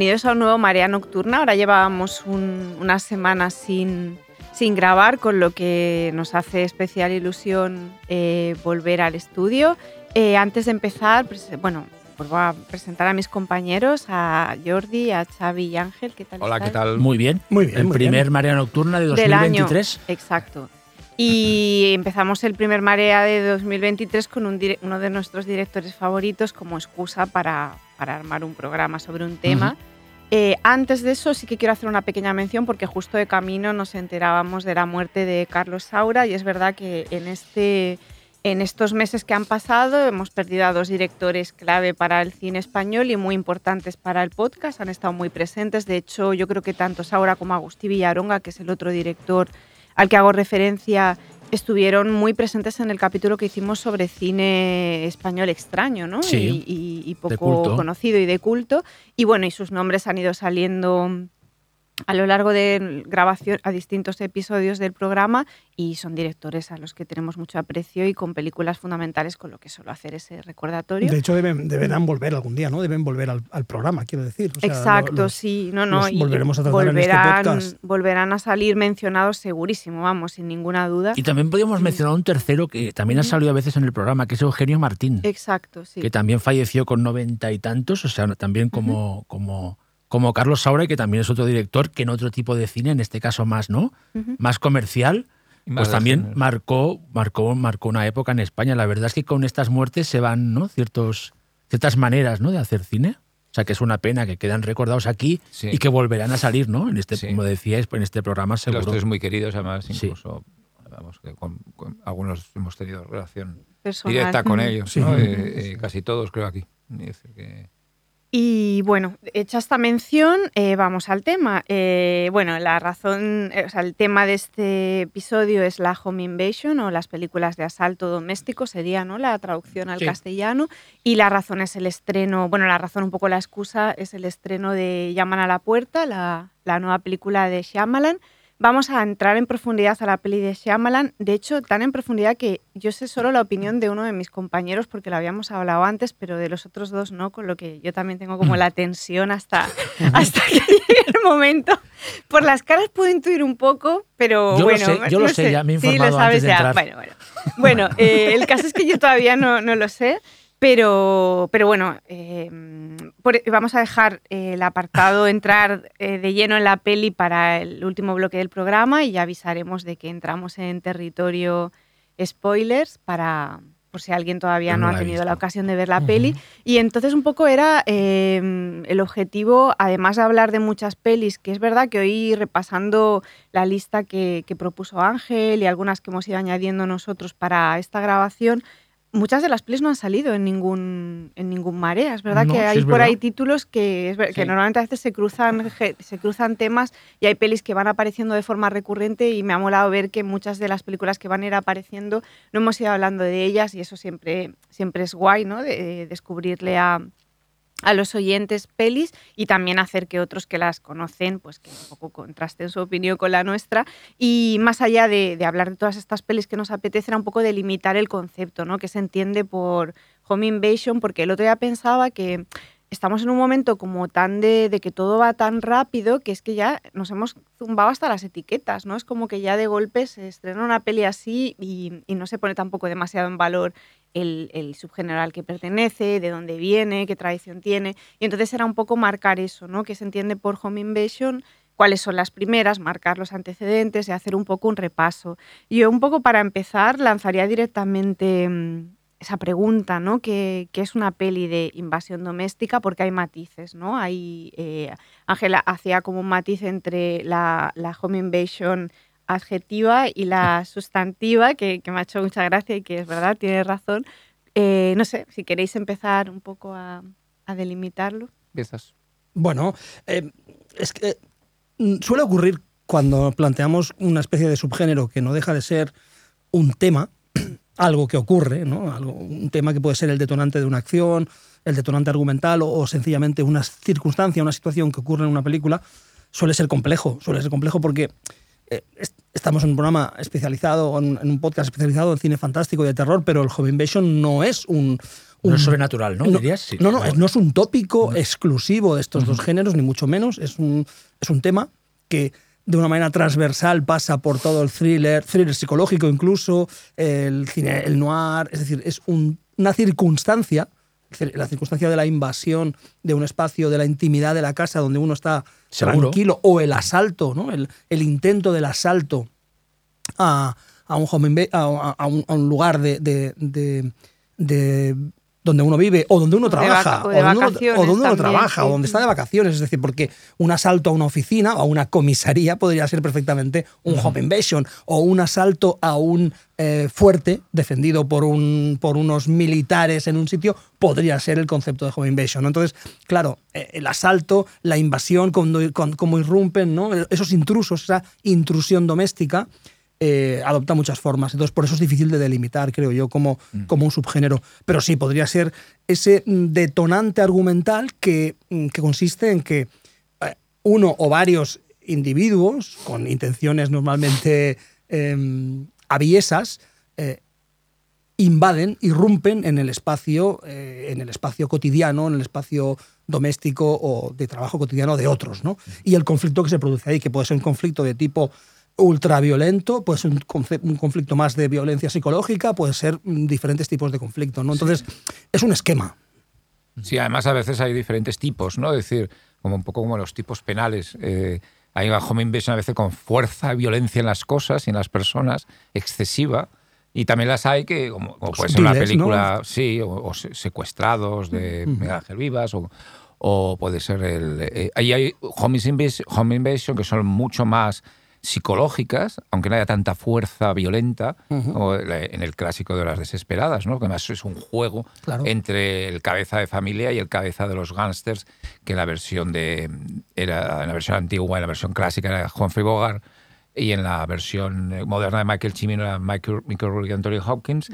Bienvenidos a un nuevo Marea Nocturna. Ahora llevábamos un- unas semanas sin, sin grabar, con lo que nos hace especial ilusión eh, volver al estudio. Eh, antes de empezar, pues, bueno, pues voy a presentar a mis compañeros, a Jordi, a Xavi y Ángel. ¿Qué tal Hola, ¿qué tal? Muy bien. Muy bien, El muy primer bien. Marea Nocturna de Del año. 2023. Exacto. Y empezamos el primer Marea de 2023 con un uno de nuestros directores favoritos como excusa para, para armar un programa sobre un tema. Eh, antes de eso sí que quiero hacer una pequeña mención porque justo de camino nos enterábamos de la muerte de Carlos Saura y es verdad que en, este, en estos meses que han pasado hemos perdido a dos directores clave para el cine español y muy importantes para el podcast. Han estado muy presentes. De hecho, yo creo que tanto Saura como Agustí Villaronga, que es el otro director al que hago referencia, estuvieron muy presentes en el capítulo que hicimos sobre cine español extraño, ¿no? Sí, y, y- y poco conocido y de culto. Y bueno, y sus nombres han ido saliendo a lo largo de grabación a distintos episodios del programa y son directores a los que tenemos mucho aprecio y con películas fundamentales con lo que suelo hacer ese recordatorio. De hecho, deben, deberán volver algún día, ¿no? Deben volver al, al programa, quiero decir. O sea, Exacto, los- sí, no, no, y volveremos a tratar en este volverán, podcast. volverán a salir mencionados segurísimo, vamos, sin ninguna duda. Y también podríamos mencionar un tercero que también ha salido a veces en el programa, que es Eugenio Martín, Exacto, sí. que también falleció con noventa y tantos, o sea, también como, como, como Carlos Saura, que también es otro director que en otro tipo de cine, en este caso más, ¿no? Ujú. Más comercial, más pues también de- marcó, marcó, marcó una época en España. La verdad es que con estas muertes se van, ¿no? Ciertos, ciertas maneras, ¿no? De hacer cine. O sea, que es una pena que quedan recordados aquí Sí. y que volverán a salir, ¿no? En este, Sí. como decíais, en este programa seguro. Los tres muy queridos, además, Sí. incluso vamos, que con, con algunos hemos tenido relación Personal. directa con ellos, Sí. ¿no? Eh, eh, casi todos creo aquí. Es decir, que- Y bueno, hecha esta mención, eh, vamos al tema. Eh, bueno, la razón, eh, o sea, el tema de este episodio es la home invasion o las películas de asalto doméstico, sería ¿no? la traducción al Sí. castellano. Y la razón es el estreno, bueno, la razón, un poco la excusa, es el estreno de Llaman a la puerta, la, la nueva película de Shyamalan. Vamos a entrar en profundidad a la peli de Shyamalan, de hecho, tan en profundidad que yo sé solo la opinión de uno de mis compañeros porque lo habíamos hablado antes, pero de los otros dos no, con lo que yo también tengo como la tensión hasta, hasta que llegue el momento. Por las caras puedo intuir un poco, pero Yo lo bueno. sé, yo lo no sé, ya me he Sí, lo informado sabes antes de ya. entrar. Bueno, bueno. Bueno, eh, el caso es que yo todavía no, no lo sé. Pero, pero bueno, eh, por- vamos a dejar eh, el apartado entrar eh, de lleno en la peli para el último bloque del programa y ya avisaremos de que entramos en territorio spoilers para por si alguien todavía no, no ha tenido la ocasión de ver la peli. Y entonces un poco era eh, el objetivo, además de hablar de muchas pelis, que es verdad que hoy repasando la lista que, que propuso Ángel y algunas que hemos ido añadiendo nosotros para esta grabación, muchas de las pelis no han salido en ningún, en ningún marea. Es verdad No, que sí hay por ahí títulos que, es ver- que normalmente a veces se cruzan, se cruzan temas y hay pelis que van apareciendo de forma recurrente y me ha molado ver que muchas de las películas que van a ir apareciendo no hemos ido hablando de ellas y eso siempre, siempre es guay, ¿no? De, de descubrirle a, a los oyentes pelis y también hacer que otros que las conocen, pues que un poco contrasten su opinión con la nuestra. Y más allá de, hablar de todas estas pelis que nos apetece, era un poco delimitar el concepto, ¿no? Que se entiende por home invasion, porque el otro día pensaba que estamos en un momento como tan de, de que todo va tan rápido que es que ya nos hemos zumbado hasta las etiquetas, ¿no? Es como que ya de golpe se estrena una peli así y, no se pone tampoco demasiado en valor el, el subgénero al que pertenece, de dónde viene, qué tradición tiene. Y entonces era un poco marcar eso, ¿no? Que se entiende por home invasion, cuáles son las primeras, marcar los antecedentes y hacer un poco un repaso. Yo un poco para empezar lanzaría directamente mm, esa pregunta, ¿no? Que, que es una peli de invasión doméstica porque hay matices, ¿no? Hay, eh, Ángela hacía como un matiz entre la, la home invasion adjetiva y la sustantiva, que, que me ha hecho mucha gracia y que es verdad, tiene razón. Eh, no sé, si queréis empezar un poco a, a delimitarlo. Empiezas. Bueno, eh, es que mm, suele ocurrir cuando planteamos una especie de subgénero que no deja de ser un tema, algo que ocurre, ¿no? Algo- un tema que puede ser el detonante de una acción, el detonante argumental o, o sencillamente una circunstancia, una situación que ocurre en una película, suele ser complejo. Suele ser complejo porque eh, est- estamos en un programa especializado, en, en un podcast especializado en cine fantástico y de terror, pero el Home Invasion no es un... No es sobrenatural, ¿no? ¿Dirías? Sí. no, no, es- no es un tópico exclusivo de estos dos géneros, ni mucho menos. Es un, es un tema que de una manera transversal pasa por todo el thriller, thriller psicológico incluso, el cine, el noir. Es decir, es un- una circunstancia, la circunstancia de la invasión de un espacio, de la intimidad de la casa donde uno está Seguro. tranquilo, o el asalto, ¿no? el, el intento del asalto a, a un, home a, a un, lugar de, de- de- de donde uno vive o donde uno trabaja o de donde uno- vacaciones o donde uno también, trabaja sí. o donde está de vacaciones es decir porque un asalto a una oficina o a una comisaría podría ser perfectamente un home invasion o un asalto a un eh, fuerte defendido por un por unos militares en un sitio podría ser el concepto de home invasion ¿no? entonces claro eh, el asalto la invasión cómo irrumpen ¿no? esos intrusos esa intrusión doméstica eh, adopta muchas formas. Entonces, por eso es difícil de delimitar, creo yo, como, como un subgénero. Pero sí, podría ser ese mm, detonante argumental que, mm, que consiste en que eh, uno o varios individuos, con intenciones normalmente eh, aviesas, eh, invaden, irrumpen en el espacio, eh, en el espacio cotidiano, en el espacio doméstico o de trabajo cotidiano de otros, ¿no? Y el conflicto que se produce ahí, que puede ser un conflicto de tipo ultraviolento, puede ser un, conflicto más de violencia psicológica, puede ser mm, diferentes tipos de conflicto, ¿no? Entonces, es un esquema. Sí, además a veces hay diferentes tipos, ¿no? Es decir, como un poco como los tipos penales. Eh, hay una home invasion a veces con fuerza, violencia en las cosas y en las personas, excesiva. Y también las hay que, como, como puede ser una película, sí, o, o se- secuestrados de Miguel Ángel Vivas, o, o puede ser el... eh, ahí hay home invasion, home invasion que son mucho más psicológicas, aunque no haya tanta fuerza violenta, como en el clásico de las desesperadas, ¿no? que además es un juego Claro. entre el cabeza de familia y el cabeza de los gángsters, que en la versión de era en la versión antigua, en la versión clásica era Humphrey Bogart y en la versión moderna de Michael Cimino era Michael, Michael Rourke y Anthony Hopkins.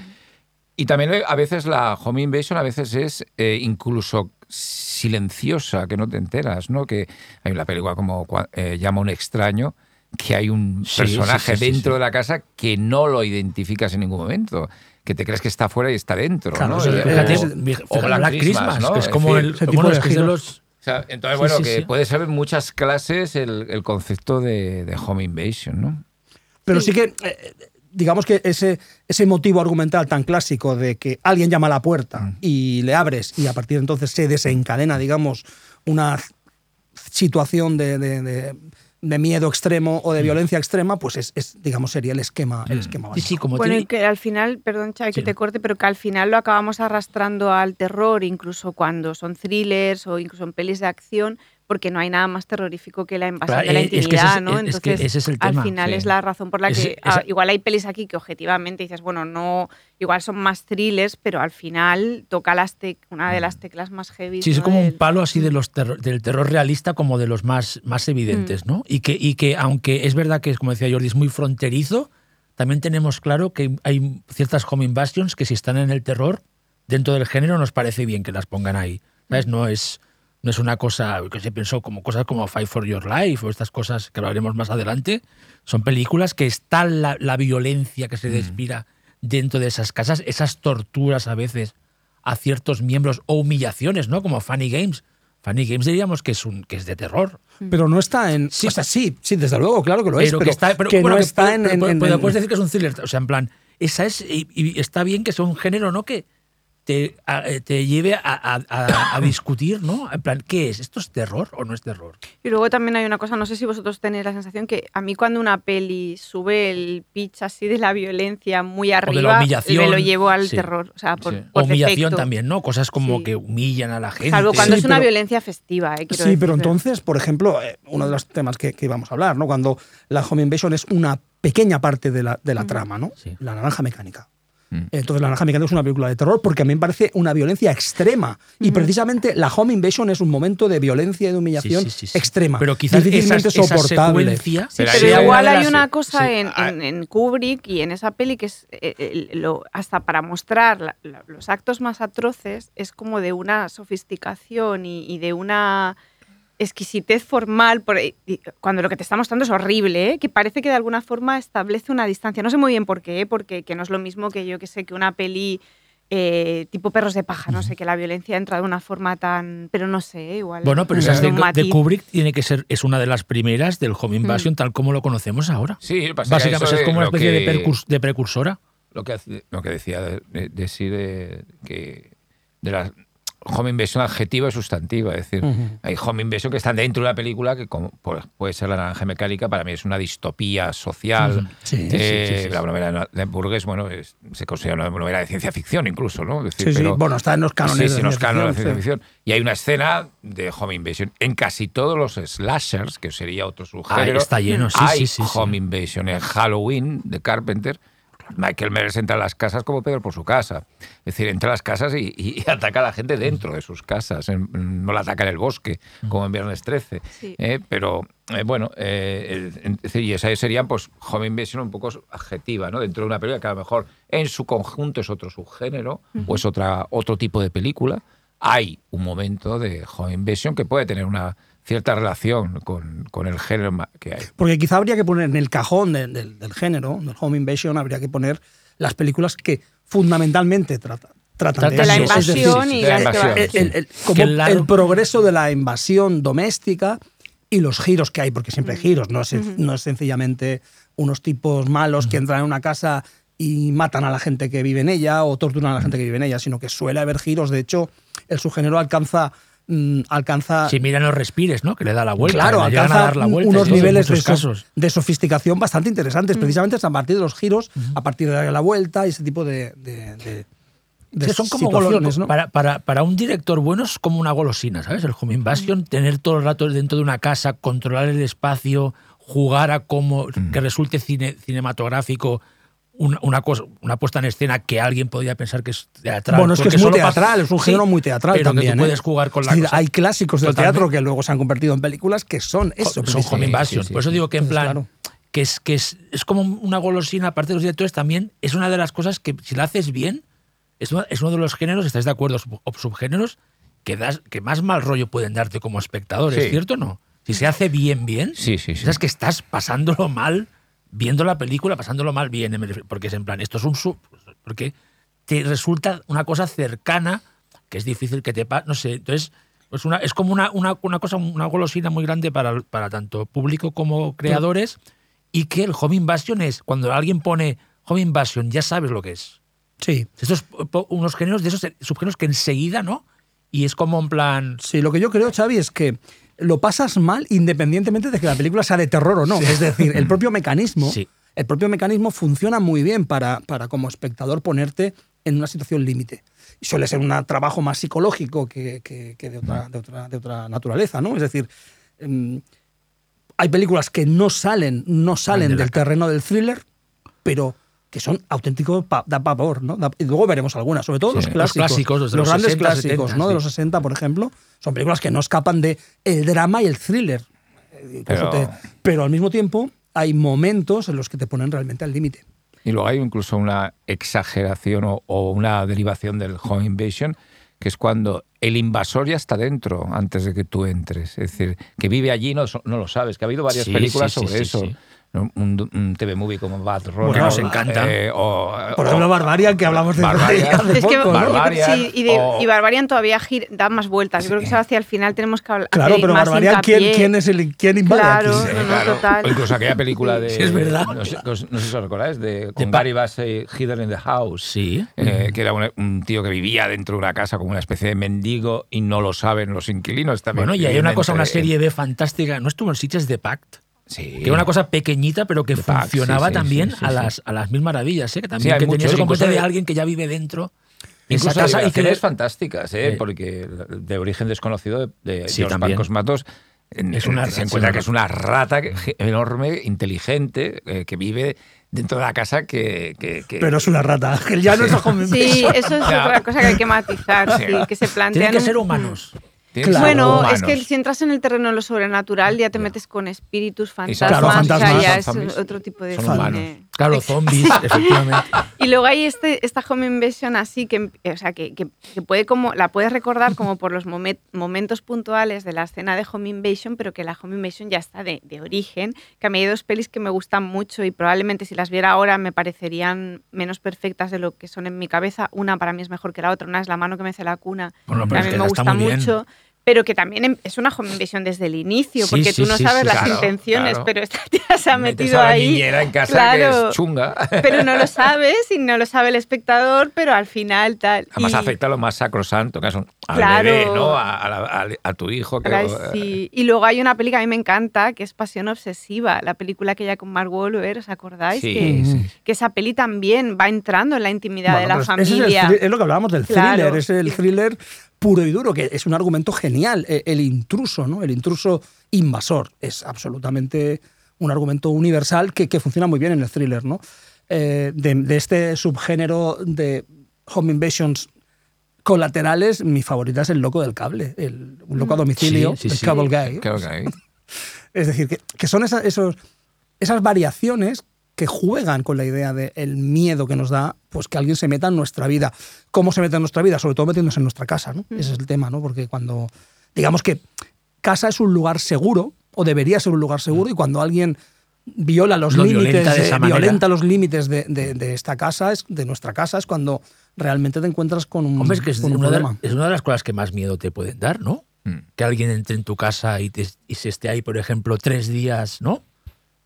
Y también eh, a veces la home invasion a veces es eh, incluso silenciosa, que no te enteras, ¿no? Que hay una película como eh, Llama a un extraño, que hay un Sí, personaje sí, sí, sí, dentro sí. de la casa que no lo identificas en ningún momento, que te crees que está fuera y está dentro, Claro, ¿no? es- o- fíjate, o Black Black Christmas, ¿no? que es como el. Tipo Bueno, de es que es de giros. los. o sea, entonces, bueno, sí, que sí. puede ser en muchas clases el, el concepto de, de home invasion, ¿no? Pero sí, que, eh, digamos que ese, ese motivo argumental tan clásico de que alguien llama a la puerta y le abres y a partir de entonces se desencadena, digamos, una situación de, de- de- de miedo extremo o de violencia extrema, pues es, es, digamos, sería el esquema, el esquema Sí, sí, básico. como Bueno, tiene- y que al final, perdón, Xavi, que Sí. te corte, pero que al final lo acabamos arrastrando al terror, incluso cuando son thrillers o incluso en pelis de acción, porque no hay nada más terrorífico que la invasión Claro, de la es que ese intimidad, ¿no? es que Entonces, ese es el al tema, final sí. es la razón por la que ah, igual hay pelis aquí que objetivamente dices, bueno, no, igual son más thrillers, pero al final toca las tec- una de las teclas más heavy. Mm. Sí, es como un palo así de los terror- del terror realista como de los más, más evidentes, Mm. ¿no? Y que, y que aunque es verdad que, como decía Jordi, es muy fronterizo, también tenemos claro que hay ciertas home invasions que si están en el terror, dentro del género, nos parece bien que las pongan ahí. ¿Sabes? No es, no es una cosa que se pensó como cosas como Fight for Your Life o estas cosas que lo haremos más adelante. Son películas que está la, la violencia que se despira dentro de esas casas, esas torturas a veces a ciertos miembros o humillaciones, ¿no? Como Funny Games. Funny Games diríamos que es un que es de terror. Pero no está en. Sí, o sea, sí, sí, desde luego, claro que lo es. pero, Pero, que está, pero, que bueno, no que está puede- en. pero, en- puede- en- pero puedes decir que es un thriller. O sea, en plan, esa es. Y, y está bien que sea un género, ¿no? Que, te, a- eh, te lleve a, a- a- a discutir, ¿no? En plan, ¿qué es? ¿Esto es terror o no es terror? Y luego también hay una cosa, no sé si vosotros tenéis la sensación que a mí cuando una peli sube el pitch así de la violencia muy arriba, humillación, me lo llevo al sí. terror. O sea, por, Sí. por O humillación defecto. también, ¿no? Cosas como Sí. que humillan a la gente. Salvo cuando Sí, es una pero- violencia festiva, eh, quiero Sí, decir. pero entonces, por ejemplo, eh, uno de los temas que, que íbamos a hablar, ¿no? Cuando la home invasion es una pequeña parte de la, de la trama, ¿no? Sí. La naranja mecánica. Mm. Entonces, La Naranja Mecánica es una película de terror porque a mí me parece una violencia extrema. Y precisamente la Home Invasion es un momento de violencia y de humillación Sí, sí, sí, sí. extrema. Pero quizás difícilmente esa, esa soportable. secuencia Pero Pero Sí, sea igual hay una cosa sí. en, en- en Kubrick y en esa peli que es eh, eh, lo- hasta para mostrar la- la- los actos más atroces es como de una sofisticación y, y de una exquisitez formal por- cuando lo que te está mostrando es horrible, ¿eh? que parece que de alguna forma establece una distancia. No sé muy bien por qué, ¿eh? porque que no es lo mismo que yo que sé que una peli eh, tipo perros de paja, no sé, que la violencia entra de una forma tan... Pero no sé, ¿eh? igual. Bueno, pero es esas de. Kubrick tiene que ser, es una de las primeras del Home Invasion tal como lo conocemos ahora. Sí, Básicamente es como una especie de, que- percurs- de precursora. lo que, hace- lo que decía de, de- decir de, que de la home invasion adjetiva y sustantiva. Es decir, Ujú. hay home invasion que están dentro de una película que como pues, puede ser La Naranja Mecánica, para mí es una distopía social. Sí, sí, Eh, sí, sí, sí. La novela de Burgues, bueno, es- se considera una novela de ciencia ficción incluso, ¿no? Es decir, Sí, sí. pero- Bueno, está en los cánones Sí, de sí, en los cánones de ficción, ciencia sí. ficción. Y hay una escena de home invasion. En casi todos los slashers, que sería otro Ah, subgénero, está lleno, sí, hay sí, sí, sí. home invasion. En Halloween, de Carpenter, Michael Myers entra a las casas como Pedro por su casa. Es decir, entra a las casas y, ataca a la gente dentro de sus casas. No la ataca en el bosque, como en Viernes 13. Sí. Eh, pero, eh, bueno, eh, el- en- es decir, y esa sería, pues, home invasion un poco adjetiva, ¿no? Dentro de una película que a lo mejor en su conjunto es otro subgénero o es otra, otro tipo de película. Hay un momento de home invasion que puede tener una cierta relación con, con el género que hay. Porque quizá habría que poner en el cajón de- del- del género, del home invasion, habría que poner las películas que fundamentalmente trata- tratan de, Tratan de la eso. Es decir, invasión y la invasión. el, el- el- como el progreso de la invasión doméstica y los giros que hay, porque siempre hay giros, no es, no es sencillamente unos tipos malos que entran en una casa y matan a la gente que vive en ella o torturan a la gente que vive en ella, sino que suele haber giros. De hecho, el subgénero alcanza, mm, alcanza Si miran los respires, ¿no? Que le da la vuelta. Claro, llegan a alcanza dar la vuelta. unos niveles de, casos. sofisticación bastante interesantes, precisamente es a partir de los giros, a partir de la vuelta y ese tipo de, de, de- de Sí, son como situaciones, golo- ¿no? para, para, para un director bueno es como una golosina, ¿sabes? El home invasion, tener todo el rato dentro de una casa, controlar el espacio, jugar a cómo que resulte cine- cinematográfico una, una cosa, una puesta en escena que alguien podría pensar que es teatral. Bueno, es que es muy teatral, es un Sí, género muy teatral pero también. Que tú ¿eh? puedes jugar con la decir, cosa. Hay clásicos del Totalmente. teatro que luego se han convertido en películas que son eso. son home invasion. sí, Por eso digo que en plan, claro. que, es, que es, es como una golosina, aparte de los directores, también es una de las cosas que si la haces bien, es, una- es uno de los géneros, ¿estáis de acuerdo? Sub- O subgéneros que, das, que más mal rollo pueden darte como espectador, ¿es Sí. cierto o no? Si se hace bien, bien, Sí, sí, sí. sabes que estás pasándolo mal viendo la película, pasándolo mal bien, porque es en plan, esto es un sub, porque te resulta una cosa cercana que es difícil que te pase, no sé, entonces es, una, es como una, una, una cosa, una golosina muy grande para, para tanto público como creadores y que el Home Invasion es, cuando alguien pone Home Invasion ya sabes lo que es. Sí. Estos unos géneros de esos subgéneros que enseguida, ¿no? Y es como en plan... Sí, lo que yo creo, Xavi, es que lo pasas mal independientemente de que la película sea de terror o no. Es decir, el propio mecanismo, Sí. el propio mecanismo funciona muy bien para, para como espectador ponerte en una situación límite. Suele ser un trabajo más psicológico que, que- que de, otra, de, otra, de otra naturaleza, ¿no? Es decir, em, hay películas que no salen, no salen del terreno del thriller, pero que son auténticos pa- da pavor, ¿no? Da- y luego veremos algunas, sobre todo Sí, los los clásicos, los de los grandes 60, clásicos, 70, ¿no? De los 60, por ejemplo, son películas que no escapan de el drama y el thriller. Eh, Pero- te- pero al mismo tiempo hay momentos en los que te ponen realmente al límite. Y luego hay incluso una exageración o, o una derivación del home invasion, que es cuando el invasor ya está dentro antes de que tú entres. Es decir, que vive allí no, no lo sabes, que ha habido varias Sí, películas sí, sí, sobre sí, eso. Un, un TV movie como Bad. Bueno, nos encanta. eh, o, Por o- ejemplo, Barbarian, que hablamos de Barbarian. hace Es que poco, ¿no? Barbarian, sí, y, de- o- y Barbarian todavía gir- da más vueltas. Yo creo que hacia el final tenemos que hablar. Claro, pero más Barbarian, ¿quién, quién es el quién invade Claro. aquí? Sí, no, no, claro. total. O incluso aquella película de. Sí, es verdad. No sé, no sé si os recordáis, de, con Gary Bassey, Hidden in the House. Sí. eh, que era un, un tío que vivía dentro de una casa como una especie de mendigo y no lo saben los inquilinos también. Bueno, y hay una cosa, una serie B fantástica. ¿No estuvo en Sitges de Pact? Sí. Que era una cosa pequeñita, pero que funcionaba sí, sí, también sí, sí, a, sí. las, a las mil maravillas. ¿eh? Que Sí, también hay que tenía muchos, incluso de de- alguien que ya vive dentro. de esa casa y que fantásticas, ¿eh? Eh, porque de origen desconocido de, de Sí, también. Pancos Matos Es una- se encuentra que es una rata enorme, inteligente, eh, que vive dentro de la casa que... que- que- Pero es una rata, Ángel, ya no es Sí, eso es Ya. otra cosa que hay que matizar, sí, que se plantean. Tienen que ser humanos. Claro. Bueno, humanos. es que si entras en el terreno de lo sobrenatural ya te Ya. metes con espíritus, fantasmas, Claro, o sea, fantasmas, ya es zombies. otro tipo de Son cine. humanos. Claro, zombies, efectivamente. Y luego hay este, esta home invasion así que, o sea, que, que- que puede como, la puedes recordar como por los momen- momentos puntuales de la escena de home invasion, pero que la home invasion ya está de, de origen. Que a mí hay dos pelis que me gustan mucho y probablemente si las viera ahora me parecerían menos perfectas de lo que son en mi cabeza. Una para mí es mejor que la otra. Una es La mano que me hace la cuna. Bueno, que pero a es mí que me gusta bien. Pero que también em- es una home invasion desde el inicio, Sí, porque sí, tú no sí, sabes sí, las claro, intenciones, claro. pero esta tía se ha Metes metido a la ahí. niñera en casa Claro. que es chunga. Pero no lo sabes y no lo sabe el espectador, pero al final tal. Además Y- afecta a lo más sacrosanto, que es un, al bebé, ¿no? A, a la- a- a tu hijo. Que, Ay, sí. Y luego hay una peli que a mí me encanta, que es Pasión Obsesiva, la película que ya con Mark Wahlberg, ¿os acordáis? Sí, que, sí. que esa peli también va entrando en la intimidad de Bueno, la pero ese es, el familia. es lo que hablábamos del thriller, es el thriller puro y duro, que es un argumento genial. E- El intruso, ¿no? El intruso invasor es absolutamente un argumento universal que, que funciona muy bien en el thriller, ¿no? Eh, de, de este subgénero de home invasions colaterales, mi favorita es el loco del cable, el, un loco a domicilio, Sí, sí, el sí. cable guy. Es decir, que, que son esa- esos, esas variaciones que juegan con la idea del miedo que nos da pues que alguien se meta en nuestra vida. ¿Cómo se mete en nuestra vida? Sobre todo metiéndose en nuestra casa, ¿no? Ese es el tema, ¿no? Porque cuando, digamos que casa es un lugar seguro, o debería ser un lugar seguro, y cuando alguien viola los Lo límites, violenta de de- esa manera. violenta los límites de, de- de esta casa, es, de nuestra casa, es cuando realmente te encuentras con un, Hombre, es que es con un una, de, problema. es una de las cosas que más miedo te pueden dar, ¿no? Mm. Que alguien entre en tu casa y, te- y se esté ahí, por ejemplo, tres días, ¿no?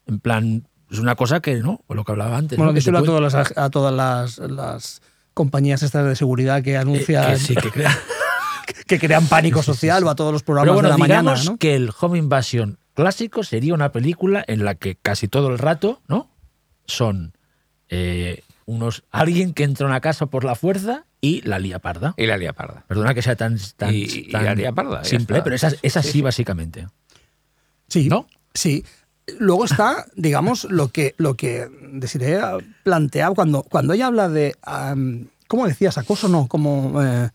En plan, es una cosa que, ¿no? Por lo que hablaba antes. Bueno, ¿no? Díselo a todas, las, a todas las, las compañías estas de seguridad que eh, anuncian que sí, que crea- que crean pánico social o a todos los programas Pero bueno, de la mañana. digamos ¿no? que el Home Invasion clásico sería una película en la que casi todo el rato, ¿no? Son eh, unos alguien que entra a una casa por la fuerza y la lía parda. Y la lía parda. Perdona que sea tan, tan, Y- la lía parda, simple, pero es, es así Sí, sí. básicamente. Sí, ¿No? sí. Luego está, digamos, lo que, lo que Desiree plantea cuando, cuando ella habla de, ¿cómo decías? Acoso, no, como eh,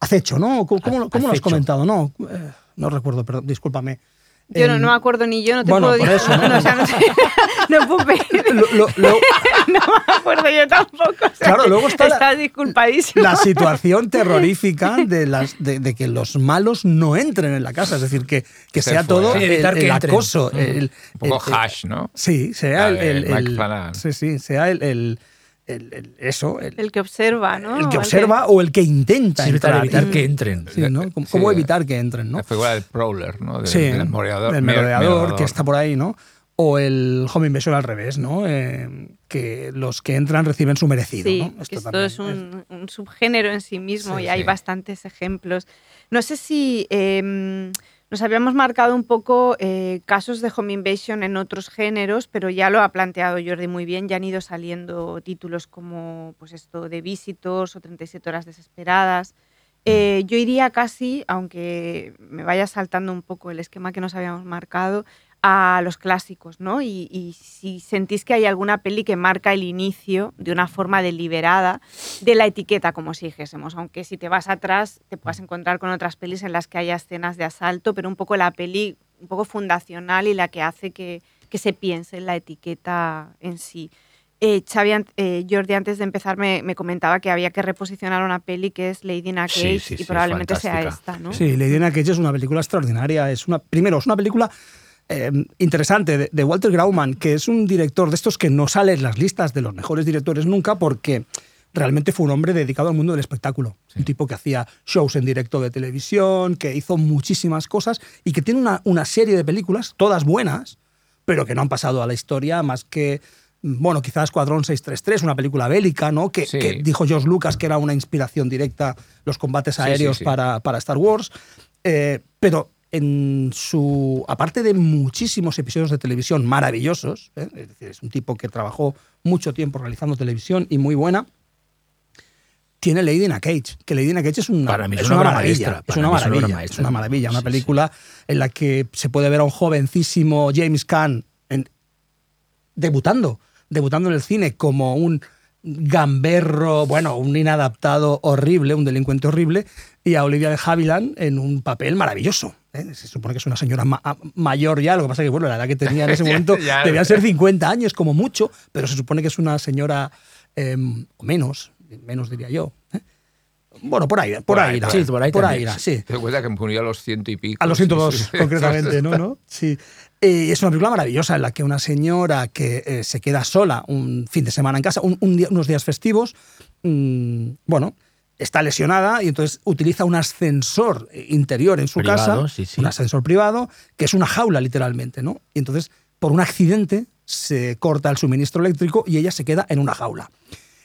acecho, ¿no? ¿Cómo, cómo, cómo lo has comentado? No, eh, no recuerdo, perdón, discúlpame. Yo no, Em, no me acuerdo ni yo, no te bueno, puedo por decir. eso, ¿no? o sea, no, sé- no puedo pedir- lo- lo- lo- no me acuerdo yo tampoco. o sea, Claro, luego está la- Estás disculpadísimo. la situación terrorífica de, las, de, de que los malos no entren en la casa, es decir, que, que Se sea fuera. todo Sí, el, evitar que el acoso. el- Un poco el- el- hash, ¿no? Sí, sea el, el- el- sí, sí, sea el, el- el- el- eso, el, El que observa, ¿no? el que O observa o el que intenta Sí, evitar que entren. Sí, ¿no? ¿Cómo, Sí, cómo evitar que entren, no? La figura del prowler, ¿no? Del, Sí, del merodeador. que está por ahí, ¿no? O el home invasion al revés, ¿no? Eh, que los que entran reciben su merecido, Sí, ¿no? esto es un, un subgénero en sí mismo Sí, y hay bastantes ejemplos. No sé si eh, nos habíamos marcado un poco eh, casos de home invasion en otros géneros, pero ya lo ha planteado Jordi muy bien. Ya han ido saliendo títulos como pues esto de Visitors o 37 horas desesperadas. Eh, yo iría casi, aunque me vaya saltando un poco el esquema que nos habíamos marcado, a los clásicos, ¿no? Y, y si sentís que hay alguna peli que marca el inicio de una forma deliberada de la etiqueta, como si dijésemos, aunque si te vas atrás te puedas encontrar con otras pelis en las que haya escenas de asalto, pero un poco la peli un poco fundacional y la que hace que, que se piense en la etiqueta en sí. Eh, Xavi, eh, Jordi, antes de empezar me, me comentaba que había que reposicionar una peli que es Lady in a Sí, Cage sí, y sí, probablemente sea esta, ¿no? Sí, Lady in a Cage es una película extraordinaria. Es una, primero, es una película eh, interesante de, de Walter Grauman, que es un director de estos que no sale en las listas de los mejores directores nunca porque realmente fue un hombre dedicado al mundo del espectáculo. Un tipo que hacía shows en directo de televisión, que hizo muchísimas cosas y que tiene una, una serie de películas, todas buenas, pero que no han pasado a la historia más que, bueno, quizás Escuadrón 633, una película bélica, ¿no? Que, Sí. que dijo George Lucas que era una inspiración directa los combates Sí, sí, aéreos sí. Para, para Star Wars. Eh, pero en su. Aparte de muchísimos episodios de televisión maravillosos, ¿eh? es decir, es un tipo que trabajó mucho tiempo realizando televisión y muy buena. Tiene Lady in a Cage, que Lady in a Cage es una, Para mí es es una una obra maravilla. Es una maravilla. Es una maravilla. Una Sí, sí. película en la que se puede ver a un jovencísimo James Caan en- debutando, debutando en el cine como un gamberro, bueno, un inadaptado horrible, un delincuente horrible, y a Olivia de Havilland en un papel maravilloso. ¿Eh? Se supone que es una señora ma- a- mayor ya, lo que pasa que, bueno, la edad que tenía en ese momento Ya. debía ser 50 años como mucho, pero se supone que es una señora eh, o menos, menos diría yo. ¿eh? Bueno, por ahí, por, Por ahí, ahí, irá. sí, por ahí por ahí irá, sí. Te cuenta que murió a los ciento y pico. A los sí, 102, sí, sí. concretamente, ¿no? ¿no? Sí. Eh, es una película maravillosa en la que una señora que eh, se queda sola un fin de semana en casa, un- un día- unos días festivos, mm, bueno, está lesionada y entonces utiliza un ascensor interior en su Privado, casa, sí, sí. un ascensor privado, que es una jaula literalmente, ¿no? Y entonces, por un accidente, se corta el suministro eléctrico y ella se queda en una jaula.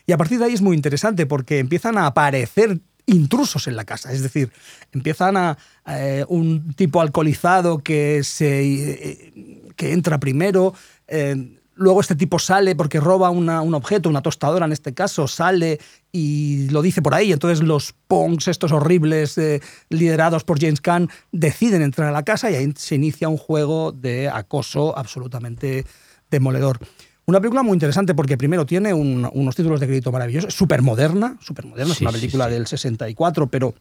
Y a partir de ahí es muy interesante porque empiezan a aparecer intrusos en la casa. Es decir, empiezan a eh, un tipo alcoholizado que, se, eh, que entra primero. eh, luego este tipo sale porque roba una- un objeto, una tostadora en este caso, sale y lo dice por ahí. Entonces los punks, estos horribles, eh, liderados por James Caan, deciden entrar a la casa y ahí se inicia un juego de acoso absolutamente demoledor. Una película muy interesante porque primero tiene un- unos títulos de crédito maravillosos, súper moderna, súper moderna, es Sí, una sí, película sí. del 64, pero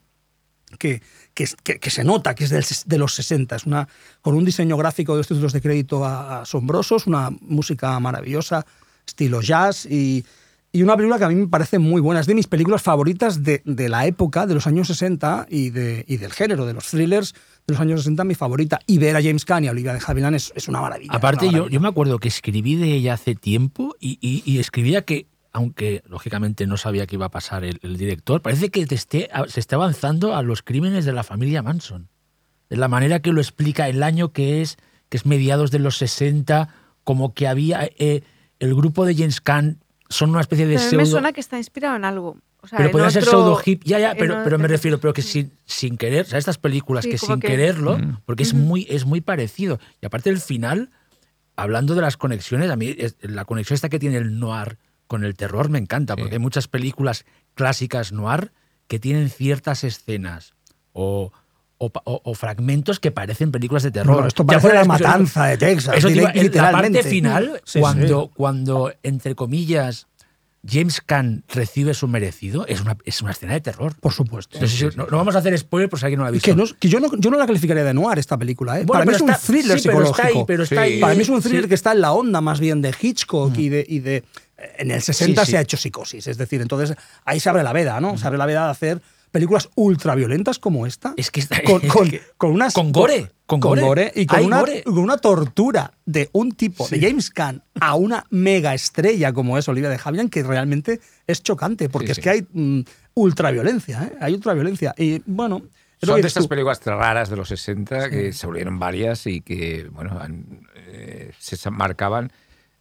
que, que, que- se nota que es del de los 60, es una, con un diseño gráfico de los títulos de crédito asombrosos, una música maravillosa, estilo jazz y, y una película que a mí me parece muy buena. Es de mis películas favoritas de, de la época, de los años 60 y, de, y del género, de los thrillers de los años 60, mi favorita. Y ver a James Caan y a Olivia de Havilland es, es una maravilla. Aparte, una yo, maravilla. yo me acuerdo que escribí de ella hace tiempo y- y escribía que, aunque lógicamente no sabía que iba a pasar el, el director, parece que te esté- se está avanzando a los crímenes de la familia Manson. De la manera que lo explica el año que es, que es mediados de los 60, como que había eh, el grupo de James Caan son una especie de Pero a mí pseudo... me suena que está inspirado en algo. O sea, pero podría ser otro- pseudo hip, ya, ya, pero, pero me refiero, pero que sin, sin querer, o sea, estas películas Sí, que sin que- quererlo, porque es muy, es muy parecido. Y aparte el final, hablando de las conexiones, a mí es- la conexión esta que tiene el noir con el terror me encanta, Sí. porque hay muchas películas clásicas noir que tienen ciertas escenas o, o pa- o- o fragmentos que parecen películas de terror. Esto parece la matanza de Texas. eso iba- la literalmente. parte final, Sí, sí. cuando, cuando, entre comillas, James Caan recibe su merecido, es una, es una escena de terror. Por supuesto. No, vamos a hacer spoiler por si alguien no la ha visto. Que, no- que yo, no, yo no la calificaría de noir esta película. ¿eh? Bueno, Para mí es un está- thriller sí, pero psicológico. está ahí, pero está Sí. ahí. Para mí es un thriller Sí. que está en la onda más bien de Hitchcock y de... Y de en el 60 Sí, sí. se ha hecho psicosis. Es decir, entonces ahí se abre la veda, ¿no? Se abre la veda de hacer películas ultra violentas como esta. Es que está- con, es con, que- con unas con gore, con gore. y con una, gore. con una tortura de un tipo de James Caan a una mega estrella como es Olivia de Havilland que realmente es chocante porque Sí, es sí. que hay mm, ultraviolencia ¿eh? hay ultraviolencia y bueno Son de estas tú. películas raras de los 60 que se volvieron varias y que, bueno, han- eh, se marcaban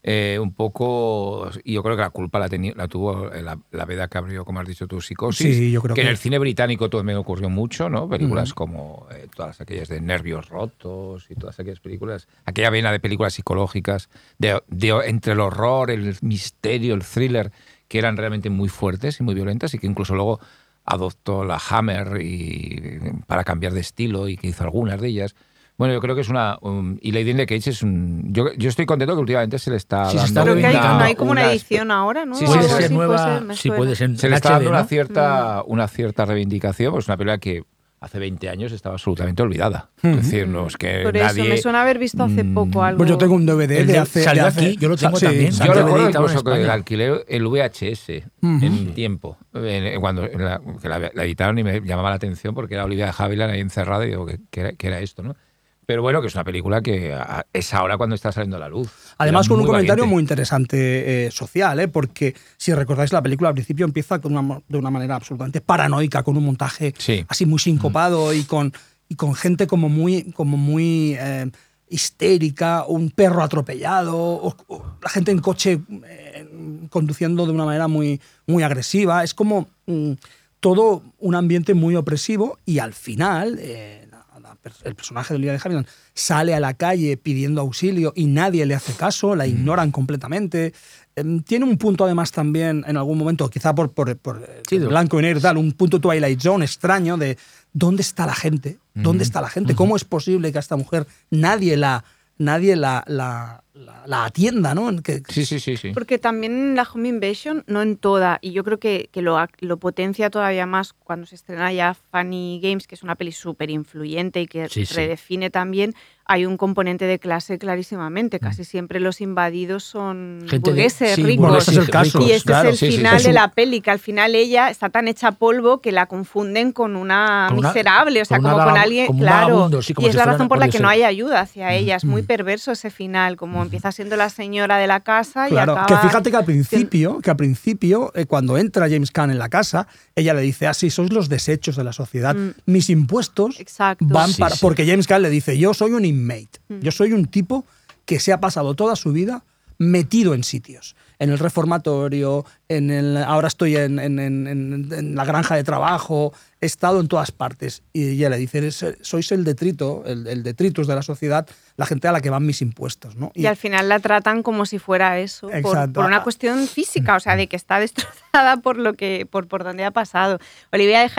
eh, un poco. Y yo creo que la culpa la, tuvo eh, la, la veda que abrió, como has dicho tú, Psicosis. Sí, yo creo que, en que- el cine británico también ocurrió mucho, ¿no? Películas como eh, todas aquellas de Nervios Rotos y todas aquellas películas. Aquella vena de películas psicológicas, de, de- entre el horror, el misterio, el thriller, que eran realmente muy fuertes y muy violentas y que incluso luego adoptó la Hammer y, para cambiar de estilo y que hizo algunas de ellas. Bueno, yo creo que es una... un- y Lady in the Cage es un... Yo, yo estoy contento que últimamente se le está Sí, se dando está Creo que hay, no hay como una una- edición ahora, ¿no? Sí, sí, puede sí, ser así, nueva, puede ser, puede ser. Se le está HD, dando una ¿no? cierta, una cierta reivindicación, pues es una película que hace 20 años estaba absolutamente olvidada. Es decir, no es que Por eso, nadie... me suena haber visto hace Mm, poco algo. pues yo tengo un DVD El de hace salió de hace- aquí, yo lo tengo Sí, también. Yo recuerdo incluso que alquilé el VHS en tiempo, en- cuando en la, que la, la editaron y me llamaba la atención porque era Olivia de Havilland ahí encerrada y digo, ¿qué, qué era, qué era esto? ¿no? Pero bueno, que es una película que a- es ahora cuando está saliendo a la luz. Además, con un comentario valiente. muy interesante eh, social, ¿eh? porque si recordáis la película al principio empieza con una mo- de una manera absolutamente paranoica, con un montaje Sí. así muy sincopado y, con, y con gente como muy, como muy eh, histérica, un perro atropellado, o- o la gente en coche eh, conduciendo de una manera muy, muy agresiva. Es como mm, todo un ambiente muy opresivo y al final... eh, la- la pers- el personaje de Olivia de Havilland sale a la calle pidiendo auxilio y nadie le hace caso, la ignoran completamente. Em, Tiene un punto además también en algún momento, quizá por, por, por, eh, Sí, blanco y negro tal, un punto Twilight Zone extraño de dónde está la gente, dónde está la gente, cómo es posible que a esta mujer nadie la, nadie la, la, la- la atienda, ¿no? Que- Sí, sí, sí, sí. Porque también en la Home Invasion, no en toda, y yo creo que, que lo, ac- lo potencia todavía más cuando se estrena ya Funny Games, que es una peli súper influyente y que Sí, sí. redefine también, hay un componente de clase clarísimamente. Casi siempre los invadidos son Gente de- burgueses, sí, ricos. Bueno, ese es el caso. Y este claro. es el sí, sí, final de un- la peli, que al final ella está tan hecha polvo que la confunden con una Con una- miserable, o sea, con una como con alguien, como claro. vagabundo, sí, como y es si la razón por la que no hay ayuda hacia ella. Es muy perverso ese final, como empieza siendo la señora de la casa y Claro, acaba... que fíjate que al principio, que al principio eh, cuando entra James Caan en la casa, ella le dice, así sois los desechos de la sociedad. Mm. Mis impuestos Exacto. van Sí, para... sí. Porque James Caan le dice, yo soy un inmate, Mm. yo soy un tipo que se ha pasado toda su vida metido en sitios. En el reformatorio, en el, ahora estoy en, en- en- en- en la granja de trabajo, he estado en todas partes. Y ella le dice, "Eres- sois el detrito, el, el detritus de la sociedad, la gente a la que van mis impuestos. ¿no? Y al final la tratan como si fuera eso, por, por una cuestión física, o sea, de que está destrozada por lo que por, por donde ha pasado. Olivia de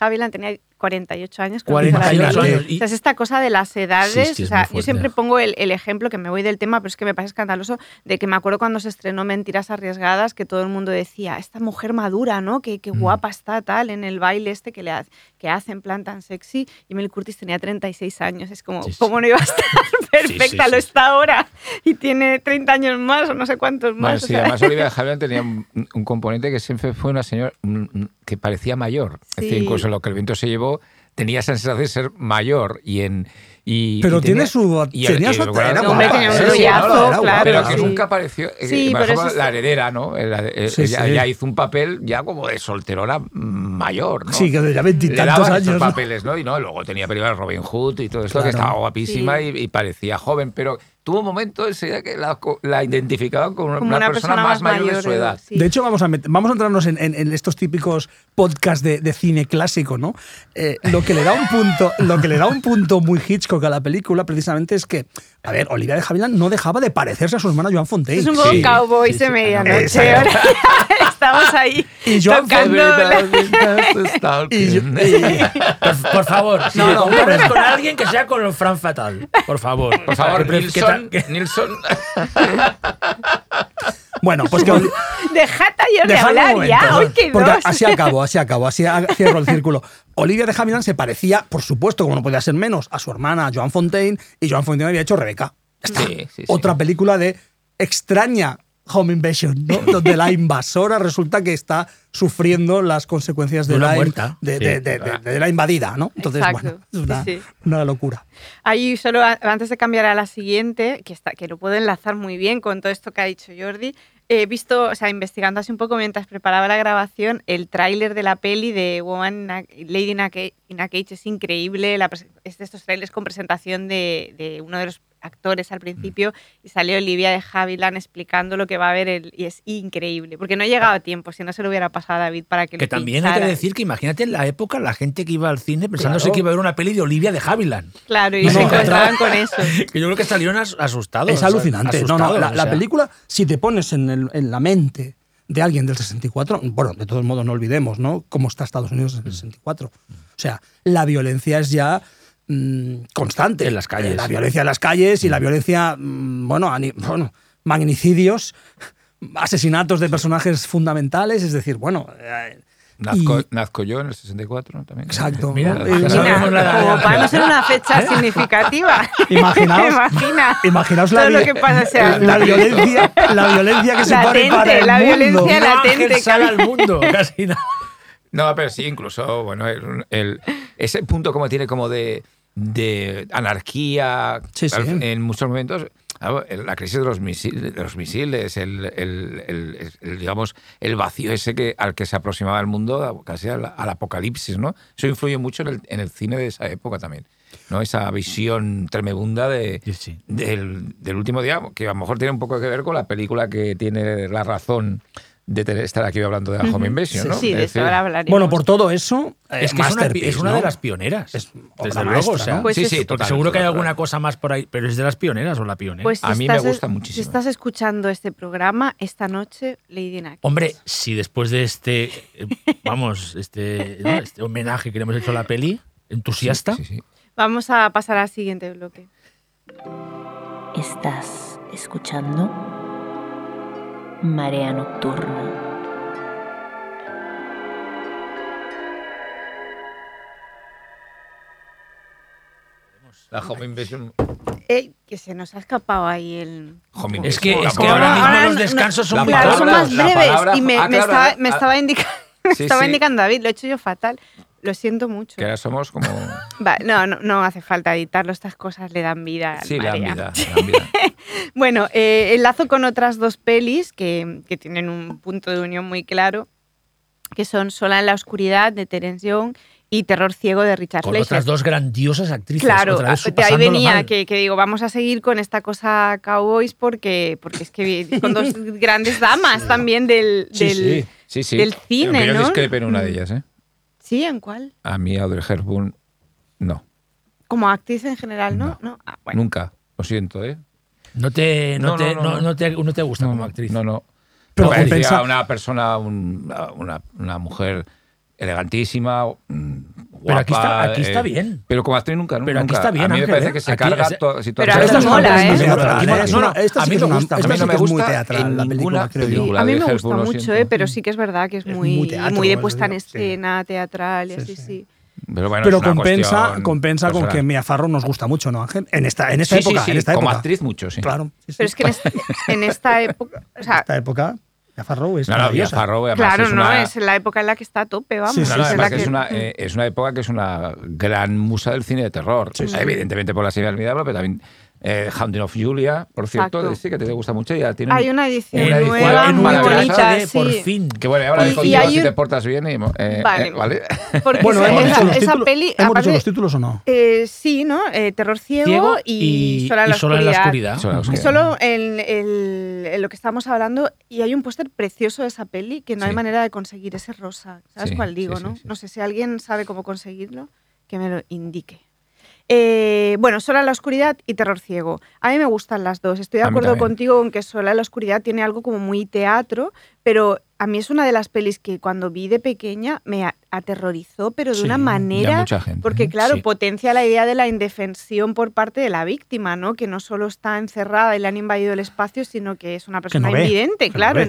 Havilland tenía 48 años. creo que hizo la 48 peli. años. O sea, es esta cosa de las edades. Sí, o sea, yo siempre pongo el, el ejemplo, que me voy del tema, pero es que me parece escandaloso, de que me acuerdo cuando se estrenó Mentiras Arriesgadas, que todo el mundo decía, esta mujer madura, ¿no? Qué, Mm. qué guapa está, tal, en el baile este que, le ha- que hace en plan tan sexy. Y Mel Curtis tenía 36 años. Es como, Sí. ¿cómo no iba a estar perfecta? sí, Lo está ahora. Y tiene 30 años más o no sé cuántos más. Bueno, sí, sea, además Olivia Havilland tenía un, un componente que siempre fue una señora mm, mm, que parecía mayor. Es decir, incluso lo que el viento se llevó tenía sensación de ser mayor y en y, Pero y tiene tenía- su- y- tenía su- bueno, No, hombre, tenía un sí, rollazo, claro. pero que sí. nunca apareció. eh, Sí, eso la heredera, ¿no? Eh, Sí, ella, sí. ella hizo un papel ya como de solterona mayor, ¿no? Sí, que de ya veintitantos años. estos ¿no? papeles, ¿no? Y no, luego tenía películas de Robin Hood y todo esto, que estaba guapísima Sí. y, y parecía joven, pero tuvo un momento ese que la, la identificaban como una, Como una persona, persona más más mayor de su edad. sí. De hecho, vamos a, vamos a entrarnos en, en- en estos típicos podcasts de, de cine clásico, ¿no? Eh, lo, que le da un punto, lo que le da un punto muy Hitchcock a la película, precisamente, es que, a ver, Olivia de Havilland no dejaba de parecerse a su hermana Joan Fontaine. Es un poco Sí, cowboy sí, de sí. medianoche. Estamos ahí Y Joan tocando la- Y yo- y- Por, por favor, si No, no, no. con alguien que sea con Fran Fatal. Por favor. Por favor, Que- que- Nilsson, que- Nilsson. bueno, pues que Dejad a yo de hablar momento, ya. ¿no? Hoy que Porque dos. así acabo, así acabo, así cierro el círculo. Olivia de Havilland se parecía, por supuesto, como no podía ser menos, a su hermana Joan Fontaine, y Joan Fontaine había hecho Rebeca. Ya está. Sí, sí, sí. Otra película de extraña home invasion, ¿no? donde la invasora resulta que está sufriendo las consecuencias de, la, muerta, de, sí. de- de- de- de la invadida, ¿no? Entonces, Exacto, bueno, es una, sí, sí. una locura. Ahí solo antes de cambiar a la siguiente, que, está, que lo puedo enlazar muy bien con todo esto que ha dicho Jordi, he visto, o sea, investigando así un poco mientras preparaba la grabación, el tráiler de la peli de Woman Lady in a, Ca- in a Cage es increíble, la es de estos trailers con presentación de, de uno de los actores al principio y salió Olivia de Havilland explicando lo que va a haber el- y es increíble, porque no he llegado a tiempo, si no se lo hubiera pasado a David para que Que lo también hay que decir que imagínate en la época la gente que iba al cine pensándose Claro. que iba a ver una peli de Olivia de Havilland. Claro, y No, se no, encontraban con eso. Que yo creo que salieron as- asustados. es alucinante. No, no, la, o la película, si te pones en, el- en la mente de alguien del 64, bueno, de todos modos no olvidemos, ¿no? Cómo está Estados Unidos en el 64. O sea, la violencia es ya mm, constante. En las calles. La violencia en las calles y la violencia, mm, bueno, bueno, magnicidios, asesinatos de personajes fundamentales, es decir, bueno... eh, Nazco, y- nazco yo en el 64 ¿no? también. Exacto. Mira, ¿no? que Eh, la- Mira, como para no ser una fecha significativa. Imaginaos- Imagina. Imaginaos la, Todo lo que pasa ese año. la violencia, la violencia que se Latente, pone para el la mundo. violencia latente, ángel sale al mundo. Casi nada. No, pero sí, incluso, bueno, el, el- ese punto como tiene como de, de anarquía Sí, sí. al- en muchos momentos. La crisis de los misiles, de los misiles el, el- el- el, digamos, el vacío ese que, al que se aproximaba el mundo, casi al, al apocalipsis, ¿no? Eso influye mucho en el, en el cine de esa época también, ¿no? Esa visión tremebunda de, sí. del, del último día, que a lo mejor tiene un poco que ver con la película que tiene la razón de tener- estar aquí hablando de la Home Invasion, ¿no? Sí, de Es eso decir, ahora hablaremos. Bueno, por todo eso, eh, Es que es una, pi- masterpiece, es una ¿no? de las pioneras. Es desde luego, maestra, o sea, ¿no? Pues sí, es- sí, porque total, seguro que hay total. alguna cosa más por ahí, pero es de las pioneras o la pionera. Pues si A mí me gusta muchísimo. Si estás escuchando este programa, esta noche, Lady Nack. Hombre, si después de este, eh, vamos, este, ¿no? este homenaje que le hemos hecho a la peli, entusiasta, Sí, sí. Vamos a pasar al siguiente bloque. Estás escuchando Marea Nocturna. La Home Invasion. Que se nos ha escapado ahí el... Home es que, es ahora mismo ahora los no- descansos son muy más breves palabra- y me, ah, me claro, estaba, me ah. estaba, indica- me Sí, estaba sí. indicando David, lo he hecho yo fatal. Lo siento mucho. Que ahora somos como. Va, no, no, no hace falta editarlo, estas cosas le dan vida. al Sí, le dan vida. le dan vida. Bueno, eh, enlazo con otras dos pelis que, que tienen un punto de unión muy claro, que son Sola en la oscuridad de Terence Young y Terror ciego de Richard con Fleischer. otras dos grandiosas actrices. Claro, otra vez de ahí venía que, que digo, vamos a seguir con esta cosa cowboys porque, porque es que con dos grandes damas también del, del, sí. Sí, sí. del cine, yo ¿no? discrepo en una de ellas, ¿eh? ¿Sí? ¿En cuál? A mí, Audrey Hepburn, no. Como actriz en general, ¿no? No. Ah, bueno. Nunca. Lo siento, ¿eh? No te, no No, te, no, no, no, no te, no te gusta no, como no, actriz. No, no. Pero Me parecía compensa- una persona, un- una, una mujer elegantísima, mm, guapa. Pero aquí está- aquí está eh, bien. Pero como actriz nunca, Pero aquí nunca. está bien, A mí me Ángel, parece ¿eh? que se Aquí carga es- toda situación. Pero a veces Esta es mola, ¿eh? No, no, no, a sí mí es me gusta. esta A mí sí no me es muy gusta teatral en la película, ninguna creo yo. película. A mí me gusta mucho. ¿eh? pero sí que es verdad que es Es muy, muy teatro, muy de es puesta en sí. escena, teatral y Sí, así, sí. sí. Pero, bueno, Pero compensa, cuestión compensa con que Mia Farrow nos gusta mucho, ¿no, Ángel? En esta, en esta Sí, sí, época, sí, en esta como época. actriz mucho, sí. Claro. sí, sí. Pero es que en esta, en esta época, o sea, esta época, Farrow es No, no. Farrow, además, claro, es no, una- es la época en la que está a tope, vamos. Sí, sí, no, es sí, la además que que- es una, eh, es una época que es una gran musa del cine de terror. Evidentemente por la serie Almidabla, pero también eh, Haunting of Julia, por cierto, Exacto. sí que te gusta mucho. Ya tiene Hay una edición Una edición nueva, en muy bonita, de por sí. fin. Que bueno, ahora Y- y hay si un- te portas bien. y, eh, Vale. eh, ¿vale? Porque Bueno, esa, hemos dicho esa- los esa títulos, peli, ¿hemos dicho aparte, los títulos o no? eh, sí, ¿no? Eh, Terror ciego, Ciego y, y, Sola en la Sola la oscuridad. Sola en la oscuridad. Solo en, el- en lo que estamos hablando, y hay un póster precioso de esa peli que no hay Sí. manera de conseguir ese rosa. ¿Sabes Sí, cuál digo, sí, no? sí, sí. No sé si alguien sabe cómo conseguirlo, que me lo indique. Eh, bueno, Sola en la oscuridad y Terror ciego. A mí me gustan las dos. Estoy de A acuerdo contigo en que Sola en la oscuridad tiene algo como muy teatro, pero a mí es una de las pelis que cuando vi de pequeña me aterrorizó, pero de Sí, una manera mucha gente, porque ¿eh? claro, Sí. potencia la idea de la indefensión por parte de la víctima, ¿no? Que no solo está encerrada y le han invadido el espacio, sino que es una persona no ve, no claro. ve.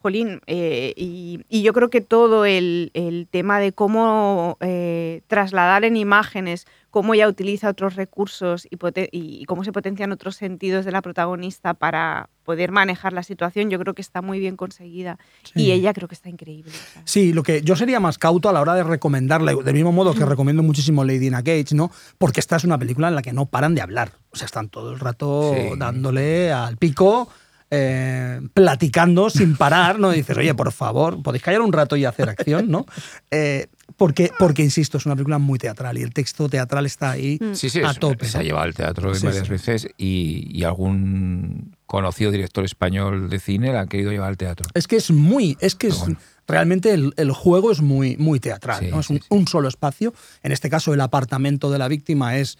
Jolín, eh, y, y yo creo que todo el, el tema de cómo eh, trasladar en imágenes, cómo ella utiliza otros recursos y, y cómo se potencian otros sentidos de la protagonista para poder manejar la situación, yo creo que está muy bien conseguida. Sí. Y ella creo que está increíble. Sí, lo que yo sería más cauto a la hora de recomendarle, del mismo modo que recomiendo muchísimo Lady in a Cage, ¿no? Porque esta es una película en la que no paran de hablar. O sea, están todo el rato Sí. dándole al pico, eh, platicando sin parar, ¿no? Y dices, oye, por favor, podéis callar un rato y hacer acción, ¿no? Eh, porque, porque, insisto, es una película muy teatral y el texto teatral está ahí Sí, sí, a es- tope. se ha llevado al teatro Sí, varias sí. veces y, y algún conocido director español de cine la ha querido llevar al teatro. Es que es muy, es que es, bueno. realmente el, el juego es muy, muy teatral, Sí, ¿no? Es sí, un, sí. un solo espacio. En este caso, el apartamento de la víctima es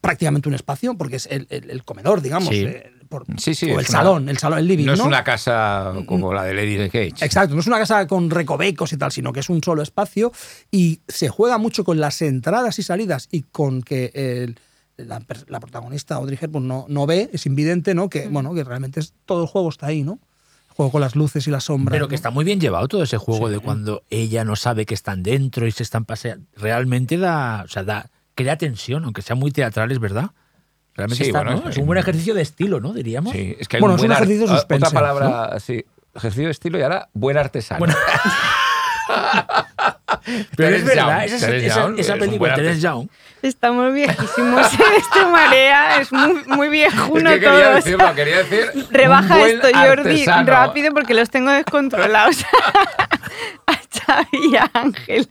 prácticamente un espacio, porque es el, el- el comedor, digamos, Sí. eh, por- Sí, sí, o el una- salón, el salón, el living, No ¿no? es una casa como la de Lady Cage. Exacto, no es una casa con recovecos y tal, sino que es un solo espacio y se juega mucho con las entradas y salidas y con que el- la, protagonista Audrey Hepburn no, no ve, es invidente, ¿no? Que, bueno, que realmente es, todo el juego está ahí, ¿no? El juego con las luces y las sombras. Pero que ¿no? está muy bien llevado todo ese juego de cuando ella no sabe que están dentro y se están paseando. Realmente da, o sea, da, crea tensión, aunque sea muy teatral, es verdad. Realmente Sí, está, bueno, ¿no? es- es un buen ejercicio de estilo, ¿no? Diríamos. Sí, es que hay Bueno, un es un ejercicio de Otra suspense, palabra, sí. Ejercicio de estilo y ahora buen artesano. Bueno. Pero es verdad, Young, esa, esa- Young esa es un película, Terence. Young, Estamos viejísimos en este marea, es muy, muy Es viejuno que quería todo. decirlo, quería decir. Rebaja esto, Jordi, artesano. rápido porque los tengo descontrolados. a Xavi y a Ángel.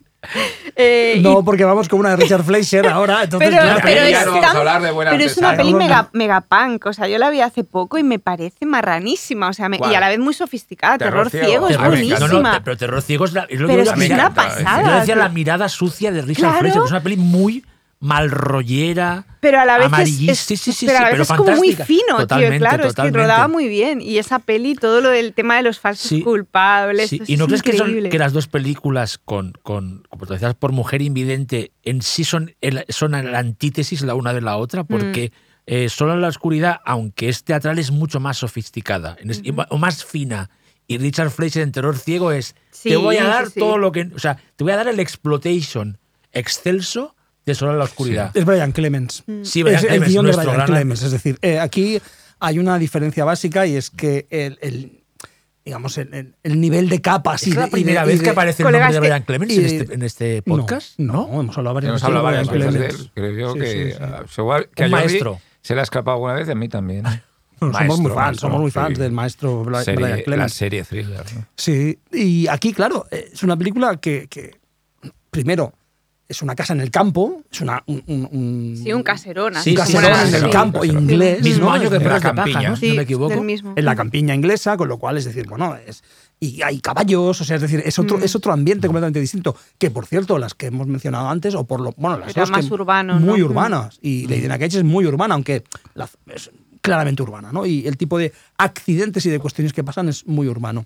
Eh, y- No, porque vamos con una de Richard Fleischer ahora, entonces pero, claro, pero es, no vamos a tan- hablar de buena pero es una peli Vamos a- mega, megapunk, o sea, yo la vi hace poco y me parece marranísima, o sea, me- y a la vez muy sofisticada, Terror terror, ciego. ciego, es buenísima. No, no, pero Terror Ciego es, la, es lo que pero es que es decía. una pasada. Yo decía la mirada sucia de Richard Claro. Fleischer, que es una peli muy malrollera, pero a la vez es, sí, sí, sí, pero a sí, la vez pero es como muy fino, Totalmente, tío, claro, es que rodaba muy bien. Y esa peli, todo lo del tema de los falsos culpables, ¿Y no es crees que, son- que las dos películas con, con protagonizadas por mujer invidente en sí son, el- son la antítesis la una de la otra? Porque eh, Solo en la oscuridad, aunque es teatral, es mucho más sofisticada. O más fina. Y Richard Fleischer en Terror Ciego es, te voy a dar todo lo que... O sea, te voy a dar el exploitation excelso de Solo en la oscuridad. es Brian Clemens. Sí, Brian es el Clemens, guion de nuestro Brian gran- Clemens. Es decir, eh, aquí hay una diferencia básica y es que el, el- digamos, el, el- el nivel de capas y ¿Es la de- y de- primera vez que aparece el nombre de Brian Clemens en este, en este No, podcast? No, hemos hablado varias Hemos veces hablado de Brian Clemens. Creo yo Sí, que, sí, que Un a Jordi maestro. Se le ha escapado alguna vez, a mí también. Bueno, somos muy fans, maestro, somos muy fans sí. del maestro Bla- Serie- Brian la Clemens. serie thriller. ¿no? Sí, y aquí, claro, es una película que, que, primero, es una casa en el campo, es una, un, Sí, un caserón. Sí, un caserón en el sí. campo inglés. Mismo ¿no? año que decir, de Paja, campiña. ¿no? Si no Sí, me equivoco. mismo. en la campiña inglesa, con lo cual es decir, bueno, es y hay caballos, o sea, es decir, es otro, es otro ambiente completamente distinto. Que por cierto, las que hemos mencionado antes, o por lo, bueno, las Era dos más que- urbano, muy ¿no? urbanas. Y Lady in a Cage es muy urbana, aunque la- es claramente urbana, ¿no? Y el tipo de accidentes y de cuestiones que pasan es muy urbano.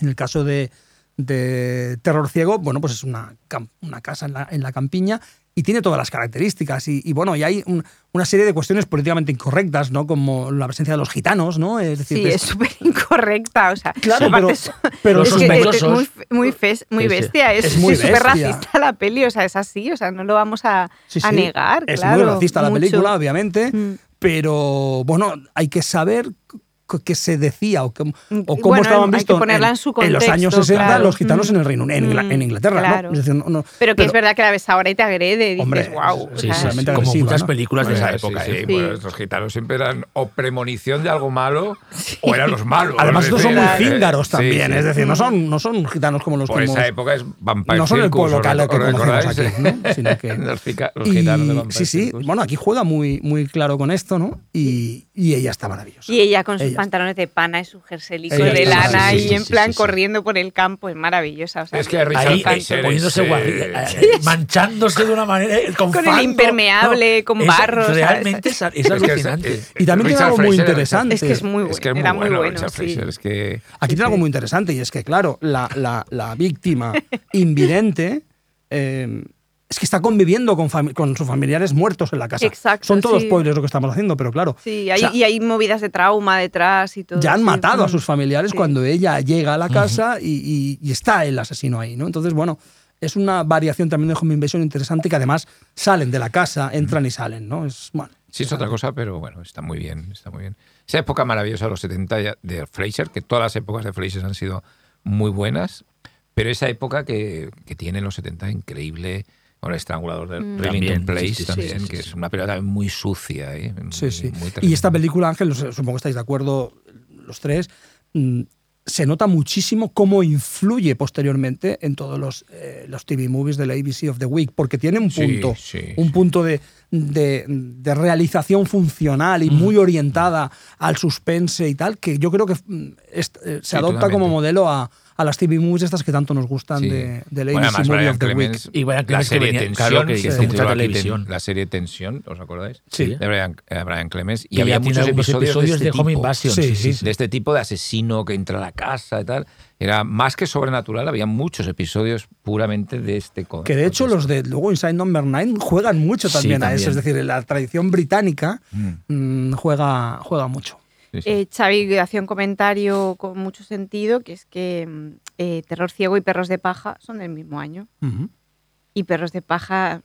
En el caso de, de Terror Ciego, bueno, pues es una, una casa en la, en la campiña y tiene todas las características. Y, y bueno, y hay un- una serie de cuestiones políticamente incorrectas, ¿no? Como la presencia de los gitanos, ¿no? Es decir, Sí, es- súper incorrecta. O sea, Claro, pero- es- pero es que muy, fe- muy, fes- muy Sí, sí. bestia. Es súper racista la peli, o sea, es así, o sea, no lo vamos a, Sí, a negar. Es claro, muy racista la mucho. película, obviamente, Mm. pero bueno, hay que saber qué se decía o, cómo- Mm, o cómo bueno, estaban que vistos en los años 60 claro. los gitanos Mm. en el Reino en, Ingla- Mm, en Inglaterra, claro. ¿no? Es decir, no- no- Pero que es verdad que la ves ahora y te agrede, dices, Hombre, wow. es- Sí, O sí, sea, sí, realmente como agresiva, muchas ¿no? películas de esa época. sí, ¿eh? pues los gitanos siempre eran o premonición de algo malo o eran los malos. Además, es estos son muy eh, cíngaros también, sí. es decir, no son, no son gitanos como los Por que esa hemos- época es Vampire no son el pueblo ¿os que, que conocemos aquí, que- los, gitanos de Vampire sí, sí, bueno, aquí juega muy, muy claro con esto, ¿no? Y, ella está maravillosa. Y ella con sus. Pantalones de pana y su jerselico de lana y Sí, en sí, plan sí, sí. corriendo por el campo, es maravillosa. o sea, Es que Richard Ahí poniéndose eh, guarri- sí. eh, manchándose de una manera eh, con, Con el impermeable, con barro. Realmente es, es Es que es- alucinante. es- Y también tiene Richard algo muy interesante. Es que es muy Es que es bueno, muy era muy bueno, bueno, Richard sí. Fleischer, es que Aquí tiene algo muy interesante y es que, claro, la, la- la víctima invidente eh, es que está conviviendo con, con sus familiares muertos en la casa. Exacto, Son todos sí. spoilers lo que estamos haciendo, pero claro. Sí, o hay, sea, y hay movidas de trauma detrás y todo. ya han sí. matado a Mm. sus familiares Sí. cuando ella llega a la casa y, y- y está el asesino ahí, ¿no? Entonces, bueno, es una variación también de Home Invasion interesante que además salen de la casa, entran y salen, ¿no? Es, bueno, Sí, es otra cosa, pero bueno, está muy bien, está muy bien. Esa época maravillosa de los 70 ya- de Fraser, que todas las épocas de Fraser han sido muy buenas, pero esa época que, que tiene en los 70 increíble, el estrangulador de Mm. Rillington También, Place sí, sí, sí, también, sí, que sí. es una película también muy sucia, ¿eh? Sí, sí. muy y esta película, Ángel, supongo que estáis de acuerdo los tres, mm, se nota muchísimo cómo influye posteriormente en todos los, eh, los TV movies de la ABC of the Week, porque tiene un punto, sí, un sí. punto de, de- de realización funcional y muy orientada al suspense y tal, que yo creo que mm, es- eh, se Sí, adopta totalmente. como modelo a, a las TV movies estas que tanto nos gustan Sí. de, de la Bueno, ABC además, Movie Brian of the Week. Clemens, Y Brian la que serie venía- Tensión, claro, que que hizo se mucha tituló aquí televisión. Ten- la serie Tensión, ¿os acordáis? Sí. De Brian, eh, Brian Clemens. Y Que había muchos episodios, episodios de, de, este Home tipo. Invasion. Sí, Sí, sí, sí. de este tipo de asesino que entra a la casa y tal. Era más que sobrenatural, había muchos episodios puramente de este co- Que de hecho los de luego Inside Number 9 juegan mucho Sí, también a eso. Es decir, la tradición británica Mm, mm, juega, juega mucho. Sí, sí. Eh, Xavi hacía un comentario con mucho sentido, que es que mm, eh, Terror Ciego y Perros de Paja son del mismo año. Y Perros de Paja,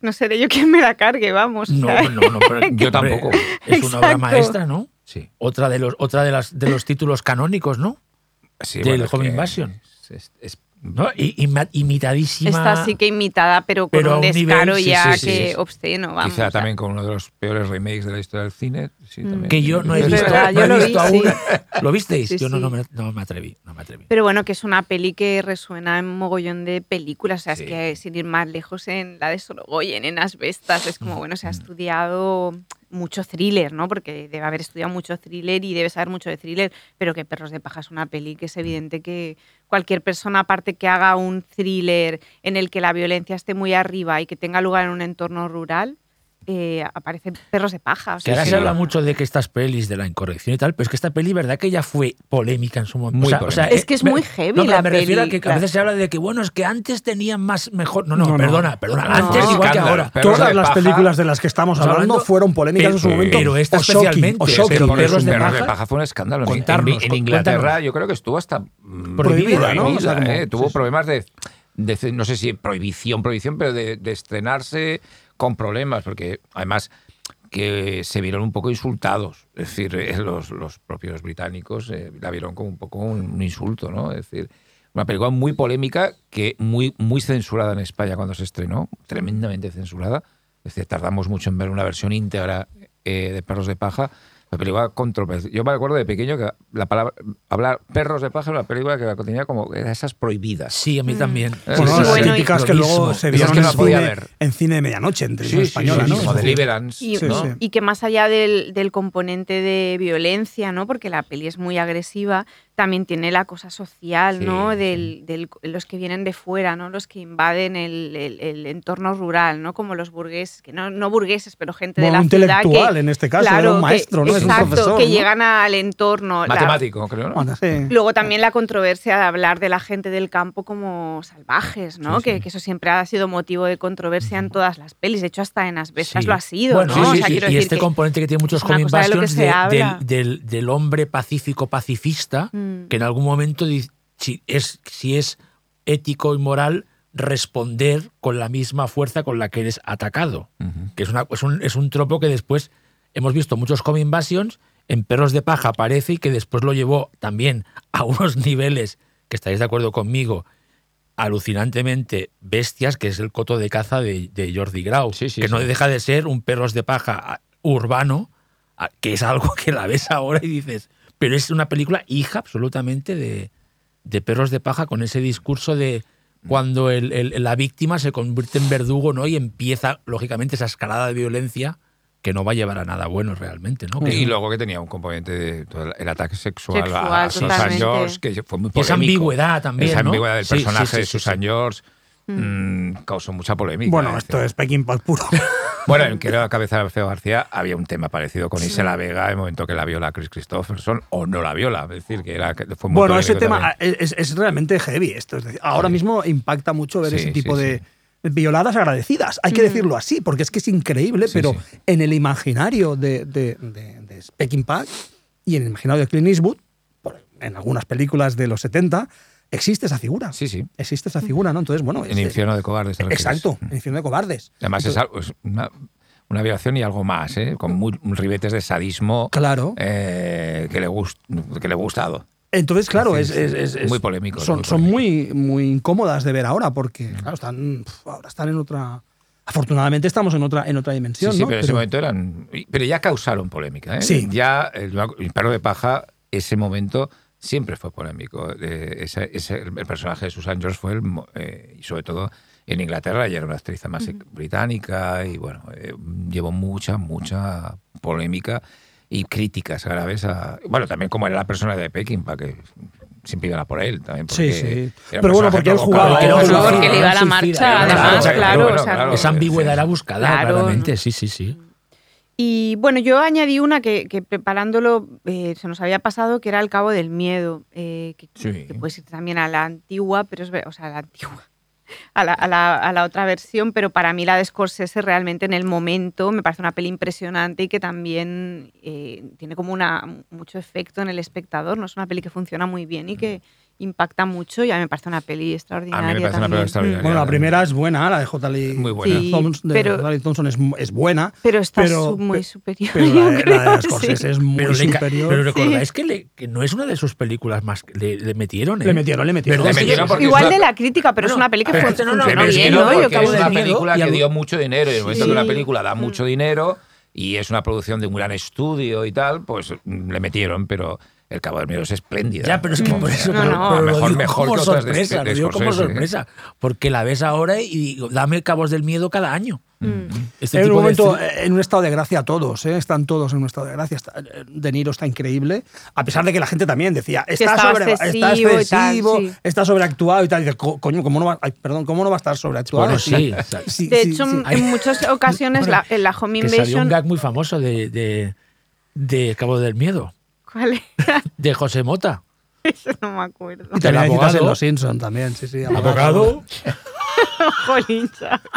no seré yo quien me la cargue, vamos. No, no, no. pero- Yo tampoco. Es una obra maestra, ¿no? Sí. Otra de los, otra de las de los títulos canónicos, ¿no? Sí, Del Home que Invasion. Es, es- es ¿no? Imitadísima. Está sí que imitada, pero con Pero un nivel, descaro sí, ya sí, sí, que sí. obsceno, vamos. Quizá o sea. también con uno de los peores remakes de la historia del cine. Sí, Mm. Que yo no he Es visto, verdad, no yo he lo vi, visto sí. aún. ¿Lo visteis? Sí, yo no, me, no me atreví, no me atreví. Pero bueno, que es una peli que resuena en mogollón de películas. O sea, Sí. es que sin ir más lejos en la de Sorogoyen, en Asbestas, es como, bueno, se ha estudiado mucho thriller, ¿no? Porque debe haber estudiado mucho thriller y debe saber mucho de thriller, pero que Perros de Paja es una peli que es evidente que cualquier persona, aparte que haga un thriller en el que la violencia esté muy arriba y que tenga lugar en un entorno rural, eh, aparecen Perros de Paja. O Que ahora sí. se habla mucho de que estas pelis de la incorrección y tal, pero es que esta peli, ¿verdad? Que ya fue polémica en su momento. Muy O sea- o sea, polémica. Es que es me- muy heavy no, la me refiero a peli, que a veces se habla de que, bueno, es que antes tenían más mejor. No, no, No, no. perdona, perdona. No. Antes igual que ahora. Todas de las películas de las que estamos hablando hablando- fueron polémicas en su momento. pero esta o shocking, especialmente, o shocking. pero Perros de Perros Paja- de Paja fue un escándalo. En- Inglaterra yo creo que estuvo hasta Prohibida, ¿no? Eh, Tuvo problemas de, de- no sé si prohibición, prohibición, pero de, de estrenarse con problemas, porque además que se vieron un poco insultados. Es decir, eh, los, los propios británicos eh, la vieron como un poco un, un insulto, ¿no? Es decir, una película muy polémica que muy, muy censurada en España cuando se estrenó, tremendamente censurada. Es decir, tardamos mucho en ver una versión íntegra eh, de Perros de Paja. La película controvertida. Yo me acuerdo de pequeño que la palabra hablar perros de paja era una película que la tenía como esas prohibidas. Sí, a mí también. Bueno, Sí, sí, las sí. típicas que luego se vieron que en, no podía cine, ver. en cine de medianoche, en televisión Sí, sí, española, sí, ¿no? como Deliverance. Y, Sí, ¿no? sí. y que más allá del, del componente de violencia, ¿no? Porque la peli es muy agresiva, también tiene la cosa social, Sí, ¿no? sí. Del, del- los que vienen de fuera, ¿no? Los que invaden el, el- el entorno rural, ¿no? Como los burgueses, que no, no burgueses, pero gente Bueno, de la intelectual que, en este caso, claro, era un que- maestro, ¿no? Es un profesor, que ¿no? llegan al entorno. la- Matemático, creo, ¿no? Bueno, sí. Luego también la controversia de hablar de la gente del campo como salvajes, ¿no? Sí, Que, sí. que eso siempre ha sido motivo de controversia en todas las pelis. De hecho, hasta en Asbestas Sí. lo ha sido, Bueno, ¿no? sí, O sí, sea, sí. quiero y decir este que- componente que tiene muchos cosa de del- del hombre pacífico pacifista, Mm. Que en algún momento si es, si es ético y moral responder con la misma fuerza con la que eres atacado. Que es, una, es, un, es un tropo que después hemos visto muchos Coming Invasions, en Perros de Paja aparece y que después lo llevó también a unos niveles, que estaréis de acuerdo conmigo, alucinantemente bestias, que es el coto de caza de, de Jordi Grau, Sí, sí, que no deja de ser un Perros de Paja ah, urbano, ah, que es algo que la ves ahora y dices, pero es una película hija absolutamente de, de Perros de Paja con ese discurso de cuando el- el- la víctima se convierte en verdugo ¿no? y empieza, lógicamente, esa escalada de violencia que no va a llevar a nada bueno realmente. ¿no? Y luego que tenía un componente de todo el, ataque sexual, Sexual, a Susan. George, que fue muy Y esa polémico. ambigüedad también, Esa ¿no? ambigüedad del Sí, sí, personaje sí, de sí, Susan sí. George mm, causó mucha polémica. Bueno, ¿eh? esto es Pekín Paz puro. Bueno, en que era la cabeza de Alfredo García había un tema parecido con Isela Vega en el momento que la viola Chris Christopherson o no la viola. Es decir, que, era, que fue muy Bueno, ese tema es, es realmente heavy esto. Es decir, ahora Sí. mismo impacta mucho ver Sí, ese tipo sí, de sí. violadas agradecidas. Hay que decirlo así, porque es que es increíble, Sí, pero sí. en el imaginario de, de, de, de Peckinpah y en el imaginario de Clint Eastwood, en algunas películas de los 70, existe esa figura. Sí, sí. Existe esa figura, ¿no? Entonces, bueno. En es- Infierno de Cobardes. Exacto, en Infierno de Cobardes. Además, es, una, una violación y algo más, ¿eh? con muy- ribetes de sadismo Claro. eh, que, le gust, que le ha gustado. Entonces, claro, Sí, es, sí. es- es- es- Muy polémico, Son, muy son polémico. muy, muy incómodas de ver ahora porque, claro, están, ahora están en otra. Afortunadamente estamos en otra, en otra Sí, dimensión, sí, ¿no? pero en ese momento eran. Pero ya causaron polémica. ¿eh? Sí. Ya el, el perro de paja, ese momento siempre fue polémico. Eh, ese- ese- el personaje de Susan George fue el. eh, y sobre todo en Inglaterra, ella era una actriz más británica y bueno, eh, llevó mucha, mucha polémica y críticas graves a. Bueno, también como era la persona de Peckinpah, que siempre iban a por él también. Sí, porque sí. Pero bueno, porque él jugaba- Era suicida, porque le iba a la marcha, además, claro, claro, o sea, claro. Esa ambigüedad era buscada, Claro, claramente, sí, sí, sí. Y bueno, yo añadí una que, que preparándolo eh, se nos había pasado, que era el Cabo del Miedo, eh, que, Sí. que puede ser también a la antigua, pero es, o sea, a la antigua, a la, a la- a la otra versión, pero para mí la de Scorsese realmente en el momento me parece una peli impresionante y que también eh, tiene como una, mucho efecto en el espectador, no es una peli que funciona muy bien y que, impacta mucho y a mí me parece una peli extraordinaria. A mí me parece una también. peli extraordinaria. Bueno, la primera es buena, la de J. Lee, Muy buena. Sí, Thompson, de pero- J. Lee Thompson es, es buena. Pero está pero- muy pe- superior. Pero la, de- creo, la de sí. Scorsese es muy Pero, superior. pero recordáis que, le- que no es una de sus películas más. que Le, le metieron, ¿eh? Le metieron, le metieron. Le metieron Igual es de una- la crítica, pero es Bueno, una peli que este no, no, es que bien, no, ¿no? Es una película que dio mucho dinero y en el momento Sí. que una película da mucho dinero y es una producción de un gran estudio y tal, pues le metieron, pero El Cabo del Miedo es espléndida. Ya, pero es que por eso. No, pero- no. pero lo Mejor- digo mejor como que otras de- sorpresa, de lo digo como Scorsese, ¿eh? sorpresa. Porque la ves ahora y digo, dame cabos del miedo cada año. Este en un tipo de momento, cine- eh, en un estado de gracia todos, ¿eh? están todos en un estado de gracia. Está- eh, de Niro está increíble, a pesar de que la gente también decía, está, sobre, está excesivo y tal, excesivo, sí. está sobreactuado y tal. Y dices, "Co- coño, ¿cómo no va, ay, perdón, ¿cómo no va a estar sobreactuado? Bueno, sí. Sí, De hecho, sí. en muchas ocasiones la, en la Home que salió un Invasion. gag muy famoso de, de, de Cabo del Miedo, ¿Cuál era? de José Mota. Eso no me acuerdo. Y también citas en abogado. Los Simpsons también, sí, sí. Abogado. Jolín, chaval.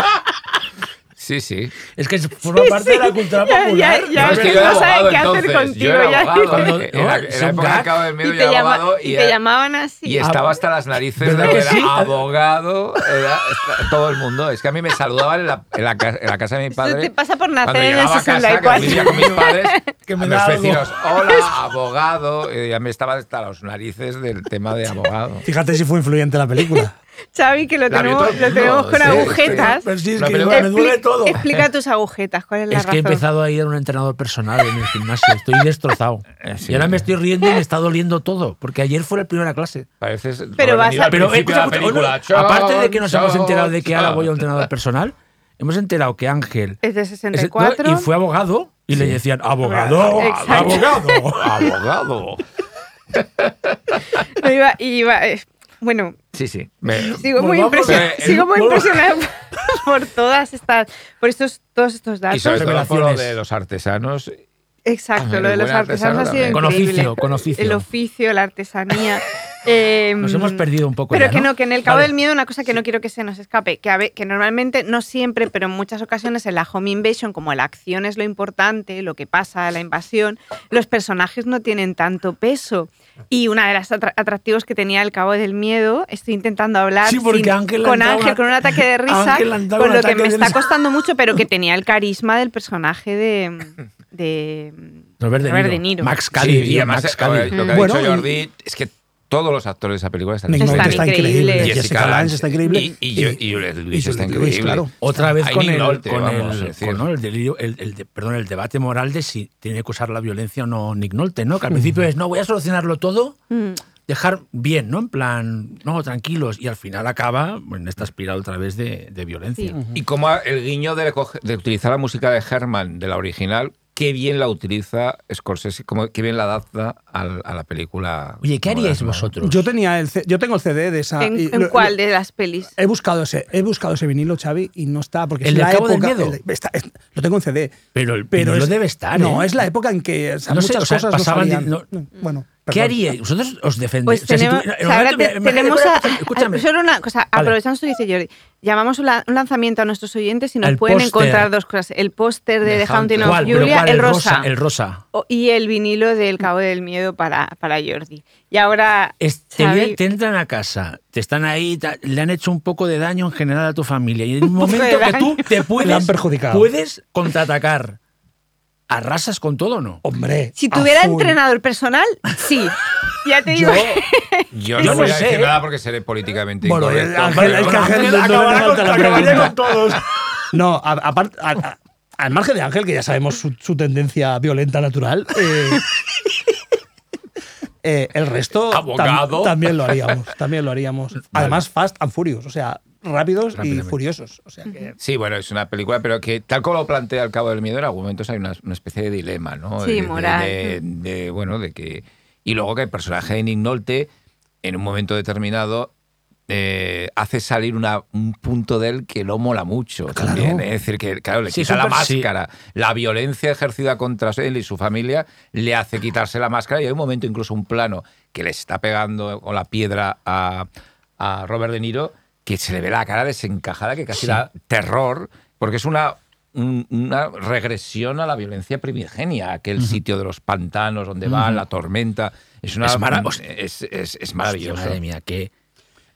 Sí, sí. Es que forma parte de la cultura popular. ya, ya. No, es que no yo era saben abogado qué hacer entonces. contigo, yo era ya. abogado. Cuando- en la, no, en la es un época del Cabo del Miedo Y yo te, era llama- abogado y y, te llamaban así. y estaba hasta las narices de ¿Verdad lo que era sí? abogado, era- todo el mundo. Es que a mí me saludaban en la, en la, ca- en la casa de mi Eso padre. te pasa por nacer Cuando en el llegaba a casa, que 64. vivía con mis padres, Que me a algo. vecinos, hola, abogado. Y ya me estaba hasta las narices del tema de abogado. Fíjate si fue influyente la película. Xavi, que lo tenemos, lo con sí, agujetas. Pero sí, es No, que pero- me duele Expli- todo. Explica tus agujetas, ¿cuál es la Es que he empezado a ir a un entrenador personal en el gimnasio. Estoy destrozado. Eh, sí. Y ahora me estoy riendo y me está doliendo todo. Porque ayer fue la primera clase. Pareces Pero vas a- Pero, eh, principio de la escucha, película. aparte de que nos hemos enterado de que ahora voy a un entrenador personal, hemos enterado que Ángel Es de es- 64. y fue abogado y le decían, abogado, Exacto. abogado. Abogado. No, iba- iba- eh, bueno, Sí, sí. Me- sigo muy, el- sigo impresionada por todas estas, por estos, todos estos y datos. sobre todo por lo de los artesanos. Exacto, El lo de los artesanos ha sido. Con increíble. oficio, con oficio. El oficio, la artesanía. Eh, Nos hemos perdido un poco Pero ya, que ¿no? no, que en el Cabo Vale. del Miedo una cosa que no quiero que se nos escape, que, a ve- que normalmente, no siempre, pero en muchas ocasiones en la Home Invasion, como la acción es lo importante, lo que pasa, la invasión, los personajes no tienen tanto peso. Y una de las atra- atractivos que tenía el Cabo del Miedo, estoy intentando hablar Sí, sin- Ángel con Ángel una- con un ataque de risa, con lo que me está risa. costando mucho, pero que tenía el carisma del personaje de... de Robert De Niro. De Niro. Max Sí, Cady, además, Max Cady. lo que ha Bueno, dicho y- Jordi es que todos los actores de esa película están Nick Nolte Están está increíbles. increíble, Jessica Jessica Lange está increíble. Y, y, y, y Juliette Lewis está Lewis, increíble. claro. Otra vez con, el, Nolte, con, vamos, el, es decir. con, ¿no? el delirio, el, el de- perdón, el debate moral de si tiene que usar la violencia o no Nick Nolte, ¿no? Que al principio es, no, voy a solucionarlo todo, Mm. dejar bien, ¿no? En plan, no, tranquilos. Y al final acaba en esta espiral otra vez de, de violencia. Sí. Y como el guiño de, de utilizar la música de Herman, de la original, qué bien la utiliza Scorsese, como qué bien la adapta al- a la película. Oye, ¿qué haríais vosotros? Yo tenía el C- yo tengo el CD de esa. ¿En, y en lo- cuál lo- de las pelis? He buscado ese, he buscado ese vinilo, Xavi, y no está porque ¿El es del la Cabo del época. Miedo? el de- está- es- lo tengo en CD. Pero el Pero vinilo es- debe estar, No, ¿eh? es la época en que o sea, No sé, muchas o sea, cosas pasaban no de- salían. no- bueno, ¿Qué haríais? ¿Vosotros os defendéis? Pues O sea, si tenemos, tú- o sea, te- me- me- tenemos a, escúchame. solo una cosa, Vale. aprovechando esto que dice Jordi, llamamos un, la- un lanzamiento a nuestros oyentes y nos El pueden póster. encontrar dos cosas, el póster de De The Haunting of ¿Cuál? ¿Pero Julia, cuál? el rosa, El rosa. o- y el vinilo del Cabo del Miedo para, para Jordi. Y ahora, Es- te, Xavi, te entran a casa, te están ahí, ta- le han hecho un poco de daño en general a tu familia. Y en un momento que tú te puedes, han perjudicado. puedes contraatacar. ¿Arrasas con todo o no? Hombre. si tuviera full. entrenador personal, sí. Ya te digo. Yo Yo no voy a sé, decir nada porque seré políticamente Bueno, incorrecto. el Ángel- acabará con- todos. No, aparte. a- a- al margen de Ángel, que ya sabemos su, su tendencia violenta natural, eh, eh, el resto tam- Abogado. también lo haríamos. También lo haríamos. Además, fast and furious, o sea, rápidos y furiosos. O sea que. Sí, bueno, es una película, pero que tal como lo plantea El Cabo del Miedo, en algún momento hay una, una especie de dilema, ¿no? Sí, De- de- moral. De, de- bueno, de que. Y luego que el personaje de Nick Nolte, en un momento determinado, eh, hace salir una- un punto de él que no mola mucho también. ¿eh? Es decir, que claro, le Sí, quita la súper- sí. máscara. La violencia ejercida contra él y su familia le hace quitarse la máscara. Y hay un momento, incluso un plano, que le está pegando con la piedra a, a Robert De Niro, que se le ve la cara desencajada, que casi da terror, porque es una un- una regresión a la violencia primigenia, aquel sitio de los pantanos donde va la tormenta. Es, una, Es es, es- Hostia, maravilloso. madre mía, qué,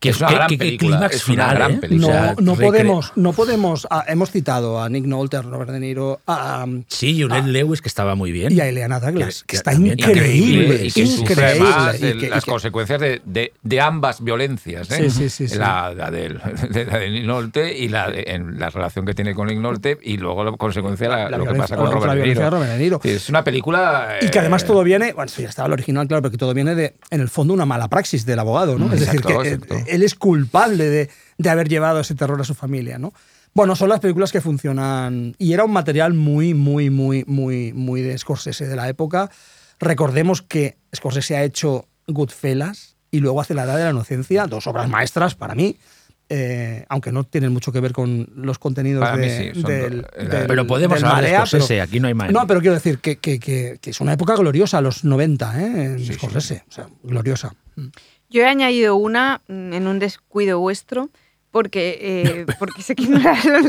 qué, Es una gran película, clímax es una final, gran ¿eh? película. No, podemos, no podemos. ah, hemos citado a Nick Nolte, a Robert De Niro, a, Sí, Juliette Lewis, que estaba muy bien. y a Ileana Douglas, Que- que que está también- increíble, y que increíble. más y el- que- y las que- consecuencias de, de- de ambas violencias. ¿eh? Sí, sí, sí, sí. La, la del- de, la de Nick Nolte y la, de- en la relación que tiene con Nick Nolte y luego la consecuencia la, La lo que pasa con Robert De violencia de Niro. Robert De Niro. Sí, Es una película... Y que además eh, todo viene, bueno, eso ya estaba el original, claro, pero que todo viene de, en el fondo, una mala praxis del abogado, ¿no? Mm, es decir, exacto, que eh, exacto. Él es culpable de, de haber llevado ese terror a su familia, ¿no? Bueno, son las películas que funcionan. Y era un material muy, muy, muy, muy, muy de Scorsese de la época. Recordemos que Scorsese ha hecho Goodfellas y luego hace La Edad de la Inocencia, dos obras maestras para mí. eh, aunque no tienen mucho que ver con los contenidos Para mí de- sí, son del, do- del- Pero podemos del hablar de Marea, Scorsese, pero- aquí no hay más. no, pero quiero decir que, que- que- que es una época gloriosa, los 90, ¿eh? En Sí, sí, Scorsese, o sea, gloriosa. Mm. Yo he añadido una mm, en un descuido vuestro, porque, eh, porque sé que no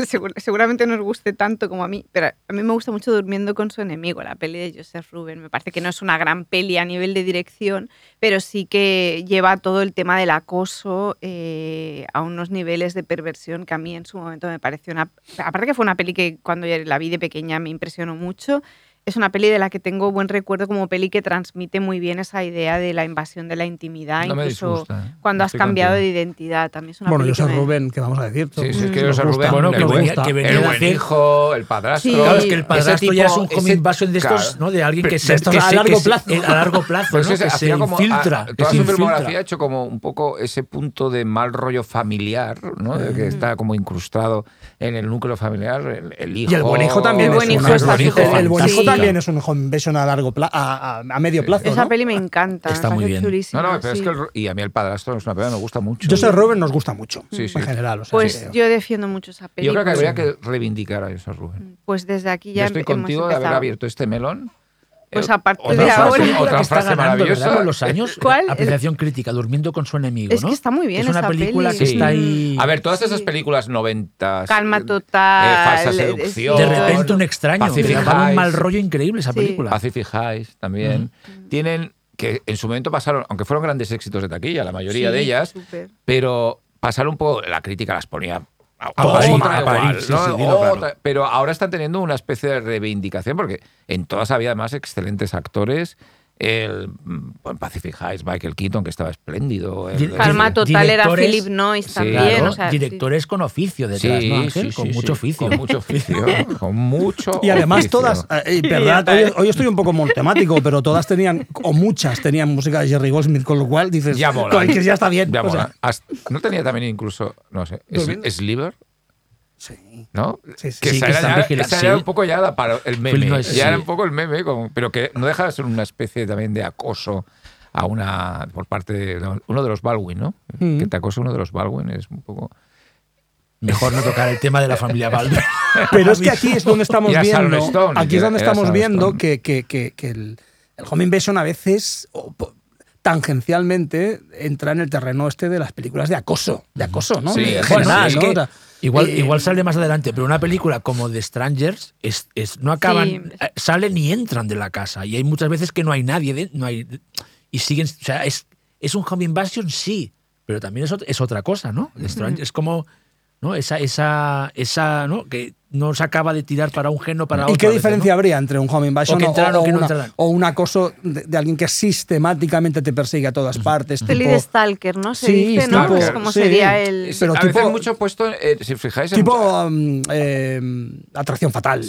segur- seguramente no os guste tanto como a mí, pero a mí me gusta mucho Durmiendo con su enemigo, la peli de Joseph Ruben. Me parece que no es una gran peli a nivel de dirección, pero sí que lleva todo el tema del acoso eh, a unos niveles de perversión que a mí en su momento me pareció una... Aparte que fue una peli que cuando la vi de pequeña me impresionó mucho. Es una peli de la que tengo buen recuerdo como peli que transmite muy bien esa idea de la invasión de la intimidad, No incluso disgusta, ¿eh? cuando has cambiado contigo. de identidad. También es una Bueno, yo soy Rubén, ¿qué vamos a decir? Sí, sí, es que Joseph gusta, Ruben, Bueno, que el, venía- que venía el de buen hacer- hijo, el padrastro. Sí. Claro, es que el padrastro ya es un tipo- ese- invasion de estos, claro. ¿no? De alguien que se, estos que a largo plazo. eh, a largo plazo, Pues ¿no? ese que se como, infiltra. a- que toda se su infiltra. filmografía ha hecho como un poco ese punto de mal rollo familiar, ¿no? De que está como incrustado en el núcleo familiar, el, el hijo. Y el buen hijo también. El buen es hijo está el, súper el buen hijo también es un home invasion a largo plazo, a, a- a medio plazo. Esa ¿no? peli me encanta. Está muy bien. chulísima, No, no, pero sí. es que y a mí el padrastro es una película que me gusta mucho. Joseph Ruben nos gusta mucho, Sí, sí. en general. o sea, Pues yo defiendo mucho esa peli. Yo creo que habría que reivindicar a Joseph Rubén. Pues desde aquí Yo ya estoy hemos contigo de haber abierto este melón. Pues Eh, a partir otra de frase- ahora- Otra que está frase ganando, maravillosa. Con los años, ¿Cuál? apreciación crítica, durmiendo con su enemigo, Es ¿no? que está muy bien Es una esa película peli. que Sí. está ahí... A ver, todas Sí. esas películas noventas. Calma eh, total, falsa eh, seducción. de repente un extraño, Pacific un mal rollo increíble esa Sí. película. Pacific Heights también. Tienen que en su momento pasaron, aunque fueron grandes éxitos de taquilla, la mayoría Sí, de ellas, súper. pero pasaron un poco, la crítica las ponía a, A parir, otra a parir, igual, sí, ¿no? sí, dilo claro. Otra- pero ahora están teniendo una especie de reivindicación porque en todas había además excelentes actores. El mm, en Pacific Heights, Michael Keaton, que estaba espléndido. el- Calma total era Philip Noyce Sí, también. Claro, o sea, directores con oficio detrás, Sí, ¿no, Ángel? sí, con sí, mucho oficio. Con mucho oficio. con mucho Y además oficio. todas, eh, verdad, hoy, hoy estoy un poco montemático, pero todas tenían, o muchas tenían música de Jerry Goldsmith, con lo cual dices, Ya mola. "Con que ya está bien. Ya o sea, mola. Hasta- ¿No tenía también incluso, no sé. Sliver? Sí. ¿no? Sí, sí. que Sí, que era, esa un poco ya la el meme. Phil Noyce, ya sí. era un poco el meme, como- pero que no deja de ser una especie también de acoso a una por parte de uno de los Baldwin, ¿no? Mm. Que te acosa uno de los Baldwin es un poco Mejor no tocar el tema de la familia Baldwin. Pero es que aquí es donde estamos viendo, Stone, aquí es donde estamos viendo que, que- que- que el, el home invasion a veces tangencialmente entra en el terreno este de las películas de acoso, de acoso, ¿no? Sí, De ¿no? Igual, eh, igual sale más adelante, pero una película como The Strangers es, es- no acaban, Sí. eh, salen y entran de la casa. Y hay muchas veces que no hay nadie, de- no hay, y siguen, o sea, es, es un home invasion, sí, pero también es, es otra cosa, ¿no? The Strangers es como, ¿no? Esa, esa, esa, ¿no? Que no se acaba de tirar para un gen o para otro. ¿Y qué a veces, diferencia ¿no? habría entre un home invasion O que o, o o que no o un acoso de, de alguien que sistemáticamente te persigue a todas partes? Peli tipo- de Stalker, ¿no? Se Sí, dice, ¿no? Stalker, Es como sí. sería el... Pero a tipo- veces mucho puesto, eh, si fijáis, tipo um, eh, Atracción Fatal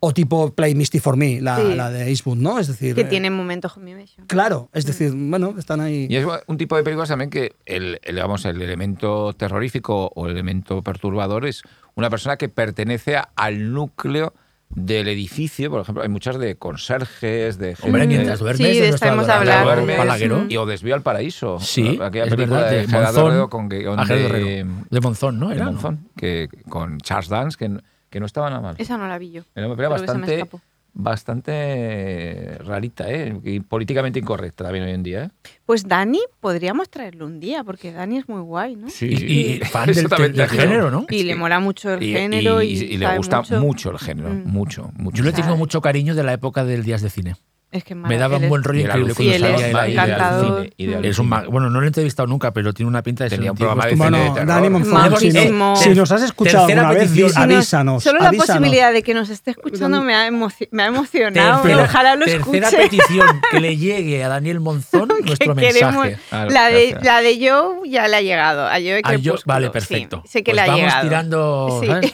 o tipo Play Misty for Me, la, Sí. la de Eastwood, ¿no? Es decir, que eh, tiene momento home invasion. Claro, es decir, bueno, están ahí. Y es un tipo de películas también que el, el, digamos, el elemento terrorífico o el elemento perturbador es una persona que pertenece a- al núcleo del edificio. Por ejemplo, hay muchas de conserjes, de Hombre, gente- mientras duermes. Sí, de nuestro esta hemos adorado hablado. duermes y o desvío al paraíso. Sí, aquella es película verdad, de, de Monzón. Con guion Ah, de. De Monzón, ¿no? de Era, ¿no? Monzón, que, con Charles Dance, que, que no estaba nada mal. Esa no la vi yo. Era película que se me bastante rarita, ¿eh? Y políticamente incorrecta también hoy en día, ¿eh? Pues Dani, podríamos traerlo un día, porque Dani es muy guay, ¿no? Sí, Y, y fan del, género, ¿no? Y le mola mucho el Y, género y, y- y le gusta mucho. mucho. el género, Mm. mucho, mucho. Yo le tengo mucho cariño de la época del Días de Cine. Es que Me daba un buen rollo increíble Sí, cuando es salía él ahí. encantador. Es un bueno, no lo he entrevistado nunca, pero tiene una pinta de ser Tenía un programa de cine Bueno, de Dani terror. Monzón, si, no- si nos has escuchado Tercera alguna vez, petición. Sí, no, avísanos. Solo la avísanos. posibilidad de que nos esté escuchando me ha, emoci- me ha emocionado. Tercera, Ojalá lo tercera escuche. petición que le llegue a Daniel Monzón nuestro que queremos- mensaje. Claro, la, de, gracias. la de Joe ya le ha llegado. A Joe Ah, yo- Crepúsculo, vale, sí, perfecto. sé que Pues le ha vamos llegado. tirando. Sí.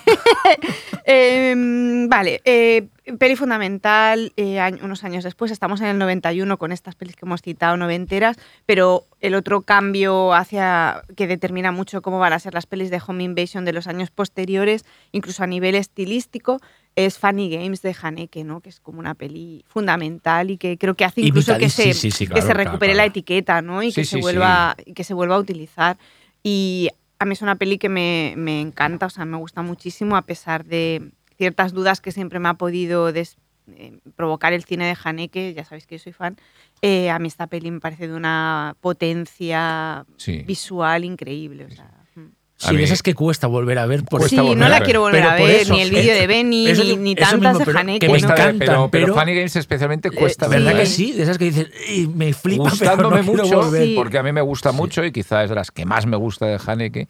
Eh, vale, eh, peli fundamental, eh, año- unos años después, estamos en el 91 con estas pelis que hemos citado noventeras, pero el otro cambio hacia que determina mucho cómo van a ser las pelis de Home Invasion de los años posteriores, incluso a nivel estilístico, es Funny Games de Haneke, ¿no? que es como una peli fundamental y que creo que hace incluso que se, sí, sí, que claro, se claro, recupere claro. la etiqueta ¿no? y que, se vuelva, que se vuelva a utilizar. Y a mí es una peli que me, me encanta, o sea, me gusta muchísimo a pesar de ciertas dudas que siempre me ha podido des- eh, provocar el cine de Haneke, ya sabéis que yo soy fan. Eh, a mí esta peli me parece de una potencia Sí. visual increíble. o sea, mm. Sí, de esas que cuesta volver a ver. Por sí, no la ver. quiero volver Pero a ver, eso, ni el vídeo eh, de Benny, eso- ni, ni eso tantas mismo, de pero Haneke. que me ¿no? Encantan, pero, pero pero- Funny Games especialmente cuesta ¿Verdad ver. que sí? De esas que dices, "Ey, me flipa, pero gustándome no quiero mucho, volver". Sí. porque a mí me gusta mucho y quizás es de las que más me gusta de Haneke.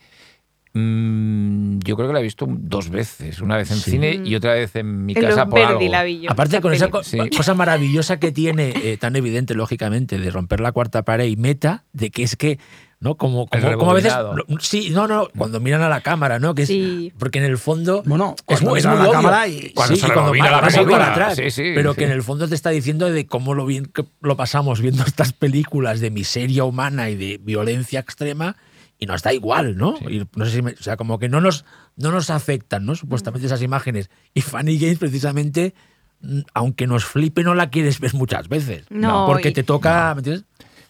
Mm, yo creo que la he visto dos veces, una vez en Sí. cine y otra vez en mi En casa por algo. la Aparte con esa co- Sí. cosa maravillosa que tiene, eh, tan evidente, lógicamente, de romper la cuarta pared y meta, de que es que, ¿no? Como, como, como a veces. Sí, no, no, cuando miran a la cámara, ¿no? Que es, Sí. Porque en el fondo. Bueno, es cuando muy, es muy a la obvio. cámara y- Cuando se cuando rebobina va- la vas a ir película. atrás, Sí, sí, pero sí. que en el fondo te está diciendo de cómo lo bien que lo pasamos viendo estas películas de miseria humana y de violencia extrema y nos da igual, ¿no? Y no sé si me- o sea, como que no nos, no nos afectan, ¿no? Supuestamente esas imágenes. Y Funny Games, precisamente, mm, aunque nos flipe, no la quieres ver muchas veces. No, Porque y- te toca, ¿me entiendes?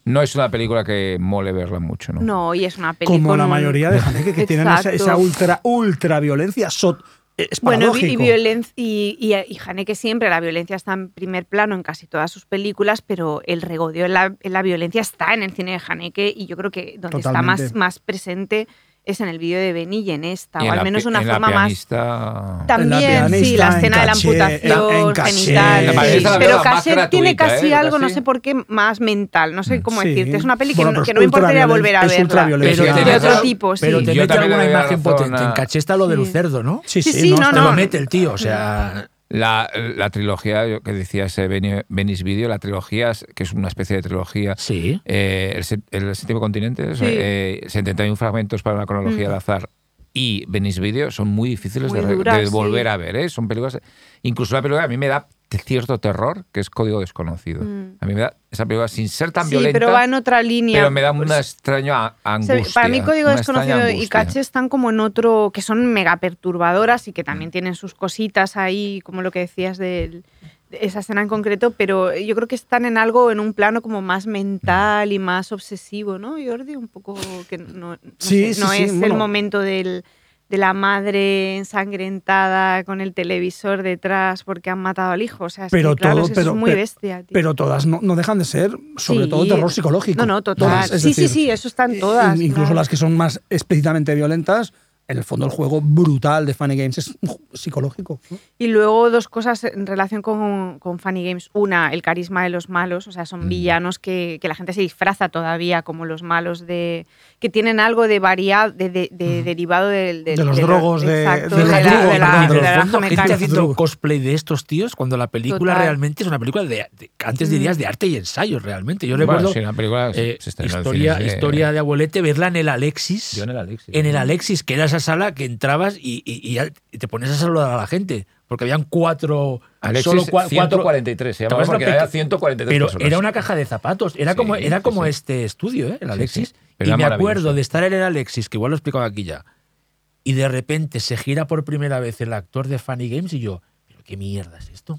No es una película que mole verla mucho, ¿no? No, y es una peli Como la mayoría de Haneke que tienen esa, esa ultra, ultra violencia. so- es Bueno, y, violencia y, y, y Haneke siempre la violencia está en primer plano en casi todas sus películas, pero el regodeo en la, en la violencia está en el cine de Haneke y yo creo que donde está más, más presente es en el vídeo de Benny y en esta, Y o al menos una en la forma más pianista... también, sí, pianista, la en escena de la caché, amputación en- en caché. genital. La sí. pianista la Pero Cassette tiene casi ¿eh? algo, no sé por qué, más mental. No sé cómo Sí. decirte. Es una peli que, Bueno, no, que me importaría volver a verla. Pero de otro tipo, sí. Pero te mete alguna imagen potente. En caché está lo del Sí. cerdo, ¿no? Sí, Sí, no, Te lo no. mete el tío, o sea. La, la trilogía que decía ese Beni- Venice Video, la trilogía, que es una especie de trilogía, Sí. eh, el, el séptimo continente, Sí. eh, 71 fragmentos para una cronología al azar y Venice Video son muy difíciles Muy de, re- duras, de sí. volver a ver. ¿eh? Son películas, incluso la película a mí me da cierto terror, que es Código Desconocido. Mm. A mí me da esa película sin ser tan Sí, violenta, pero va en otra línea. pero me da una Pues, extraña angustia. Para mí Código Desconocido y. Caché están como en otro, que son mega perturbadoras y que también tienen sus cositas ahí, como lo que decías de esa escena en concreto, pero yo creo que están en algo, en un plano como más mental y más obsesivo, ¿no, Jordi? Un poco que no, no Sí, sé, sí, no sí, es el bueno. momento del, de la madre ensangrentada con el televisor detrás porque han matado al hijo. O sea, es Pero que, claro, todo- eso pero- es muy pero- bestia. tío. Pero todas no, no dejan de ser, sobre Sí. todo, terror psicológico. No, no, total. Todas, sí, sí, decir, sí, eso están eh, todas. Incluso claro. las que son más explícitamente violentas, en el fondo el juego brutal de Funny Games es psicológico. ¿no? Y luego dos cosas en relación con, con Funny Games. Una, el carisma de los malos, o sea, son villanos que, que la gente se disfraza todavía como los malos de que tienen algo de variado, de, de- de- derivado del- del- De los lo- drogos, de- exacto, de los la- drugos, de la- de de la fondo, gente mecánica. haciendo cosplay de estos tíos cuando la película Total. realmente es una película de, de- antes Mm. dirías de arte y ensayo realmente. Yo Bueno, recuerdo sí, la película eh, historia, eh, historia de abuelete, verla en el Alexis. Yo en el Alexis. en el Alexis, que era esa sala que entrabas y, te ponías a saludar a la gente. Porque habían cuatro. Alexis solo cua- cuatro. 143, se llamaba ¿Te acuerdas porque había peque- 143 Pero personas. era una caja de zapatos. Era Sí, como, era como sí. este estudio, ¿eh? el Alexis. sí. Y me acuerdo de estar en el Alexis, que igual lo he explicado aquí ya. Y de repente se gira por primera vez el actor de Funny Games y yo, ¿pero qué mierda es esto?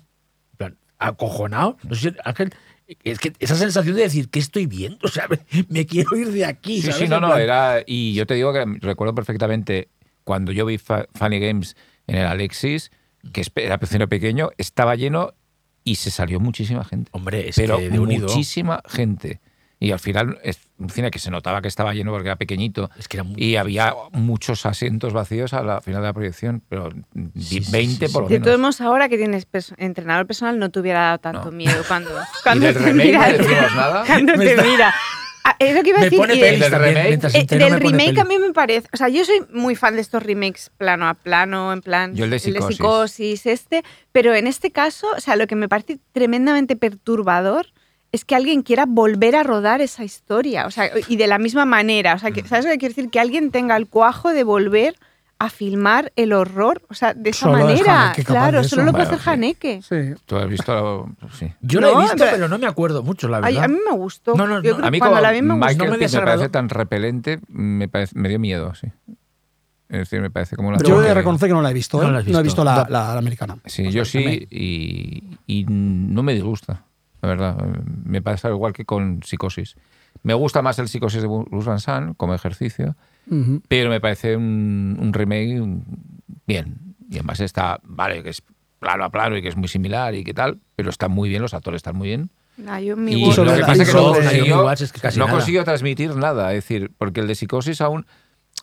En plan, acojonado. No sé si, Ángel, es que esa sensación de decir, ¿qué estoy viendo? O sea, me, me quiero ir de aquí. Sí, ¿sabes? sí, no, no, era. Y yo te digo que recuerdo perfectamente cuando yo vi Funny Games en el Alexis, que era pequeño, estaba lleno y se salió muchísima gente. Hombre, es pero que de unido. muchísima gente. Y al final es un cine que se notaba que estaba lleno porque era pequeñito Es que era muy- y había muchos asientos vacíos a la final de la proyección, pero Sí, sí, 20 sí, por sí. lo De menos. todos modos, ahora que tienes perso- entrenador personal, no te hubiera dado tanto No. miedo cuando, y cuando del te remake mira. no decimos nada. Cuando te está- mira. Ah, es lo que iba a decir. pone y- pelis del remake? Eh, del remake a mí me parece, o sea, yo soy muy fan de estos remakes plano a plano, en plan Yo el de Psicosis. Psicosis, este, pero en este caso, o sea, lo que me parece tremendamente perturbador es que alguien quiera volver a rodar esa historia, o sea, y de la misma manera, o sea, que, ¿sabes lo que quiero decir? Que alguien tenga el cuajo de volver a filmar el horror, o sea, de esa Solo es manera, capaz claro, solo lo puede hacer. Haneke. Sí. Tú has visto, sí. Yo lo he visto, pero- pero no me acuerdo mucho, la Ay, verdad. a mí me gustó. No, no, Yo no. creo A mí que cuando como la vi me gustó. Michael No me me parece tan repelente, me, parece- me dio miedo, sí. Es decir, me parece como una... Yo de que- reconocer que no la he visto, ¿eh? No la has No he visto. visto la, la- la americana. Sí, yo sí, y, y no me disgusta, la verdad. Me pasa igual que con Psicosis. Me gusta más el Psicosis de Bruce Van Sant como ejercicio, pero me parece un, un remake bien. Y además está, vale, que es plano a plano y que es muy similar y que tal, pero está muy bien, los actores están muy bien. Y lo que pasa es que no consiguió, Naomi Watts es que casi no nada. consiguió transmitir nada. Es decir, porque el de Psicosis aún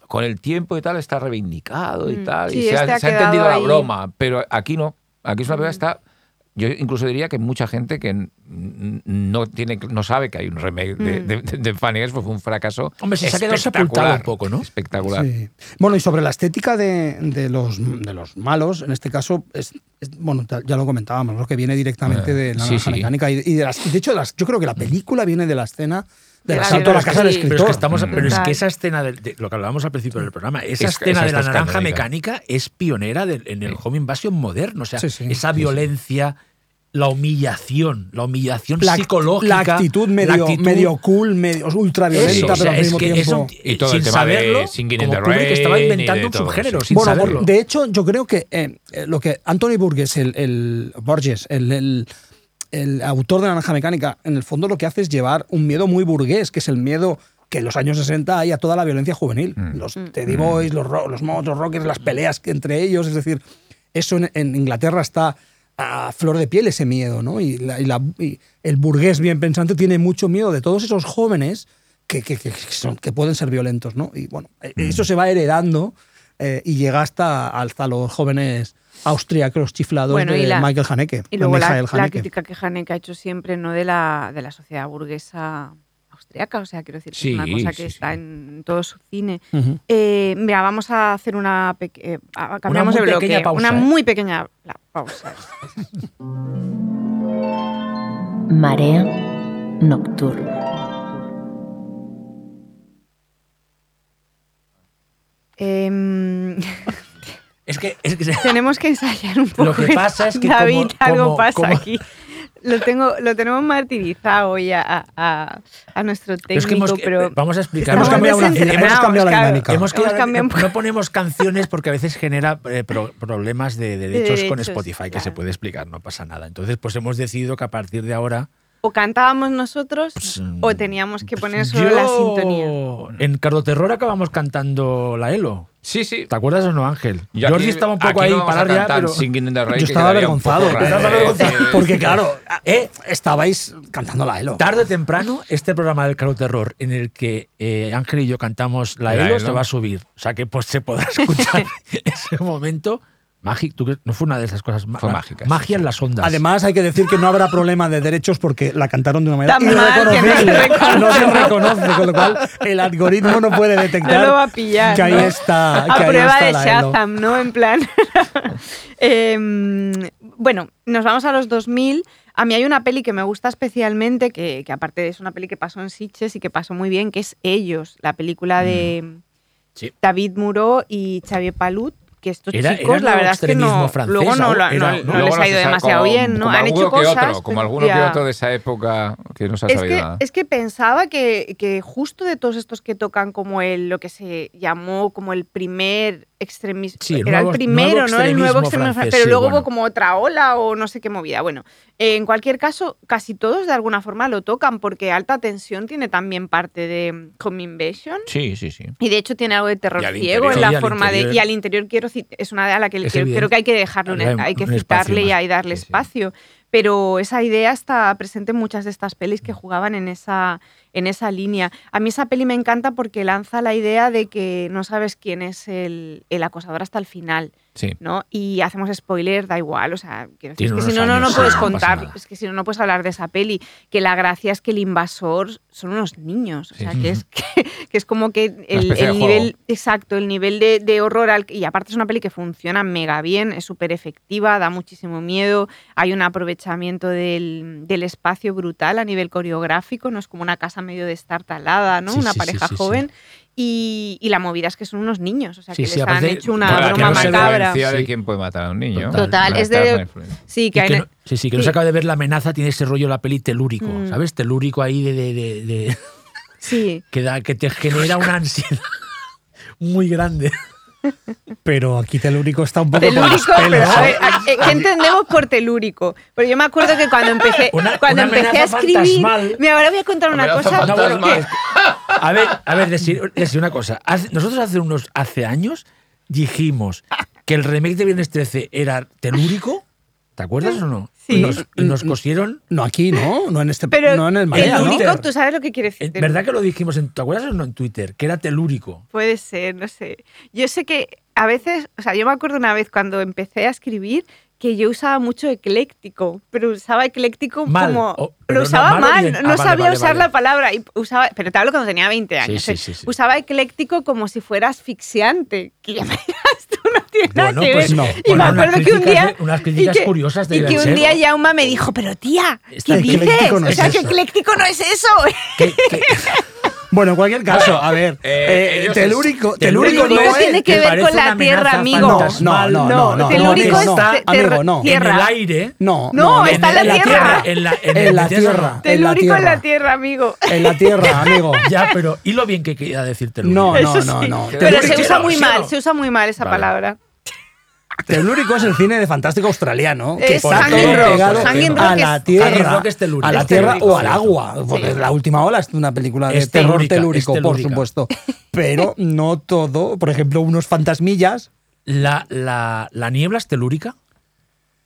con el tiempo y tal está reivindicado y Mm, tal. sí, y se, este ha, ha se ha entendido la broma, pero aquí no. Aquí es una Mm. película que está. Yo incluso diría que mucha gente que no tiene no sabe que hay un remake de, Mm. de, de, de Funny Games, pues fue un fracaso. Hombre, se ha quedado sepultado espectacular, un poco, ¿no? Espectacular. Sí. Bueno, y sobre la estética de, de los, de los malos, en este caso, es, es- bueno, ya lo comentábamos, lo que viene directamente Eh, de la sí, mecánica. Y, y de, las, de hecho, de las, yo creo que la película viene de la escena De del la asalto a la casa del Sí. Pero es escritor. que estamos, pero es que esa escena de, de lo que hablábamos al principio del programa, esa Es- escena esa de la naranja mecánica es pionera en el Sí. home invasion moderno, o sea, Sí, sí, esa sí, sí. violencia, la humillación, la humillación la, psicológica, la actitud medio, la actitud- medio cool, medio ultra violenta, Eso, o pero al es mismo que tiempo. eso, Y todo sin el tema de saberlo, Singing in como the estaba Rain y inventando de un subgénero sin bueno, saberlo. de hecho, yo creo que eh, eh, lo que Anthony Burgess, el, el Borges, el, el- el autor de la naranja mecánica, en el fondo lo que hace es llevar un miedo muy burgués, que es el miedo que en los años 60 hay a toda la violencia juvenil. Mm. Los Teddy Boys, los, los los rockers, las peleas que entre ellos, es decir, eso en, en Inglaterra está a flor de piel ese miedo, ¿no? Y, la- y la- y el burgués bien pensante tiene mucho miedo de todos esos jóvenes que, que- que son- que pueden ser violentos, ¿no? Y bueno, eh, Mm. eso se va heredando eh, y llega hasta, hasta los jóvenes austriacos chiflados Bueno, y de la- Michael Haneke. Y de luego la, Michael la Haneke. crítica que Haneke ha hecho siempre no de la, de la sociedad burguesa austriaca, o sea, quiero decir, que Sí, es una cosa que sí, está sí. en todo su cine. Eh, mira, vamos a hacer una peque- eh, cambiamos muy de bloque, pequeña pausa, una ¿eh? muy pequeña la pausa. Marea nocturna. Em, es que, es que tenemos que ensayar un poco. Lo que pasa es que David, como- algo como- pasa como- aquí. Lo tengo, lo tenemos martirizado ya a, a- a nuestro técnico, es que hemos- pero vamos a explicar. Hemos cambiado, una- hemos desentrenados, cambiado la dinámica. Hemos cambiado poco. no ponemos canciones porque a veces genera eh, pro- problemas de, derechos con derechos, Spotify, que se puede explicar, no pasa nada. Entonces, pues hemos decidido que a partir de ahora. O cantábamos nosotros Pues, o mm, teníamos que pues poner solo yo- la sintonía. En Cardoterror acabamos cantando la Elo. Sí, sí. ¿Te acuerdas o no, Ángel? Yo Jordi estaba un poco ahí no para ya, pero. Singing in the Rain, Yo estaba avergonzado, Eh, porque claro, eh, estabais cantando la ELO. Tarde o temprano, este programa del Caro Terror, en el que eh, Ángel y yo cantamos la, La Elo, Elo. se va a subir. O sea que pues se podrá escuchar ese momento. Mágico, ¿tú crees? no fue una de esas cosas Fue mágica, Magia sí, en las ondas. Además, hay que decir que no habrá problema de derechos porque la cantaron de una manera no se irreconocible. reconoce. No se reconoce, con lo cual el algoritmo no puede detectar No lo va a pillar. que ahí ¿no? está. que A ahí prueba está de ELO. Shazam, ¿no? En plan. Em, bueno, nos vamos a los 2000. A mí hay una peli que me gusta especialmente, que, que aparte es una peli que pasó en Sitges y que pasó muy bien, que es Ellos, la película de Mm. Sí. David Muro y Xavier Palut. Que estos Era- chicos, era la verdad es que no. francés, luego no, lo- era- no- no, no Luego les ha ido demasiado como- bien, ¿no? Como Han hecho alguno que cosas. otro, como alguno que otro de esa época que no se ha Es sabido que, nada. es que pensaba que, que justo de todos estos que tocan como el lo que se llamó como el primer extremismo, Sí, era nuevo- el primero, ¿no? El nuevo extremismo francés, pero sí, luego bueno. hubo como otra ola o no sé qué movida. Bueno, eh, en cualquier caso, casi todos de alguna forma lo tocan porque Alta Tensión tiene también parte de mm, Home Invasion. Sí, sí, sí. Y de hecho tiene algo de terror ciego interior. en la forma de. Y al interior quiero cit- es una de a la que creo, que hay que dejarle un- Hay hay que citarle y, más. y darle Sí, sí. espacio. pero esa idea está presente en muchas de estas pelis que jugaban en esa, en esa línea. A mí esa peli me encanta porque lanza la idea de que no sabes quién es el, el acosador hasta el final. Sí. ¿no? Y hacemos spoiler, da igual, o sea, Tiene es que si no, no, no puedes no contar, es que si no, no puedes hablar de esa peli, que la gracia es que el invasor son unos niños, o Sí. sea, que es, que, que es como que el, nivel, exacto, el nivel de, de horror, al- y aparte es una peli que funciona mega bien, es súper efectiva, da muchísimo miedo, hay un aprovechamiento del, del espacio brutal a nivel coreográfico, no es como una casa medio destartalada, ¿no? Sí, una sí, pareja sí, sí. joven. Y, y la movida es que son unos niños, o sea, Sí, que sí, les han hecho una que broma no se macabra. Influencia de quién puede matar a un niño. Total. es Una de-. Sí, que hay... que no- sí, sí, que no se acaba de ver la amenaza, tiene ese rollo la peli telúrico, Mm. ¿sabes? Telúrico ahí de, de- de- de- Sí. que, da- que te genera una ansiedad muy grande. Pero aquí telúrico está un poco Telúrico, los pelos, pero a ¿eh? ver, a- ¿qué entendemos por telúrico? Pero yo me acuerdo que cuando empecé, Una- cuando una empecé a escribir, mira, ahora voy a contar una cosa. fantasmal. que- A ver, a ver, decir, decir una cosa. Hace- nosotros hace unos hace años dijimos que el remake de Viernes 13 era telúrico. ¿Te acuerdas o no? Sí. Y nos, y nos cosieron. No aquí, ¿no? No en este Pero no en el Marea, ¿no? telúrico, tú sabes lo que quiere decir. En telúrico. ¿Verdad que lo dijimos en. ¿Te acuerdas o no en Twitter? Que era telúrico. Puede ser, no sé. Yo sé que a veces, o sea, yo me acuerdo una vez cuando empecé a escribir que yo usaba mucho ecléctico, pero usaba ecléctico Mal, como... o- pero lo no usaba mal no Ah, vale, sabía vale, usar vale. la palabra. Y usaba, pero te hablo cuando tenía 20 años. sí, ¿eh? sí, sí. Usaba ecléctico como si fuera asfixiante. Que ya me tú no tiene nada Bueno, que pues ver. no. Y Bueno, me acuerdo que un día... de- unas y críticas que- curiosas Y deben que un día Yauma me dijo, pero tía, ¿qué dices? no o es sea, que eso. ecléctico no es eso. Que- que- Bueno, en cualquier caso, a ver, Eh, eh, telúrico, es- telúrico telúrico no es... tiene que ver con la tierra, amigo. No, no, no, No, no, telúrico no, es no, amigo, no. tierra. En el aire. No, No, está en la en la tierra. tierra. En la, en, En la tierra. En la Telúrico en la tierra. amigo. En la tierra, amigo. Ya, pero ¿y lo bien que queda decir telúrico? No, no, no, sí. no. Pero se usa ¿sí muy mal, se usa muy mal esa palabra. Telúrico es el cine de fantástico australiano que Es está todo Rock. pegado Rock a la tierra, Hanging Rock es telúrico. a la Es tierra telúrico, o al agua. Porque la última ola es una película de Es terror telúrico, por supuesto. Pero no todo. Por ejemplo, unos fantasmillas. La, la, la niebla es telúrica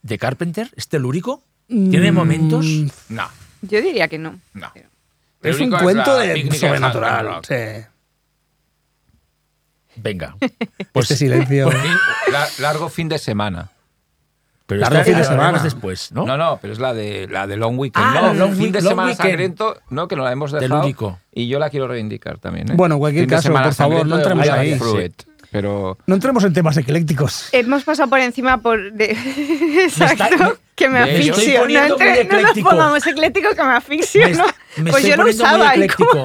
de Carpenter, ¿es telúrico? ¿Tiene Mm, momentos? No, Yo diría que no. no. Es un cuento la de sobrenatural. Sí. Venga. Pues este silencio. La- largo fin de semana. Pero Largo esta fin de semana. después, ¿no? No, no, pero es la de la de Long Weekend. Ah, no, Long fin Week- de Long semana Weekend. sangriento, no, que no la hemos dejado. Telúrico. Y yo la quiero reivindicar también. ¿eh? Bueno, en cualquier Fin caso, por favor, no entremos ahí. Pero No entremos en temas eclécticos. Hemos pasado por encima por de Exacto, está- que me asfixio. No, entre- no nos pongamos ecléctico que me asfixio, Me, ¿no? me Pues yo lo poniendo muy usaba. y ecléctico. como-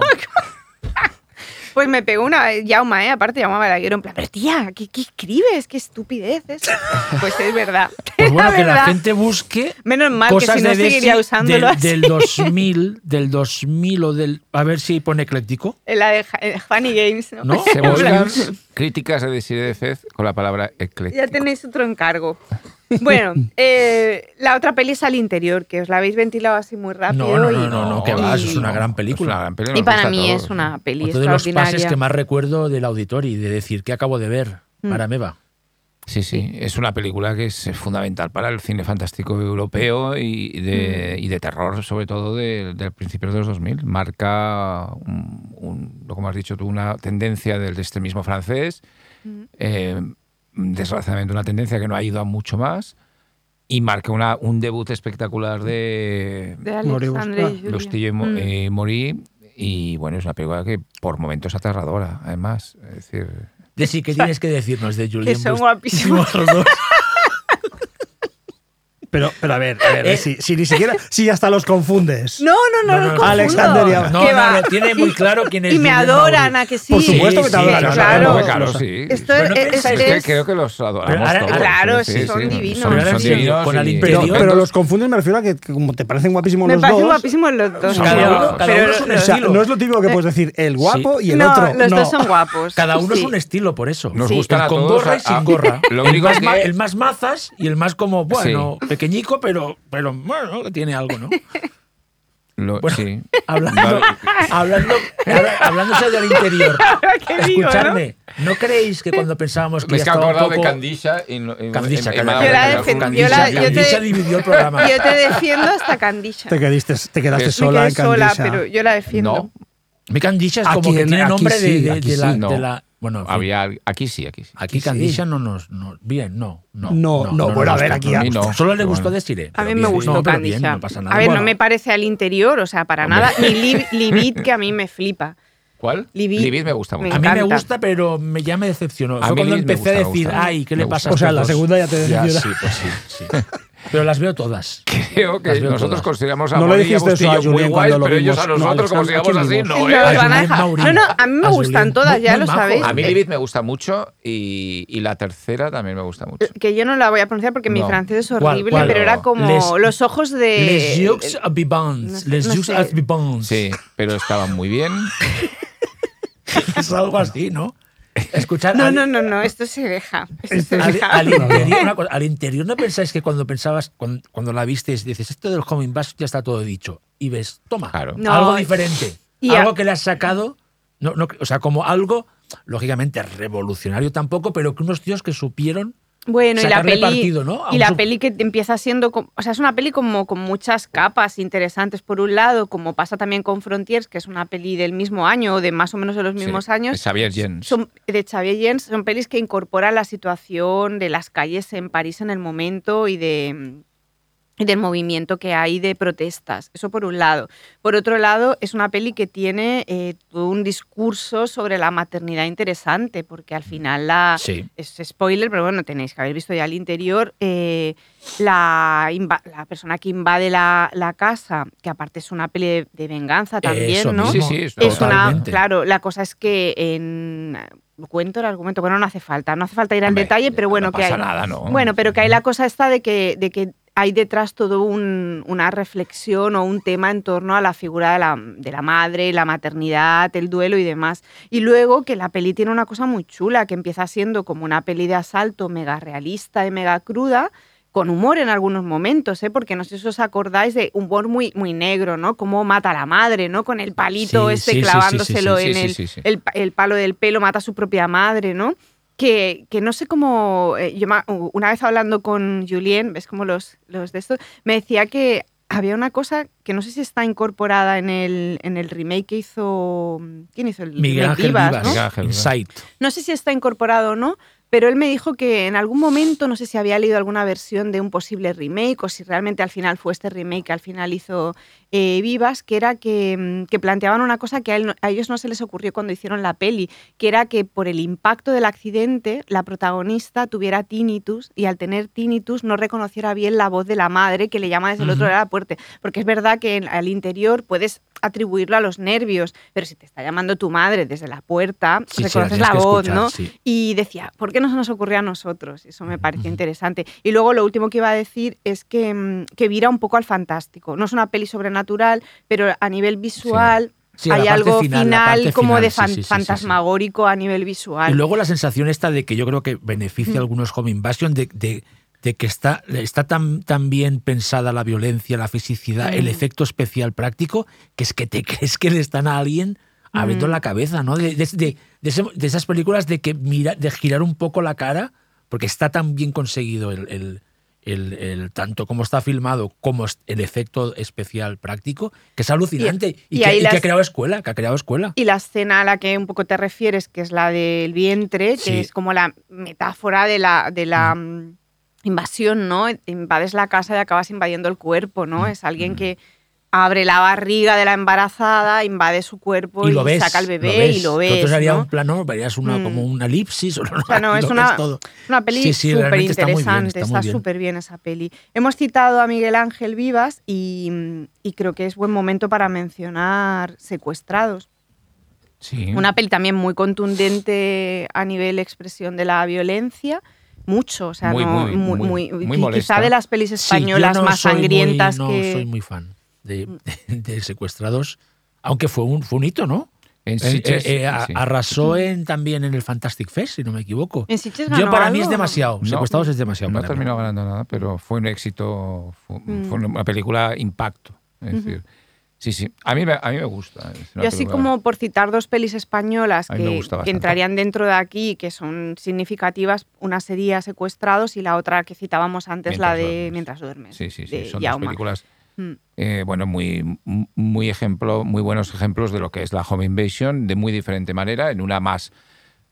Pues me pegó una Yauma, ¿eh? Aparte Yauma Balaguer en plan, pero tía, ¿qué, qué escribes? ¿Qué estupidez es? Pues es verdad. Pues bueno, que la gente busque Menos mal que cosas si no de seguiría usándolo del, así. del 2000, del 2000 o del... A ver si pone ecléctico. En la de Funny Games, ¿no? ¿No? se buscan críticas de Desiree de Fez con la palabra ecléctico. Ya tenéis otro encargo. Bueno, eh, la otra peli es al interior, que os la habéis ventilado así muy rápido. No, no, y, no, no, no, que va, eso es una gran Es película. una gran peli, y para mí es una peli Otro de los extraordinaria. pases que más recuerdo del Auditori, de decir que acabo de ver. Mm. Marameva. Sí, sí, es una película que es fundamental para el cine fantástico europeo y de, y de terror, sobre todo de, de principios de los 2000. Marca, un, un- lo como has dicho tú, una tendencia del extremismo francés, eh, desgraciadamente una tendencia que no ha ido a mucho más, y marca una, un debut espectacular de De. Bustillo y Mo- Mm. eh, Mori, y bueno, es una película que por momentos es aterradora, además. Es decir, Desi, ¿qué tienes que decirnos de Julian son Bust- guapísimos. los dos? Pero, pero a ver, a ver, Eh. si, si ni siquiera, si hasta los confundes. No, no, no, No, no, no, confundo. Alexander y- No, ¿Qué no, no, tiene muy claro quién es Y me adoran, Mauri. ¿a que sí? Por supuesto que te adoran. sí, claro. claro, sí. Esto es, es- Es que creo que los adoramos Pero ahora- todos. claro, sí, son sí. divinos. Son, son con y- al Pero, los confundes, me refiero a que, que como te parecen guapísimos me los parecen dos. guapísimos los dos. Cada cada pero uno es un O sea, estilo. no es lo típico que puedes decir el guapo y el no, otro. los dos son guapos. Cada uno es un estilo, por eso. Nos gustan El a con todos. gorra y sin gorra. Lo el, único más es el más mazas y el más como, bueno. Pequeñico, pero, pero bueno, que tiene algo, ¿no? Lo- Bueno, sí. Hablando, hablando, habla- hablándose del interior. ¿Qué digo, no? Escuchadme, ¿no creéis que cuando pensábamos que Me ya es que he estaba un acordado de poco... Candisha y, Candisha, Yo la dado defendí, Candisha. yo la- te- Candisha dividió el programa. Yo te defiendo hasta Candisha. Te quedaste, te quedaste sola en sola, Candisha. pero yo la defiendo. No, Mi Candisha es como que en- tiene nombre de, sí, de- aquí de la, sí. No. de la- Bueno, en fin, había, aquí sí, aquí sí. aquí sí. Candisha no nos... No, bien, no. No, No, no, bueno, a ver, aquí a- no. Solo le gustó Bueno. Desiree. A mí me gustó No, pero bien, Candisha. no pasa nada. A ver, Bueno. no me parece al interior, o sea, para Hombre. nada. Ni Lib- Libid, que a mí me flipa. ¿Cuál? Libid. me gusta Me mucho. A mí me gusta, pero me, ya me decepcionó. A Fue mí cuando empecé a gusta, decir, gusta. ay, ¿qué le pasa O sea, la segunda ya te Ya, decepciona. sí, pues sí, sí. Pero las veo todas. Creo que nosotros todas. consideramos a No y Bustillo muy guays, pero ellos a vimos. No, nosotros, como sigamos ¿a quién así, no. ¿eh? No, no, a mí me A gustan todas, ya muy lo majo. sabéis. A mí Eh, Lilith me gusta mucho y, y la tercera también me gusta mucho. Que yo no la voy a pronunciar porque mi francés es ¿Cuál, horrible, cuál? pero era como Les- los ojos de. Les Vivants. no sé- Les Jeux sé. Vivants. Sí, pero estaban muy bien. Es algo así, ¿no? Escuchar No, al, no, no, no, esto se deja. Esto se al- deja. al interior, una cosa, al interior, ¿no pensáis que cuando pensabas, cuando, cuando la vistes, dices, esto del Home Invasion ya está todo dicho? Y ves, toma, Claro. No, algo diferente. y a- algo que le has sacado, no, no, o sea, como algo, lógicamente, revolucionario tampoco, pero que unos tíos que supieron Bueno, y la peli. partido, ¿no? Y la peli que empieza siendo. O sea, es una peli como con muchas capas interesantes. Por un lado, como pasa también con Frontiers, que es una peli del mismo año o de más o menos de los mismos Sí, años. de Xavier Jens. Son, de Xavier Jens son pelis que incorporan la situación de las calles en París en el momento y de del movimiento que hay de protestas. Eso por un lado. Por otro lado, es una peli que tiene eh, todo un discurso sobre la maternidad interesante, porque al final la, Sí. es spoiler, pero bueno, tenéis que haber visto ya el interior. eh, la, la persona que invade la, la casa, que aparte es una peli de, de venganza también, Eso ¿no? mismo, Sí, sí, es una, claro, la cosa es que en cuento el argumento, bueno, no hace falta, no hace falta ir al Hombre, detalle, pero bueno, no que pasa hay nada, ¿no? bueno, pero que hay la cosa esta de que, de que hay detrás todo un- una reflexión o un tema en torno a la figura de la, de la madre, la maternidad, el duelo y demás. Y luego que la peli tiene una cosa muy chula, que empieza siendo como una peli de asalto mega realista y mega cruda, con humor en algunos momentos, ¿eh? porque no sé si os acordáis de humor muy, muy negro, ¿no? Cómo mata a la madre, ¿no? Con el palito Sí, este sí, clavándoselo sí, en el, el palo del pelo, mata a su propia madre, ¿no? Que, que no sé cómo. eh, yo ma- una vez hablando con Julien, ves como los, los de estos, me decía que había una cosa que no sé si está incorporada en el, en el remake que hizo. ¿Quién hizo el Miguel remake? Ángel Vivas, Vivas, ¿no? Miguel Ángel. No sé si está incorporado o no, pero él me dijo que en algún momento, no sé si había leído alguna versión de un posible remake o si realmente al final fue este remake que al final hizo eh, Vivas, que era que, mm, que planteaban una cosa que a, él a ellos no se les ocurrió cuando hicieron la peli, que era que por el impacto del accidente la protagonista tuviera tinnitus y al tener tinnitus no reconociera bien la voz de la madre que le llama desde el otro lado de la puerta. Porque es verdad que en- al interior puedes atribuirlo a los nervios, pero si te está llamando tu madre desde la puerta, Sí, sí, la reconoces la voz, escuchar, ¿no? sí. Y decía, ¿por qué no se nos ocurrió a nosotros? Eso me pareció interesante. Y luego lo último que iba a decir es que, mm, que vira un poco al fantástico. No es una peli sobrenatural, pero a nivel visual Sí, la hay algo final, final, como final, de sí, fan- sí, sí, sí, sí. fantasmagórico a nivel visual. Y luego la sensación esta de que yo creo que beneficia a algunos Home Invasion de, de- de que está, está tan, tan bien pensada la violencia, la fisicidad, el Mm. efecto especial práctico, que es que te crees que le están a alguien abriendo Mm. la cabeza, ¿no? De, de- de- esas películas de que mira, de girar un poco la cara, porque está tan bien conseguido el, el- el- el- tanto como está filmado como el efecto especial práctico, que es alucinante y, y que, ha creado escuela, que ha creado escuela. Y la escena a la que un poco te refieres, que es la del vientre, que Sí. es como la metáfora de la, de la mm, invasión, ¿no? Invades la casa y acabas invadiendo el cuerpo, Mm, ¿no? Es alguien que abre la barriga de la embarazada, invade su cuerpo y y, lo ves, saca al bebé ves. y lo ves. otro sería ¿no? un plano, verías una, Mm. como una elipsis. O, no, O sea, no, aquí es lo una, todo. una peli Sí, sí, súper interesante, está bien. súper bien esa peli. Hemos citado a Miguel Ángel Vivas y, y creo que es buen momento para mencionar Secuestrados. Sí. Una peli también muy contundente a nivel expresión de la violencia. Mucho, o sea, Muy, no- muy, quizá de las pelis Sí, españolas no más sangrientas no que. soy muy fan de, de- de Secuestrados, aunque fue un, fue un hito, ¿no? En Eh, Sitges, eh, eh, sí. Arrasó en, también en el Fantastic Fest, si no me equivoco. ¿En Sitges Yo ganó para mí es algo? demasiado. No, Secuestrados es demasiado. No terminó ganando nada, pero fue un éxito, fue, Mm. fue una película impacto. Es decir, Sí, sí. A mí, me- a mí me gusta. Yo así película- como por citar dos pelis españolas que, que entrarían dentro de aquí, que son significativas, una sería Secuestrados y la otra que citábamos antes, la Mientras de duermes. Mientras duermes. Sí, sí, sí. de Son dos Jaume. películas Mm. eh, bueno, muy, muy, ejemplo, muy buenos ejemplos de lo que es la Home Invasion, de muy diferente manera, en una más,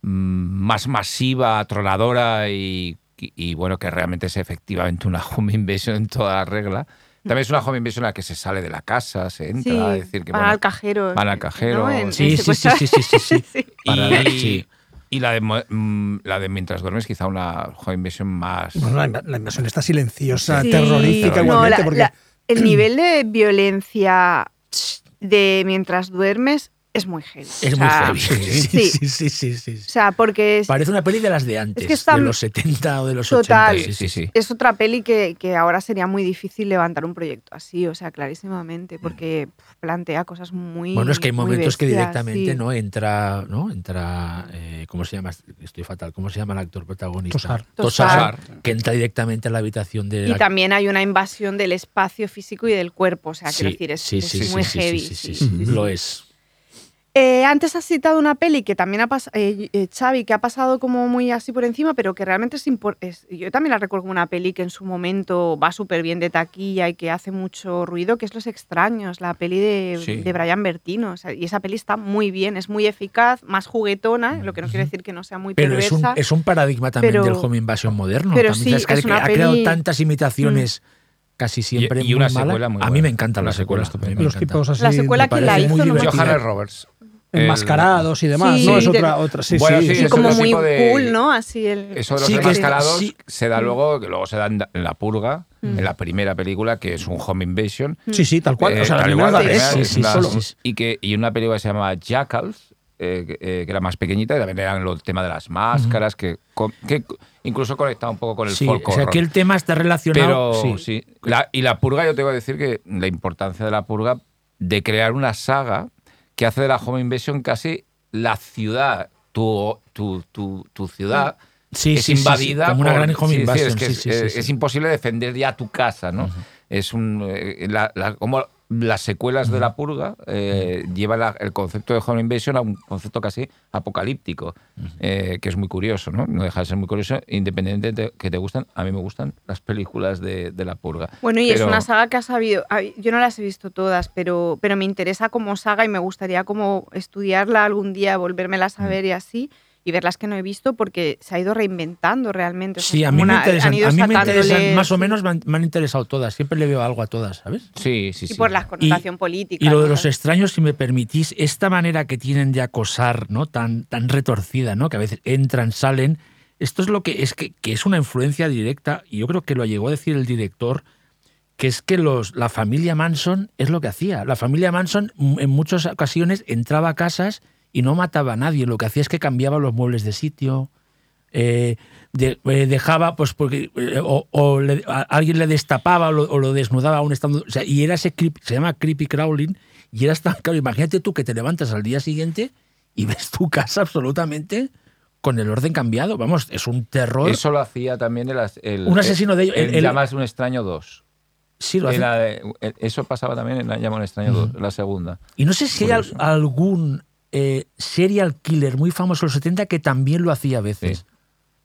mm, más masiva, atronadora y, y- y, bueno, que realmente es efectivamente una Home Invasion en toda la regla. También es una Home Invasion en la que se sale de la casa, se entra, Sí, a decir que van bueno, al cajero. van al cajero. ¿no? En- Sí, en sí, sí, sí, sí, sí, sí. Para- y, sí. y la, de, mo- mm, la de Mientras duermes, quizá una Home Invasion más... Bueno, la, la invasión está silenciosa, Sí, terrorífica no, igualmente, la- porque la- el nivel de violencia de Mientras duermes es muy heavy. Es O muy heavy. Sí, sí. sí, sí, sí, sí. O sea, porque es, Parece una peli de las de antes, que está- de los 70 o de los Total. 80. Sí, sí, sí. es otra peli que, que ahora sería muy difícil levantar un proyecto así, o sea, clarísimamente, porque pf, plantea cosas muy. Bueno, es que hay momentos que directamente sí. no entra, ¿no? Entra, eh, ¿cómo se llama? Estoy fatal. ¿Cómo se llama el actor protagonista? Tosar. Tosar. que entra directamente a la habitación de Y la- también hay una invasión del espacio físico y del cuerpo, o sea, Sí, quiero decir, es, sí, es sí, sí, muy sí, heavy. sí, sí, sí, sí, sí, sí. Lo es. Eh, antes has citado una peli que también ha pasado, Xavi, que ha pasado como muy así por encima, pero que realmente es importante. Yo también la recuerdo como una peli que en su momento va súper bien de taquilla y que hace mucho ruido, que es Los Extraños, la peli de, Sí. de Brian Bertino. O sea, y esa peli está muy bien, es muy eficaz, más juguetona, lo que no quiere decir que no sea muy Pero es un, perversa. es un paradigma también pero- del home invasion moderno. pero también, sí, ¿sabes? que es ha- una ha creado peli- Mm. tantas imitaciones casi siempre y muy una secuela muy A mí me encanta Una la secuela. secuela a mí me los encanta. tipos así La secuela que la hizo, muy no. Johannes Roberts. Enmascarados y demás, Sí, ¿no? Es de- otra, otra, sí, Bueno, sí. sí, Sí, es como muy de- cool, ¿no? Así el... Eso de los Sí, que- enmascarados sí. se da luego, que luego se da en La Purga, Mm. en la primera película, que es un home invasion. Sí, sí, tal cual. Eh, o sea, la tal primera la primera es sí, una- solo. y, que, y una película que se llama Jackals, eh, que, eh, que era más pequeñita, y también era el tema de las máscaras, que, con- que incluso conectaba un poco con el Sí, folk o sea, horror. que el tema está relacionado. Pero sí. sí. La- y la purga, yo tengo que decir que la importancia de la purga de crear una saga que hace de la Home Invasion casi la ciudad, tu, tu, tu, tu ciudad. Sí, es sí, sí, sí, invadida como una por- gran home invasion, es que es, eh, es imposible defender ya tu casa, ¿no? Es un eh, la- la- como las secuelas de la purga eh, llevan la- el concepto de home invasion a un concepto casi apocalíptico, eh, que es muy curioso, ¿no? No deja de ser muy curioso, independientemente de que te gustan. A mí me gustan las películas de, de la purga. Bueno, y es una saga que ha sabido, yo no las he visto todas, pero, pero me interesa como saga y me gustaría como estudiarla algún día, volvérmela a saber y así, y ver las que no he visto porque se ha ido reinventando realmente. o sea, Sí, a mí, me una- interesan, a mí me interesan, más o menos me han, me han interesado todas. Siempre le veo algo a todas, ¿sabes? Sí, sí, Y sí. por la connotación política. Y lo de ¿no? los extraños, si me permitís, esta manera que tienen de acosar, ¿no? Tan, tan retorcida, ¿no? Que a veces entran, salen. Esto es lo que es que, que es una influencia directa, y yo creo que lo llegó a decir el director, que es que los, la familia Manson es lo que hacía. La familia Manson en muchas ocasiones entraba a casas y no mataba a nadie. Lo que hacía es que cambiaba los muebles de sitio. eh, de- eh, dejaba, pues porque eh, o, o le- a- alguien le destapaba o lo, o lo desnudaba aún estando. O sea, y era ese creep- se llama creepy crawling, y era tan claro. Imagínate tú que te levantas al día siguiente y ves tu casa absolutamente con el orden cambiado. Vamos, es un terror. Eso lo hacía también el, el- Un asesino de ellos, el- el- el- Llamas un extraño 2. sí, lo hace. Eso pasaba también en la Llama un extraño 2, la segunda. Y no sé si hay Curioso. algún eh, serial killer muy famoso en los 70 que también lo hacía a veces. Sí.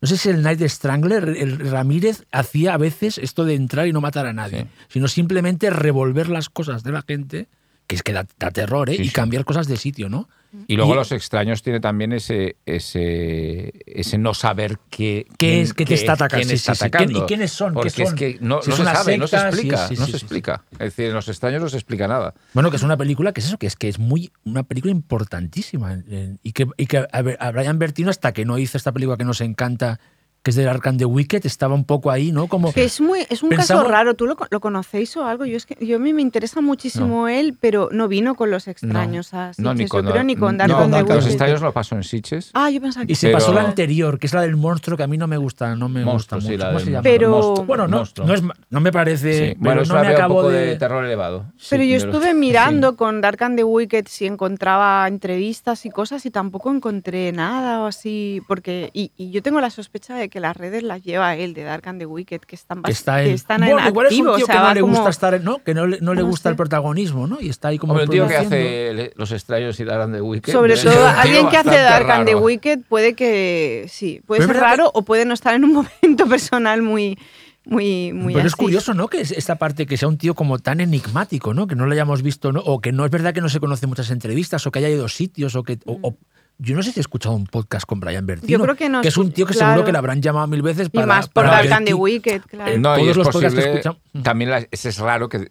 No sé si el Night Strangler, el Ramírez, hacía a veces esto de entrar y no matar a nadie, Sí. sino simplemente revolver las cosas de la gente, que es que da, da terror, ¿eh? Sí, y cambiar cosas de sitio, ¿no? Y luego Y- Los extraños tiene también ese, ese, ese no saber qué, ¿Qué es- qué te está atacando? quién está sí, sí. atacando. ¿Quién- y quiénes son? ¿Qué Porque son? es que no, Si no se sabe, no se secta, explica. sí, no se explica. Es decir, en Los extraños no se explica nada. Bueno, que es una película que es eso, que es que es muy una película importantísima en- y que, y que a Brian Bertino hasta que no hizo esta película que nos encanta, que es del Arkham de Wicked, estaba un poco ahí, ¿no? Como Que es, muy, es un Pensamos- caso raro, ¿tú lo, lo conocéis o algo? Yo es que yo a mí me interesa muchísimo él, pero no vino con los extraños a No, ni Sitges, con, yo creo, ni con Dark no, the Los Wicked. extraños lo pasó en Sitges. Ah, yo pensaba que Y se Pero- pasó la anterior, que es la del monstruo, que a mí no me gusta, no me Monstruo, gusta sí, mucho. la ¿Cómo del se llama? Pero- monstruo. Bueno, no, Monstruo. no, es, no me parece. Sí, Bueno, no me poco de. de terror elevado. Pero yo de los- estuve mirando con Dark and the Wicked si encontraba entrevistas y cosas y tampoco encontré nada o así, porque y, y yo tengo la sospecha de que las redes las lleva él, de Dark and the Wicked, que están, Que está que en, están bueno, en igual es un tío o sea, que no le como- gusta estar, ¿no? Que no le, no le No gusta sé. el protagonismo, ¿no? Y está ahí como Hombre, el tío que hace Los extraños y la Gran de Wicked. Sobre es todo, alguien que hace Dark and the raro. Wicked puede que sí, puede Pero ser raro o puede no estar en un momento personal muy, muy, muy Pero es curioso, ¿no? Que es esta parte que sea un tío como tan enigmático, ¿no? Que no lo hayamos visto, ¿no? O que no es verdad que no se conoce muchas entrevistas, o que haya ido a sitios, o que. o- o- yo no sé si he escuchado un podcast con Brian Bertino. Yo creo que no, Que es un tío que claro. seguro que le habrán llamado mil veces Y para. más por para Dark ver and the qui- Wicked, claro. Eh, No, y Todos es los podcasts que escuchamos. También la- ese es raro que de-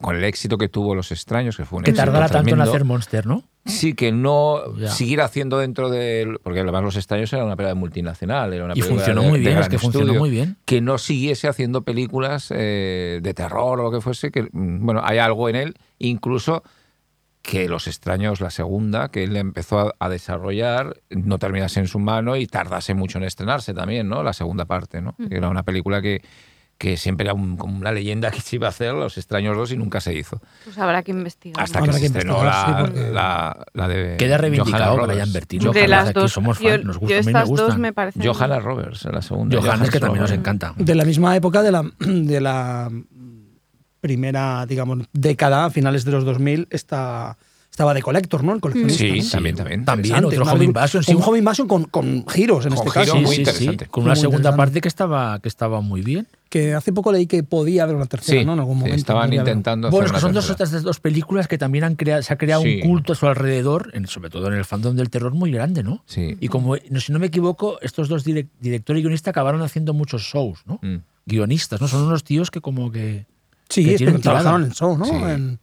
con el éxito que tuvo Los Extraños, que fue un Que éxito tardara tanto en hacer Monster, ¿no? Sí, que no Ya. seguir haciendo dentro del. Porque además Los Extraños era una película multinacional. Era una Y película funcionó de- muy de bien, es que funcionó estudio, muy bien. Que no siguiese haciendo películas eh, de terror o lo que fuese. Que, mm, bueno, hay algo en él, incluso que Los Extraños, la segunda, que él empezó a, a desarrollar, no terminase en su mano y tardase mucho en estrenarse también, ¿no? La segunda parte, ¿no? Que era una película que, que siempre era un- como una leyenda que se iba a hacer, Los Extraños 2, y nunca se hizo. Pues habrá que investigar. Hasta ¿no? que Habrá se estrenó la, sí, la, la de. Queda reivindicado Johanna Brian Roberts. Bertino. de las dos, somos yo, nos gusta, yo a mí me estas dos gustan. me parecen. Johanna Roberts, la segunda. Johannes, que también nos encanta. de la misma época de la, de la primera, digamos, década, a finales de los 2000, está, estaba de Collector, ¿no? El coleccionista. Sí, ¿no? también, también. También, otro Home Invasion. sí, Un Home Invasion con, con giros, en Con este giros caso. muy sí, sí, interesante. Con una Muy segunda parte que estaba, que estaba muy bien. Que hace poco leí que podía haber una tercera, Sí, ¿no? En algún sí, momento. estaban intentando Bueno, es hacer que una son dos otras dos películas que también han creado, se ha creado Sí. un culto a su alrededor, en- sobre todo en el fandom del terror, muy grande, ¿no? Sí. Y como, no, si no me equivoco, estos dos direc- director y guionista acabaron haciendo muchos shows, ¿no? Mm. Guionistas, ¿no? Son unos tíos que como que... Sí, que es que tienen trabajaron en show, ¿no? Sí. En-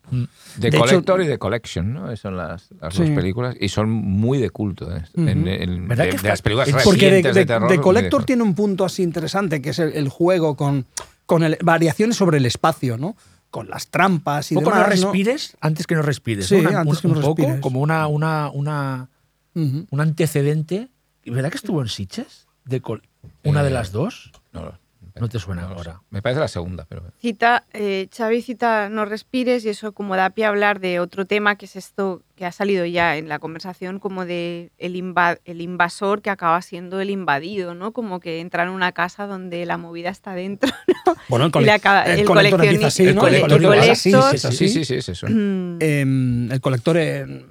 De, De Collector hecho- y de Collection, ¿no? Esas son las, las Sí. dos películas. Y son muy de culto. ¿eh? Ujú. En- en- ¿Verdad de, que de las películas es- Porque de, de, de- terror. muy Collector de- tiene un punto así interesante, que es el, el juego con, con el- variaciones sobre el espacio, ¿no? Con las trampas y Un poco no demás. ¿no? respires antes que no respires. Sí, ¿no? Una- antes que un no poco respires. como una, una, una, Ujú. un antecedente. ¿Y ¿Verdad que estuvo en Sitges? De col- ¿Una de Eh, las dos? No, No te suena no ahora. Me parece la segunda, pero. Cita, eh, Xavi cita No respires y eso como da pie a hablar de otro tema que es esto que ha salido ya en la conversación como de el, inva- el invasor que acaba siendo el invadido, ¿no? Como que entra en una casa donde la movida está dentro, ¿no? Bueno, el, cole- acaba- el el colector empieza así, el El colector así. Sí, sí, sí, es eso. Mm, Em, el colector eh,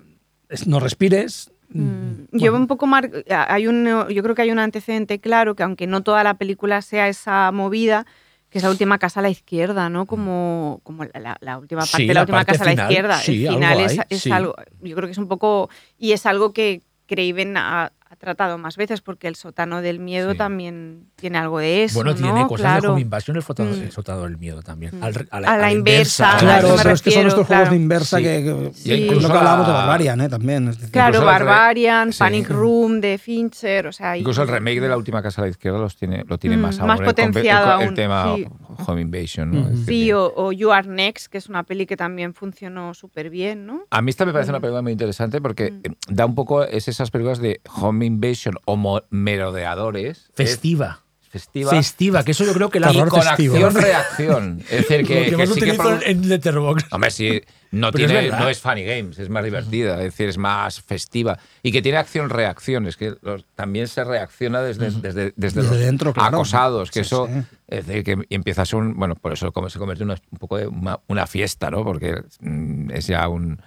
es no respires. Mm, Bueno, Lleva un poco mar... hay un, yo creo que hay un antecedente claro que aunque no toda la película sea esa movida, que es la última casa a la izquierda, ¿no? Como, como la, la- la última parte Sí, de la, la última parte casa a la izquierda. sí, El algo final es, hay, es sí. algo, yo creo que es un poco, y es algo que Craven ha, ha tratado más veces, porque el sótano del miedo Sí. también tiene algo de eso, bueno, ¿no? tiene cosas de claro. Home Invasion, el sotado, Mm. el sotado del miedo también. Mm. Al- A la la inversa, a Claro, pero es que son estos claro. juegos de inversa Sí. que, que- Sí. que lo hablábamos de Barbarian, ¿eh? También. es decir, Claro, Barbarian, sí. Panic Room de Fincher, o sea... y- Incluso el remake de la última casa a la izquierda los tiene, lo tiene Mm, más más ahora. el compe- el potenciado el, aún, tema sí. Home Invasion, ¿no? Sí, o, o You Are Next, que es una peli que también funcionó súper bien, ¿no? A mí esta me parece una película muy interesante porque eh, da un poco, es esas películas de home invasion o mo- merodeadores. Festiva. Es festiva. Festiva, que eso yo creo que la y con acción-reacción. Es decir, que, que que sí que por- en Letterboxd. Hombre, sí, no, Pero es tiene, verdad. no es funny games, es más divertida, es decir, es más festiva. Y que tiene acción-reacción, es que los- también se reacciona desde, desde, desde, Desde los dentro, claro. acosados, que Sí, eso, sí. es decir, que empieza a ser un, bueno, por eso como se convierte en una- un poco de una, una fiesta, ¿no? Porque mm, es ya un...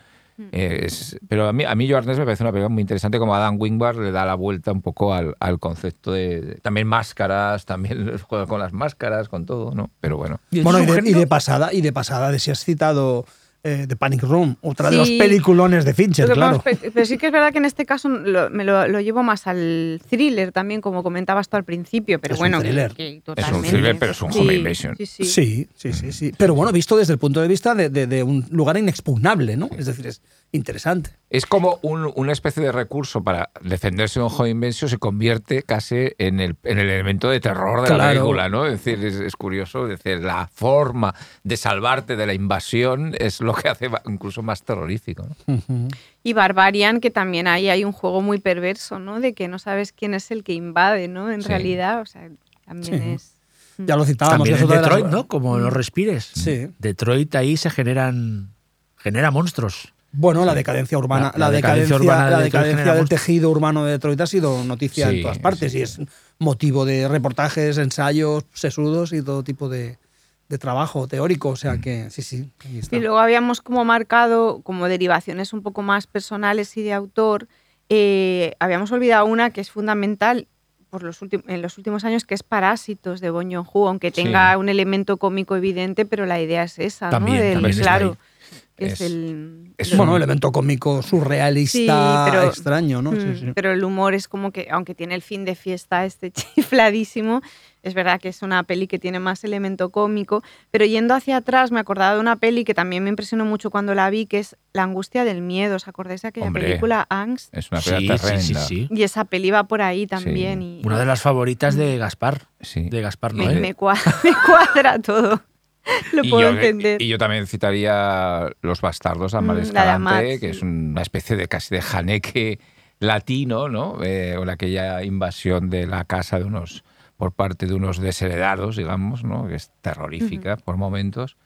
es- pero a mí, a mí Joe Arnés me parece una película muy interesante como Adam Wingbar le da la vuelta un poco al, al concepto de, de- también máscaras, también juega con las máscaras, con todo, ¿no? Pero bueno. Y Bueno, de, y de pasada, y de pasada, de si has citado eh, The Panic Room, otra de los Sí. peliculones de Fincher, que claro. vamos, pero sí que es verdad que en este caso lo- me lo, lo llevo más al thriller también, como comentabas tú al principio, pero Es un bueno, que- thriller. que Es un totalmente. thriller, pero es un home invasion. Sí, sí. Sí, sí, sí, sí. Pero bueno, visto desde el punto de vista de, de- de un lugar inexpugnable, ¿no? Es decir, es interesante. Es como un- una especie de recurso para defenderse de un home invasion se convierte casi en el, en el elemento de terror de la película, ¿no? Es decir, es, es curioso, es decir, la forma de salvarte de la invasión es lo que hace incluso más terrorífico. ¿no? Y Barbarian, que también ahí hay un juego muy perverso, ¿no? De que no sabes quién es el que invade, ¿no? En Sí. realidad, o sea, también Sí. es... Ya lo citábamos. También en de las- Detroit, ¿no? Como no respires. Sí. Detroit ahí se generan genera monstruos. Bueno, la decadencia urbana, la, La- la decadencia, decadencia urbana de la Detroit decadencia genera del tejido urbano de Detroit ha sido noticia Sí, en todas partes sí, y es motivo de reportajes, ensayos, sesudos y todo tipo de, de trabajo teórico. O Mm. sea que sí, sí. Y luego habíamos como marcado como derivaciones un poco más personales y de autor. eh, habíamos olvidado una que es fundamental por los últimos, en los últimos años, que es Parásitos de Bong Joon-ho, aunque Sí. tenga un elemento cómico evidente, pero la idea es esa, También, ¿no? Del- también está claro, ahí. Que es, Es- el... es el- bueno, elemento cómico surrealista Sí, pero- extraño, ¿no? Mm, sí. Pero el humor es como que, aunque tiene el fin de fiesta este chifladísimo, es verdad que es una peli que tiene más elemento cómico. Pero yendo hacia atrás, me acordaba de una peli que también me impresionó mucho cuando la vi, que es La angustia del miedo. ¿Os acordáis de aquella Hombre. película Angst? Es una Sí, pelea sí, sí, tremenda. sí. Y esa peli va por ahí también. Y, Una de las favoritas de Gaspar. Sí. De Gaspar Noé. me me cuadra todo. Lo Y puedo yo, entender. y yo también citaría Los Bastardos de Amal Mm, Escalante, que es una especie de casi de janeque latino, ¿no? Eh, o aquella invasión de la casa de unos por parte de unos desheredados, digamos, ¿no? Que es terrorífica por momentos.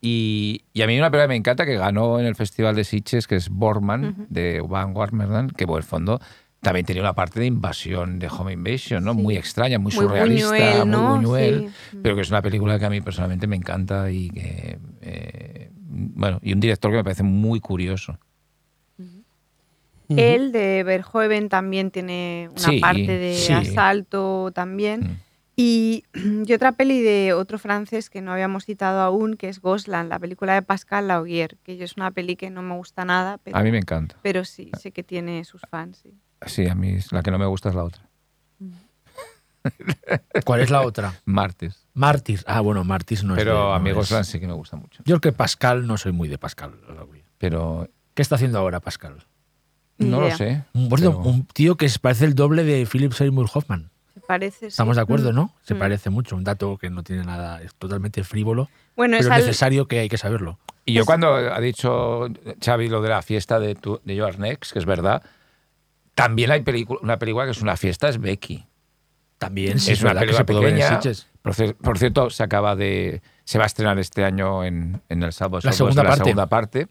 Y, y a mí una película que me encanta que ganó en el Festival de Sitges, que es Borman, Ujú. de Van Warmerdam, que por el fondo también tenía una parte de invasión, de home invasion, ¿no? Sí. Muy extraña, muy, Muy surrealista, Buñuel, ¿no? muy Buñuel, Sí. pero que es una película que a mí personalmente me encanta y que, eh, bueno, y un director que me parece muy curioso. Ujú. Él de Verhoeven también tiene una Sí, parte de sí. asalto también. Mm. Y, y otra peli de otro francés que no habíamos citado aún, que es Gosland, la película de Pascal Laugier, que yo es una peli que no me gusta nada, pero, A mí me encanta. pero sí, sé que tiene sus fans. sí. Sí, a mí es- la que no me gusta es la otra. ¿Cuál es la otra? Martes. Mártir. Ah, bueno, Mártir no es. Pero no es- Gosland sí que me gusta mucho. Yo el que Pascal no soy muy de Pascal. Pero ¿Qué está haciendo ahora Pascal? Ni no lo sé. Un, pero- tío que se parece el doble de Philip Seymour Hoffman. Se parece. sí. Estamos de acuerdo, Mm. ¿no? Se Mm. parece mucho. Un dato que no tiene nada, es totalmente frívolo, Bueno, es pero es al- necesario que hay que saberlo. Y yo cuando ha dicho Xavi lo de la fiesta de, tu, de Your Next, que es verdad, también hay película, una película que es una fiesta, es Becky. También sí, es una verdad que película se ver en pequeña. Sitges. Por, cier- por cierto, se acaba de. Se va a estrenar este año en, en el sábado. La segunda la parte. segunda parte.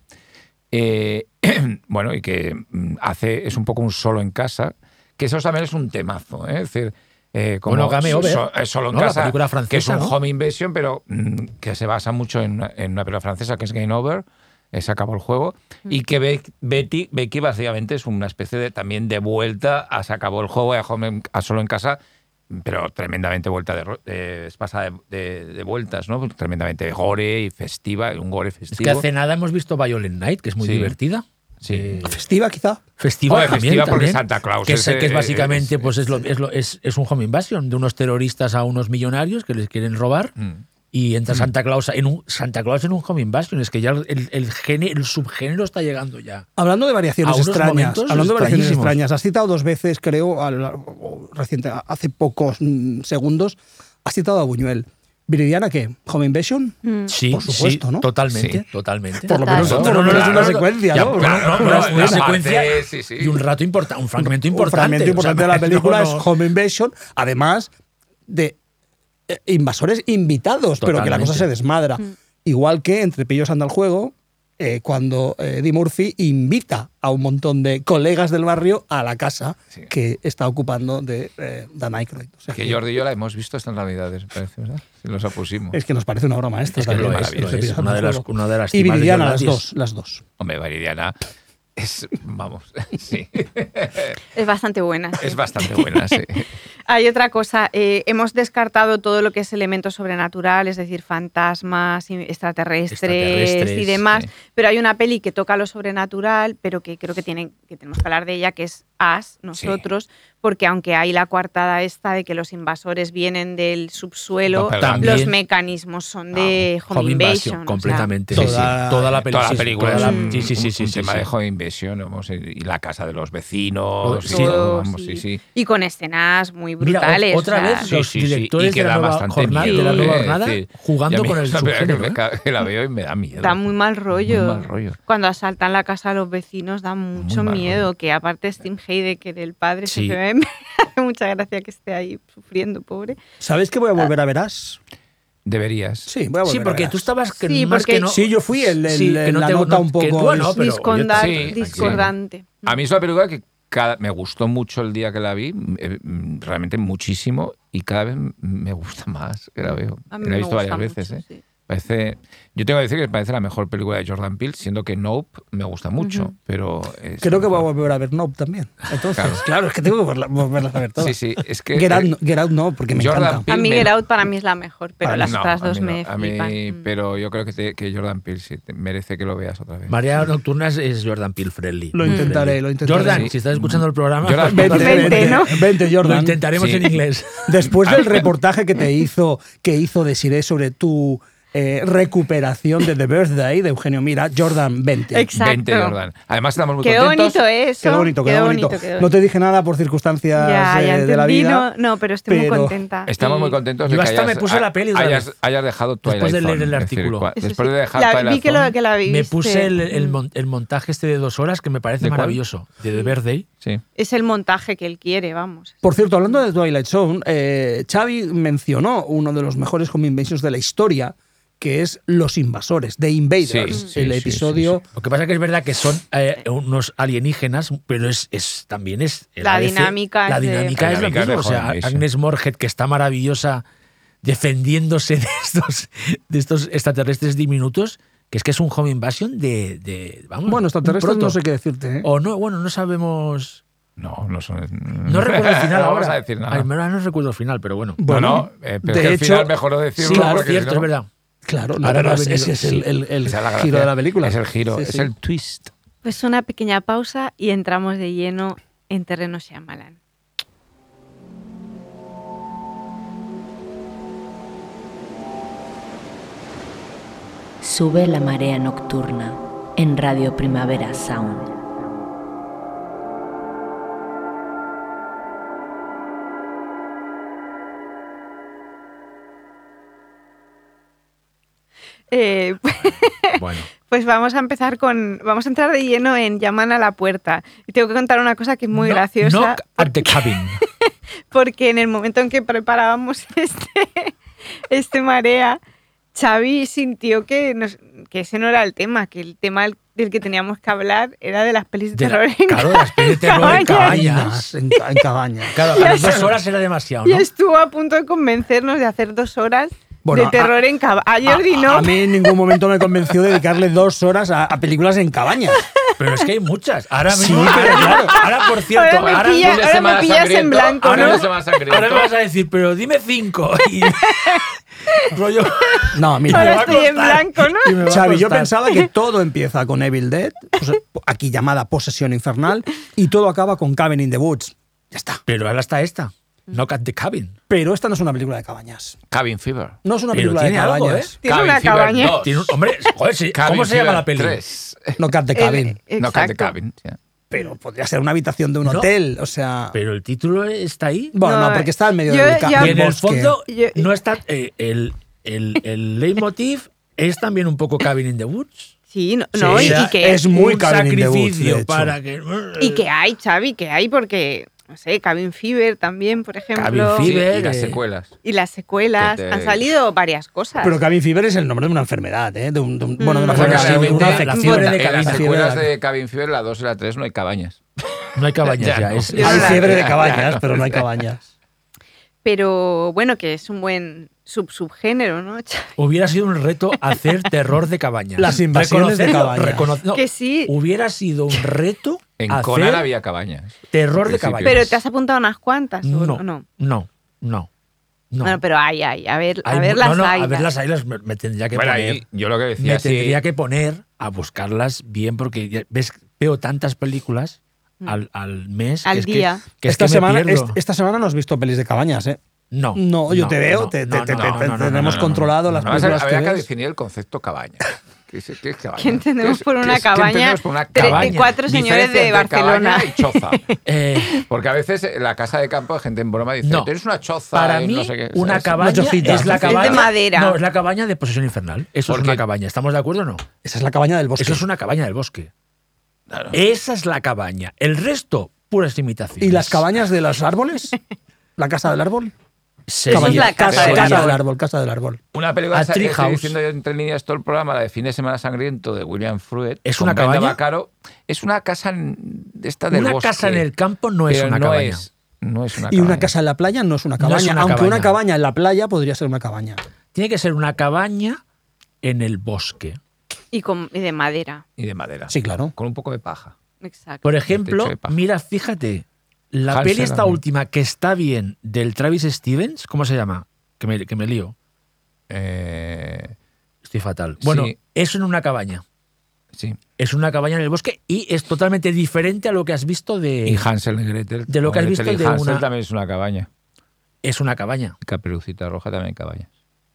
Eh, bueno, y que mm, hace. Es un poco un solo en casa. Que eso también es un temazo. ¿eh? Es decir. eh, como Bueno, Game Over, so- eh, solo en ¿no? La casa, película que es francesa, un ¿no? home invasion, pero mm, que se basa mucho en, una- en una película francesa que es Game Over, se acabó el juego, y que Be- Betty, Becky básicamente es una especie de también de vuelta a se acabó el juego, a, home- a solo en casa, pero tremendamente vuelta de, de- es pasada de, de- de vueltas, ¿no? Tremendamente gore y festiva, un gore Es festivo. que hace nada hemos visto Violent Night, que es muy Sí. divertida. Sí. Eh, Festiva, quizá. Festiva, Joder, también, festiva porque también, Santa Claus que es, es, que es eh, básicamente es- pues es, lo- es, lo- es- es un home invasion de unos terroristas a unos millonarios que les quieren robar Mm. Y entra Santa Claus en un Santa Claus en un home invasion es que ya el, el, gene- el subgénero está llegando ya Hablando de variaciones extrañas, momentos hablando de variaciones extrañas, has citado dos veces, creo, al- reciente, hace pocos mm, segundos, has citado a Buñuel. ¿Viridiana qué? ¿Home Invasion? Mm. sí Por supuesto, sí, ¿no? totalmente Sí. totalmente Por lo menos, lo menos claro, una claro. secuencia, Ya, ¿no? claro, no, No, una- no, secuencia parte, sí, sí. y un rato importante un fragmento Un importante fragmento o sea, importante de la película no, no. es Home Invasion, además de invasores invitados, pero que la cosa se desmadra. Igual que entre Pillos anda el juego, eh, cuando eh, Eddie Murphy invita a un montón de colegas del barrio a la casa Sí. que está ocupando de eh, Dan Aykroyd. O sea Que Jordi y yo la hemos visto estas navidades, parece, ¿verdad? Si nos apusimos. es que nos parece una obra maestra. Es que también, lo es, maravilloso, lo es. Pillos Una anda de las- juego. una de las Y Viridiana, las dos, las dos. Hombre, Viridiana es, vamos, sí, Es bastante buena. sí. es bastante buena, sí. Hay otra cosa, eh, hemos descartado todo lo que es elementos sobrenatural, es decir, fantasmas, extraterrestres, Extraterrestres, y demás, sí. pero hay una peli que toca lo sobrenatural, pero que creo que, tienen, que tenemos que hablar de ella, que es As, nosotros, porque aunque hay la coartada esta de que los invasores vienen del subsuelo, No, los mecanismos son de Home, Home Invasion. Invasion, o sea, completamente. Sí. Toda la película. Toda la película toda es la- un, sí, sí, sí, un- sí, un sí, tema sí. de home invasion, vamos, y la casa de los vecinos, Sí. y todo, vamos, sí. sí, sí. Y con escenas muy Mira, brutales. otra o sea, vez Sí, los sí, sí, directores y que de la nueva jornada, miedo, de la nueva eh, jornada sí. jugando con el que me ¿eh? que la veo y me da miedo. Da muy mal rollo. Cuando asaltan la casa a los vecinos da mucho miedo. Que aparte Steve Heidecker, el padre, Sí. se me hace mucha gracia que esté ahí sufriendo, pobre. ¿Sabéis que voy a volver a Verás? Deberías. Sí, voy a Sí, volver a porque verlas. tú estabas que Sí, más porque- que no. Sí, yo fui el, el- Sí, que no la te- nota no- un que poco... bueno, pero Sí, discordante. A mí es una película que cada- me gustó mucho el día que la vi, eh, mm, realmente muchísimo, y cada vez me gusta más que la veo. A mí la he me visto varias gusta veces. mucho, ¿eh? Parece, yo tengo que decir que parece la mejor película de Jordan Peele, siendo que Nope me gusta mucho, pero... es Creo que voy a volver a ver Nope también. Entonces, Claro. claro, es que tengo que verla- volverlas a ver todas. Sí, sí, es que... Get, out, no- Get Out no, porque me Jordan encanta. A mí me- Get Out para mí es la mejor, pero Para las no, otras a dos mí me no, a mí- flipan. Mm. Pero yo creo que, te- que Jordan Peele sí, te- merece que lo veas otra vez. María Nocturna es, es Jordan Peele friendly. Lo Muy intentaré, friendly. lo intentaré. Jordan, Sí. si estás escuchando el programa, Jordan, Vente, Vente, vente, ¿no? vente, lo Jordan. intentaremos Sí. en inglés. Después del reportaje que te hizo, que hizo Desiree sobre tu eh, recuperación de The Birthday de Eugenio Mira, Jordan, 20. Exacto. Vente, Jordan. Además estamos muy Qué contentos. bonito eso. Quedó bonito, quedó, bonito. quedó No te dije nada por circunstancias Ya, eh, ya de la entendí, vida. no, no, pero estoy muy contenta. Estamos Y muy contentos Yo de que hasta hayas, me puse la peli hayas, hayas dejado Twilight Después de leer el decir, artículo. Eso después sí. de dejar La- Twilight vi que lo, que la viste. Me puse el, el mon- el montaje este de dos horas que me parece ¿De cuál? maravilloso, de The Birthday. sí. Es el montaje que él quiere, vamos. Por cierto, hablando de Twilight Zone, eh, Xavi mencionó uno de los mejores home invasions de la historia, que es Los Invasores, The Invaders, Sí, sí, el sí, episodio... Lo que pasa es que es verdad que son eh, unos alienígenas, pero es, es también es La ADC, dinámica La es de- dinámica La es lo dinámica es de mismo. O sea. Agnes Morhead, que está maravillosa defendiéndose de estos, de estos extraterrestres diminutos, que es que es un home invasion de. de vamos, Bueno, extraterrestres no sé qué decirte. ¿eh? O no, bueno, no sabemos. No, no son. No recuerdo el final no ahora. vamos a decir nada. Ay, no recuerdo el final, pero bueno. Bueno, no, no, eh, pero de es que al hecho- final mejor no decirlo. Sí, claro, porque cierto, si no- es verdad. Claro, no, no ese es el, giro gracia. de la película. Es el giro, Sí, es sí. el twist. Pues una pequeña pausa y entramos de lleno en terreno Shyamalan. Sube la marea nocturna en Radio Primavera Sound. Eh, Bueno. pues vamos a empezar con. Vamos a entrar de lleno en Llaman a la puerta. Y tengo que contar una cosa que es muy No- graciosa. Knock at the cabin. porque en el momento en que preparábamos este, este marea, Xavi sintió que, nos- que ese no era el tema, que el tema del, que teníamos que hablar era de las pelis de, De la- terror en claro, de las pelis de terror en cabañas. En, en cabañas. Claro, a las dos horas era demasiado, Y ¿no? estuvo a punto de convencernos de hacer dos horas Bueno, de terror en cabañas. A Jordi a, no. a mí en ningún momento me convenció dedicarle dos horas a, a películas en cabañas. Pero es que hay muchas. Ahora Sí, mismo, pero claro. ahora, por cierto, Ahora me ahora, pilla- ahora me semana pillas en blanco, ahora ¿no? sangriento. ahora me vas a decir, pero dime cinco. Y, rollo, No, mira. Ahora va a estoy en blanco, ¿no? Me a Xavi, yo pensaba que todo empieza con Evil Dead, pues, aquí llamada Posesión Infernal, y todo acaba con Cabin in the Woods. Ya está. Pero ahora está esta. Knock at the cabin. Pero esta no es una película de cabañas. Cabin Fever. No es una película de tiene algo, cabañas. ¿eh? Tiene Cabin una Fever cabaña. 2. Tiene un- hombre, joder, ¿cómo se llama la peli? 3. No Cat the Eh, Cabin. No Cat the. Cabin. Pero podría ser una habitación de un No. hotel, o sea... Pero el título está ahí. Bueno, no, No, porque está en medio yo- del, ca- yo- del y en el fondo Yo- no está. eh, el, el, el leitmotiv es también un poco Cabin in the Woods. Sí, no, no, Sí, y, era- y que, es muy un Cabin in the Woods, de sacrificio para que. y que hay, Xavi, que hay, porque, no sé, Cabin Fever también, por ejemplo. Cabin Sí, Fever, y las eh, secuelas. Y las secuelas. Te- Han salido varias cosas. Pero Cabin Fever es el nombre de una enfermedad, ¿eh? De un, de un- bueno, de una Mm. Porque enfermedad, de una la afección. fiebre de en las secuelas de Cabin Fever, la 2 y la 3, no hay cabañas. No hay cabañas Ya ya. no. es- Ya Hay fiebre de cabañas, ya. pero no hay cabañas. Pero bueno, que es un buen sub subgénero, ¿no? Hubiera sido un reto hacer terror de cabañas. Las invasiones de cabañas. no, Que sí. Hubiera sido un reto En hacer Conan había cabañas. terror de cabañas. Pero te has apuntado unas cuantas, ¿o no, no? no, no, no. no. Bueno, pero hay, hay. A ver, a ver las no, a ver las islas me, me tendría que Bueno, poner. ahí yo lo que decía me sí, tendría que poner a buscarlas bien porque ya ves veo tantas películas al, al mes Mm. Al que es que- día. es esta, que semana, est- esta semana no has visto pelis de cabañas, ¿eh? no No, yo te veo, te- te- no, te- no, te- no, te- no, no, tenemos no, no, controlado no, las películas habría que definir el concepto cabaña. ¿Qué es, qué es cabaña? ¿Qué entendemos ¿Qué es- por qué una cabaña? por una Tre- de cabaña? cuatro señores de Barcelona. cabaña y choza. Eh, Porque a veces la casa de campo gente en broma dice, No. tienes una choza para mí no sé qué. una ¿sabes? cabaña es la Es de cabaña madera. no es la cabaña de posesión infernal eso es una cabaña estamos de acuerdo o no Esa es la cabaña del bosque. eso es una cabaña del bosque esa es la cabaña el resto puras imitaciones ¿Y las cabañas de los árboles? ¿La casa del árbol? Se- Eso es la sería- casa del casa sería- del árbol, casa del árbol. Una película A que estoy diciendo yo entre líneas todo el programa, la de Fin de Semana Sangriento de William Fruet. ¿Es una cabaña? Bacaro. Es una casa en- de esta del Una bosque, casa en el campo no es una no cabaña. Es, no es una Y una cabaña. casa en la playa no es una No es cabaña, una aunque una cabaña. cabaña en la playa podría ser una cabaña. Tiene que ser una cabaña en el bosque. Y, con, y de madera. Y de madera. Sí, claro. Con un poco de paja. Exacto. Por ejemplo, mira, fíjate, la peli esta última que está bien del Travis Stevens, ¿cómo se llama? Que me, que me lío. Eh, Estoy fatal. Bueno, Sí. es en una cabaña. sí. Es una cabaña en el bosque y es totalmente diferente a lo que has visto de... Y Hansel y Gretel. de lo que has Gretel visto y de Hansel una- también es una cabaña. Es una cabaña. Caperucita Roja también cabaña.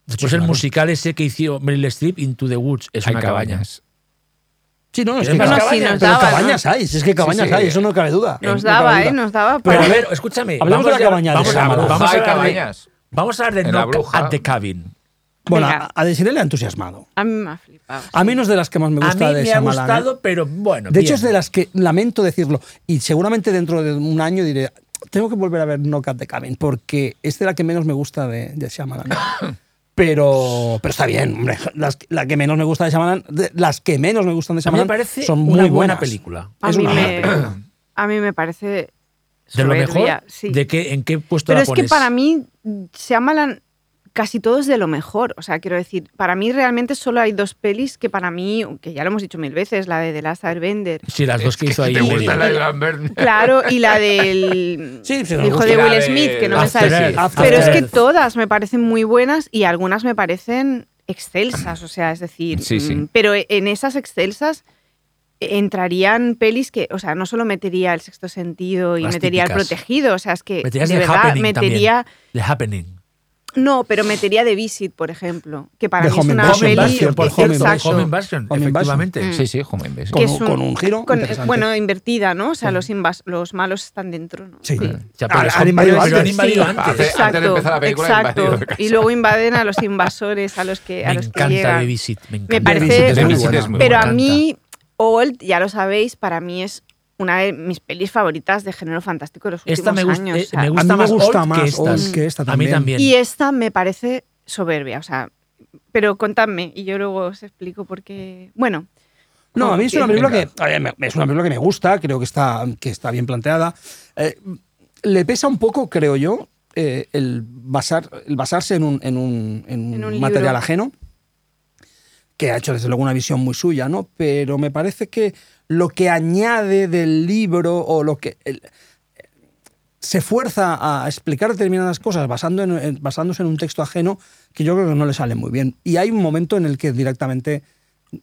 Después el musical ese que hizo Meryl Streep, Into the Woods, es Hay una cabaña. cabañas. Sí, no, es ¿Tienes que cabañas, pero Nos daba, cabañas hay, si es que cabañas sí. hay, eso no cabe duda. Nos No daba, ¿eh? Nos daba Pero a ver, escúchame. Hablemos de la cabaña de vamos, a, vamos a Hay de, cabañas. vamos a hablar de Knock at the Cabin. Bueno, Venga. a, a Desiree le ha entusiasmado. A mí me ha flipado. A mí no es de las que más me A gusta mí de me ha Shyamalan, ¿eh? gustado, pero bueno. De hecho, bien. es de las que lamento decirlo. Y seguramente dentro de un año diré, tengo que volver a ver Knock at the Cabin, porque es de la que menos me gusta de, de Shyamalan. Pero, pero está bien, hombre. Las, la que menos me gusta de Shyamalan, de- las que menos me gustan de Shyamalan me parece son una muy buena buenas. película. A es mí, una me, buena película. a mí me parece De lo mejor, sí. ¿de qué, ¿en qué puesto Pero la es que pones? para mí Shyamalan casi todo es de lo mejor. O sea, quiero decir, para mí realmente solo hay dos pelis que para mí, que ya lo hemos dicho mil veces, la de The Last Airbender. Sí, las dos que hizo ahí. ¿Te en gusta medio. la de Lambert? Claro, y la del Sí, sí, nos hijo de Will Smith, que no me sale. After Pero es que todas me parecen muy buenas y algunas me parecen excelsas. O sea, es decir, Sí, sí. mm, pero en esas excelsas entrarían pelis que, o sea, no solo metería el sexto sentido y Las metería el protegido, o sea, es que Meterías de verdad metería también. The Happening. No, pero metería The Visit, por ejemplo, que para The mí es una Invasion, peli Invasion, por Home exacto, Invasion. Home Invasion, Home Invasion. efectivamente. Mm. Sí, sí, Home Invasion. Con que un- es un- con un giro con- bueno, invertida, ¿no? O sea, Sí. los, invas- los malos están dentro, ¿no? Sí. Ya, pero, han son- invadido pero han antes. invadido Sí, antes. Hace- Exacto, antes de empezar la película, exacto. Y luego invaden a los invasores, a los que, a Me los que encanta llegan. The Visit. Me, encanta. Me parece- Visit es The muy Visit buena. muy Pero a mí, Old, ya lo sabéis, para mí es una de mis pelis favoritas de género fantástico de los últimos Esta me, gusta, años. eh, o sea, me a gusta mí me más gusta Old más que estas. Old que esta A mí también. también. y esta me parece soberbia, o sea, pero contadme y yo luego os explico por qué. Bueno. No, a mí es una película que me- es una película que me gusta, creo que está, que está bien planteada. Eh, le pesa un poco, creo yo, eh, el, basar, el basarse en un, en un- en un En un material libro. ajeno, que ha hecho desde luego una visión muy suya, ¿no? Pero me parece que lo que añade del libro o lo que... el- se fuerza a explicar determinadas cosas basando en- basándose en un texto ajeno que yo creo que no le sale muy bien. Y hay un momento en el que directamente...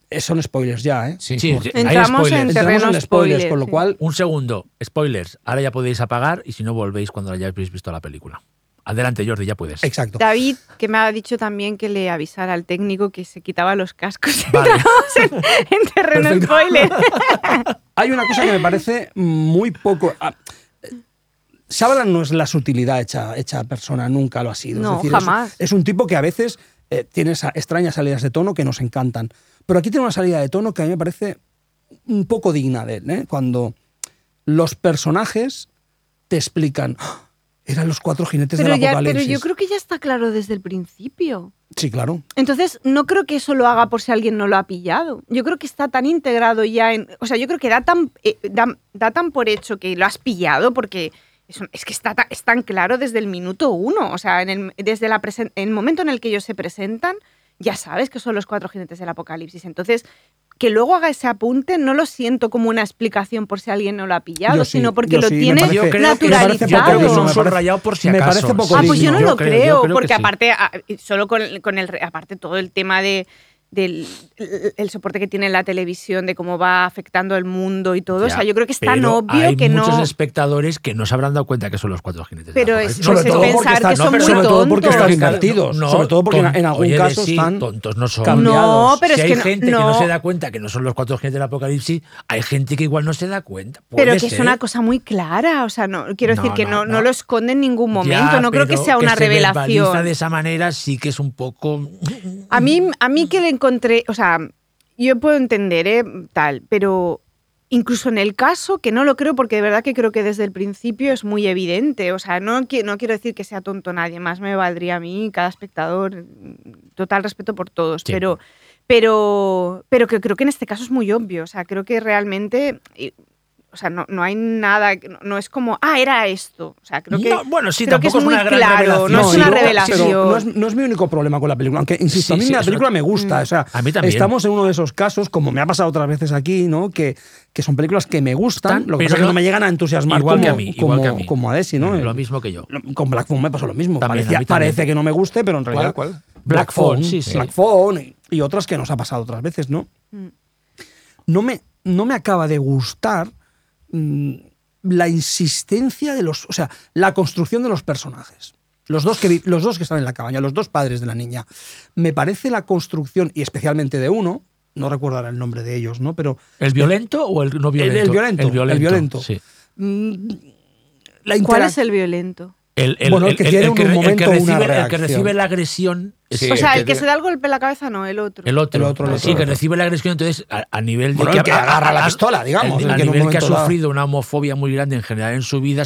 eh, Son spoilers ya, ¿eh? Sí, Sí, Entramos spoilers. en Entramos en spoilers, spoiler, con lo sí. cual Un segundo, spoilers. Ahora ya podéis apagar y si no volvéis cuando hayáis visto la película. Adelante, Jordi, ya puedes. Exacto. David, que me ha dicho también que le avisara al técnico que se quitaba los cascos. Vale. En, en terreno Perfecto. spoiler. Hay una cosa que me parece muy poco. ah, Shyamalan no es la sutilidad hecha, hecha persona, nunca lo ha sido. No, es decir, jamás. Es, es un tipo que a veces eh, tiene esa- extrañas salidas de tono que nos encantan. Pero aquí tiene una salida de tono que a mí me parece un poco digna de él. ¿eh? Cuando los personajes te explican. "Ah, Eran los cuatro jinetes Pero, del ya, pero apocalipsis. yo creo que ya está claro desde el principio. Sí, claro. Entonces, no creo que eso lo haga por si alguien no lo ha pillado. Yo creo que está tan integrado ya en. O sea, yo creo que da tan, eh, da, da tan por hecho que lo has pillado porque es, que está, es tan claro desde el minuto uno. O sea, en el, desde la presen- en el momento en el que ellos se presentan, ya sabes que son los cuatro jinetes del apocalipsis. Entonces, que luego haga ese apunte, no lo siento como una explicación por si alguien no lo ha pillado, sí, sino porque lo sí, tiene parece- naturalizado. me parece Yo creo que es poco un digno, me parece- subrayado por si me acaso. parece poco Ah, pues yo no lo creo- porque sí. aparte, ah, solo con, el- con el, re- aparte todo el tema de del el, el soporte que tiene la televisión, de cómo va afectando el mundo y todo, o sea, Ya, yo creo que es tan pero obvio hay que muchos no... espectadores que no se habrán dado cuenta que son los cuatro jinetes. del Pero es- apocalipsis. pues es porque pensar están- que son muy sobre todo porque tontos. están invertidos. sobre todo porque en- en algún oye, caso sí, están tontos no son. cambiados. No, pero si es hay que no- gente que no no. se da cuenta que no son los cuatro jinetes del apocalipsis, hay gente que igual no se da cuenta. Pero Puede que es ser. una cosa muy clara, o sea, no quiero No, decir que no, no, no no. lo esconde en ningún momento, Ya, no creo que pero sea una se verbaliza revelación. de esa manera sí que es un poco. A mí, a mí que le encontré, o sea, yo puedo entender, ¿eh? Tal, pero incluso en el caso, que no lo creo porque de verdad que creo que desde el principio es muy evidente, o sea, no, qui- no quiero decir que sea tonto nadie, más me valdría a mí, cada espectador, total respeto por todos, Sí. pero, pero, pero que creo que en este caso es muy obvio, o sea, creo que realmente... o sea, no, no hay nada, no, no es como, ah, era esto. O sea, creo que, No, bueno, sí, creo que tampoco es muy una gran claro, revelación. no, es una revelación. pero no, es, no es mi único problema con la película, aunque insisto, a mí Sí, sí, la película me gusta. O sea, A mí también. estamos en uno de esos casos, como me ha pasado otras veces aquí, ¿no? Que, que son películas que me gustan, lo que pero pasa es que no- me llegan a entusiasmar igual como, que a mí, como, igual que a mí. como a Desi, ¿no? Lo mismo que yo. Con Black Phone me pasó lo mismo. También, Parecía- parece que no me guste, pero en realidad. ¿Cuál, cuál? Black Phone, sí, sí. Black Phone y, otras que nos ha pasado otras veces, ¿no? Mm. No me, no me acaba de gustar mm, la insistencia de los. O sea, la construcción de los personajes. Los dos, que, los dos que están en la cabaña, los dos padres de la niña. Me parece la construcción, y especialmente de uno, no recuerdo ahora el nombre de ellos, ¿no? Pero ¿El violento o el no violento? el violento. El violento. el violento. sí. mm, la ¿Cuál es el violento? El, el- Bueno, el que tiene en un momento que una recibe, el que recibe la agresión Sí, o sea, el el que que se da el golpe en la cabeza, no, el otro. el otro. El otro, el sí, otro. que recibe la agresión, entonces a, a nivel de Bueno, el que agarra la pistola, digamos, el- el a que nivel que ha sufrido una homofobia muy grande en general en su vida,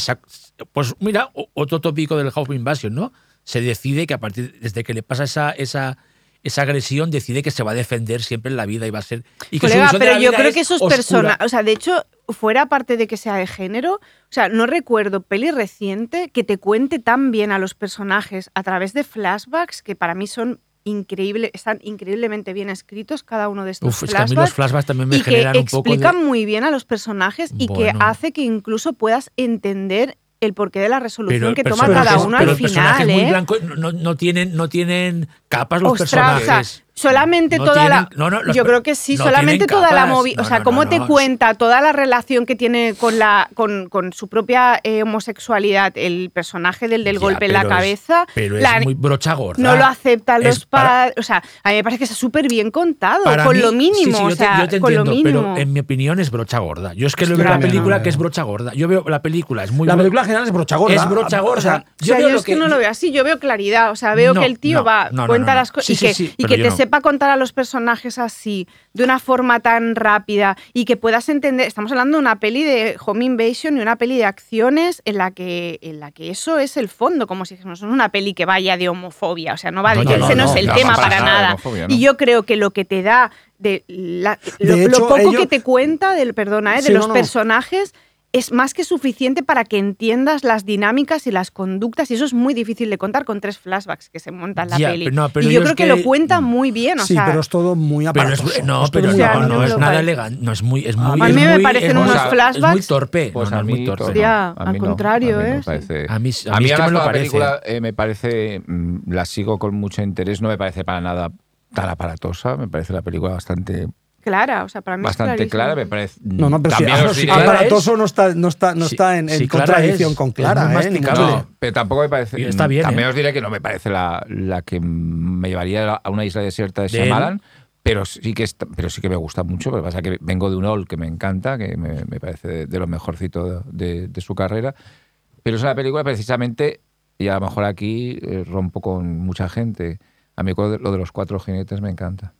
pues mira, otro tópico del House Invasion, ¿no? Se decide que a partir desde que le pasa esa esa esa agresión decide que se va a defender siempre en la vida y va a ser y que su Colega, de pero la yo vida creo es que esos oscura. personajes, o sea, de hecho, fuera parte de que sea de género, o sea, no recuerdo peli reciente que te cuente tan bien a los personajes a través de flashbacks que para mí son increíbles, están increíblemente bien escritos cada uno de estos Uf, es que a mí flashbacks. los flashbacks también me y que generan un poco de explican muy bien a los personajes y Bueno. que hace que incluso puedas entender el porqué de la resolución que toma personajes- cada uno pero al personajes final, muy ¿eh? blancos no, tienen no tienen capas los Ostras, o sea, personajes. Solamente No toda la. tienen- no, no, los yo creo que sí, no solamente toda la movida. No, o sea, no, cómo no, te no. cuenta toda la relación que tiene con, la, con, con su propia eh, homosexualidad, el personaje del del Ya, golpe en la es- cabeza. pero es la- muy brocha gorda. no lo aceptan los padres. O sea, a mí me parece que está súper bien contado, con mí- lo mínimo. sí, sí, o yo te- sea, yo te con lo entiendo, mínimo. pero en mi opinión es brocha gorda. Yo es que lo veo la también, película no, que es brocha gorda. Yo veo la película, es muy La película en general es brocha gorda. Es brocha gorda. Yo es que, no lo veo así, yo veo claridad, o sea, veo que el tío va, cuenta las cosas y que, yo te no. Sepa contar a los personajes así, de una forma tan rápida y que puedas entender, estamos hablando de una peli de Home Invasion y una peli de acciones en la que, en la que eso es el fondo, como si dijéramos, no es una peli que vaya de homofobia, o sea, no va de No, no, ese no, no, es el tema para nada. Y yo creo que lo que te da de la- De lo, poco ellos- que te cuenta del perdona, ¿eh? de Sí, los no, no. personajes es más que suficiente para que entiendas las dinámicas y las conductas y eso es muy difícil de contar con tres flashbacks que se montan la Ya, peli. pero no, pero y yo yo creo es que, que- lo cuenta muy bien, o sí, sea, pero es todo muy Pero es, aparatoso. no, Es pero muy no, a mí no no me es nada elegante, no es muy, es A muy, mí es me muy- parecen es muy- unos Es muy flashbacks. torpe, Pues no, no, a es muy mí, torpe. Hostia, a mí al no, contrario, a mí no ¿eh? parece- A mí- a a mí mí es que además me lo parece. película eh, me parece, mm, la sigo con mucho interés, no me parece para nada tan aparatosa, me parece la película bastante, clara, o sea, para mí es bastante clarísimo. clara, me parece... No, no, pero también ah, si no está, no está, no Sí, está en, en sí, Clara contradicción es- con es Clara. muy ¿eh? No, pero tampoco me parece. Y está bien, También ¿eh? os diré que no me parece la, la que me llevaría a una isla desierta de. Shyamalan, pero sí que está- pero sí que me gusta mucho. Lo que pasa es que vengo de un All que me encanta, que me, me parece de, de lo mejorcito de, de su carrera. Pero es una película precisamente, y a lo mejor aquí eh, rompo con mucha gente. A mí lo de los cuatro jinetes me encanta.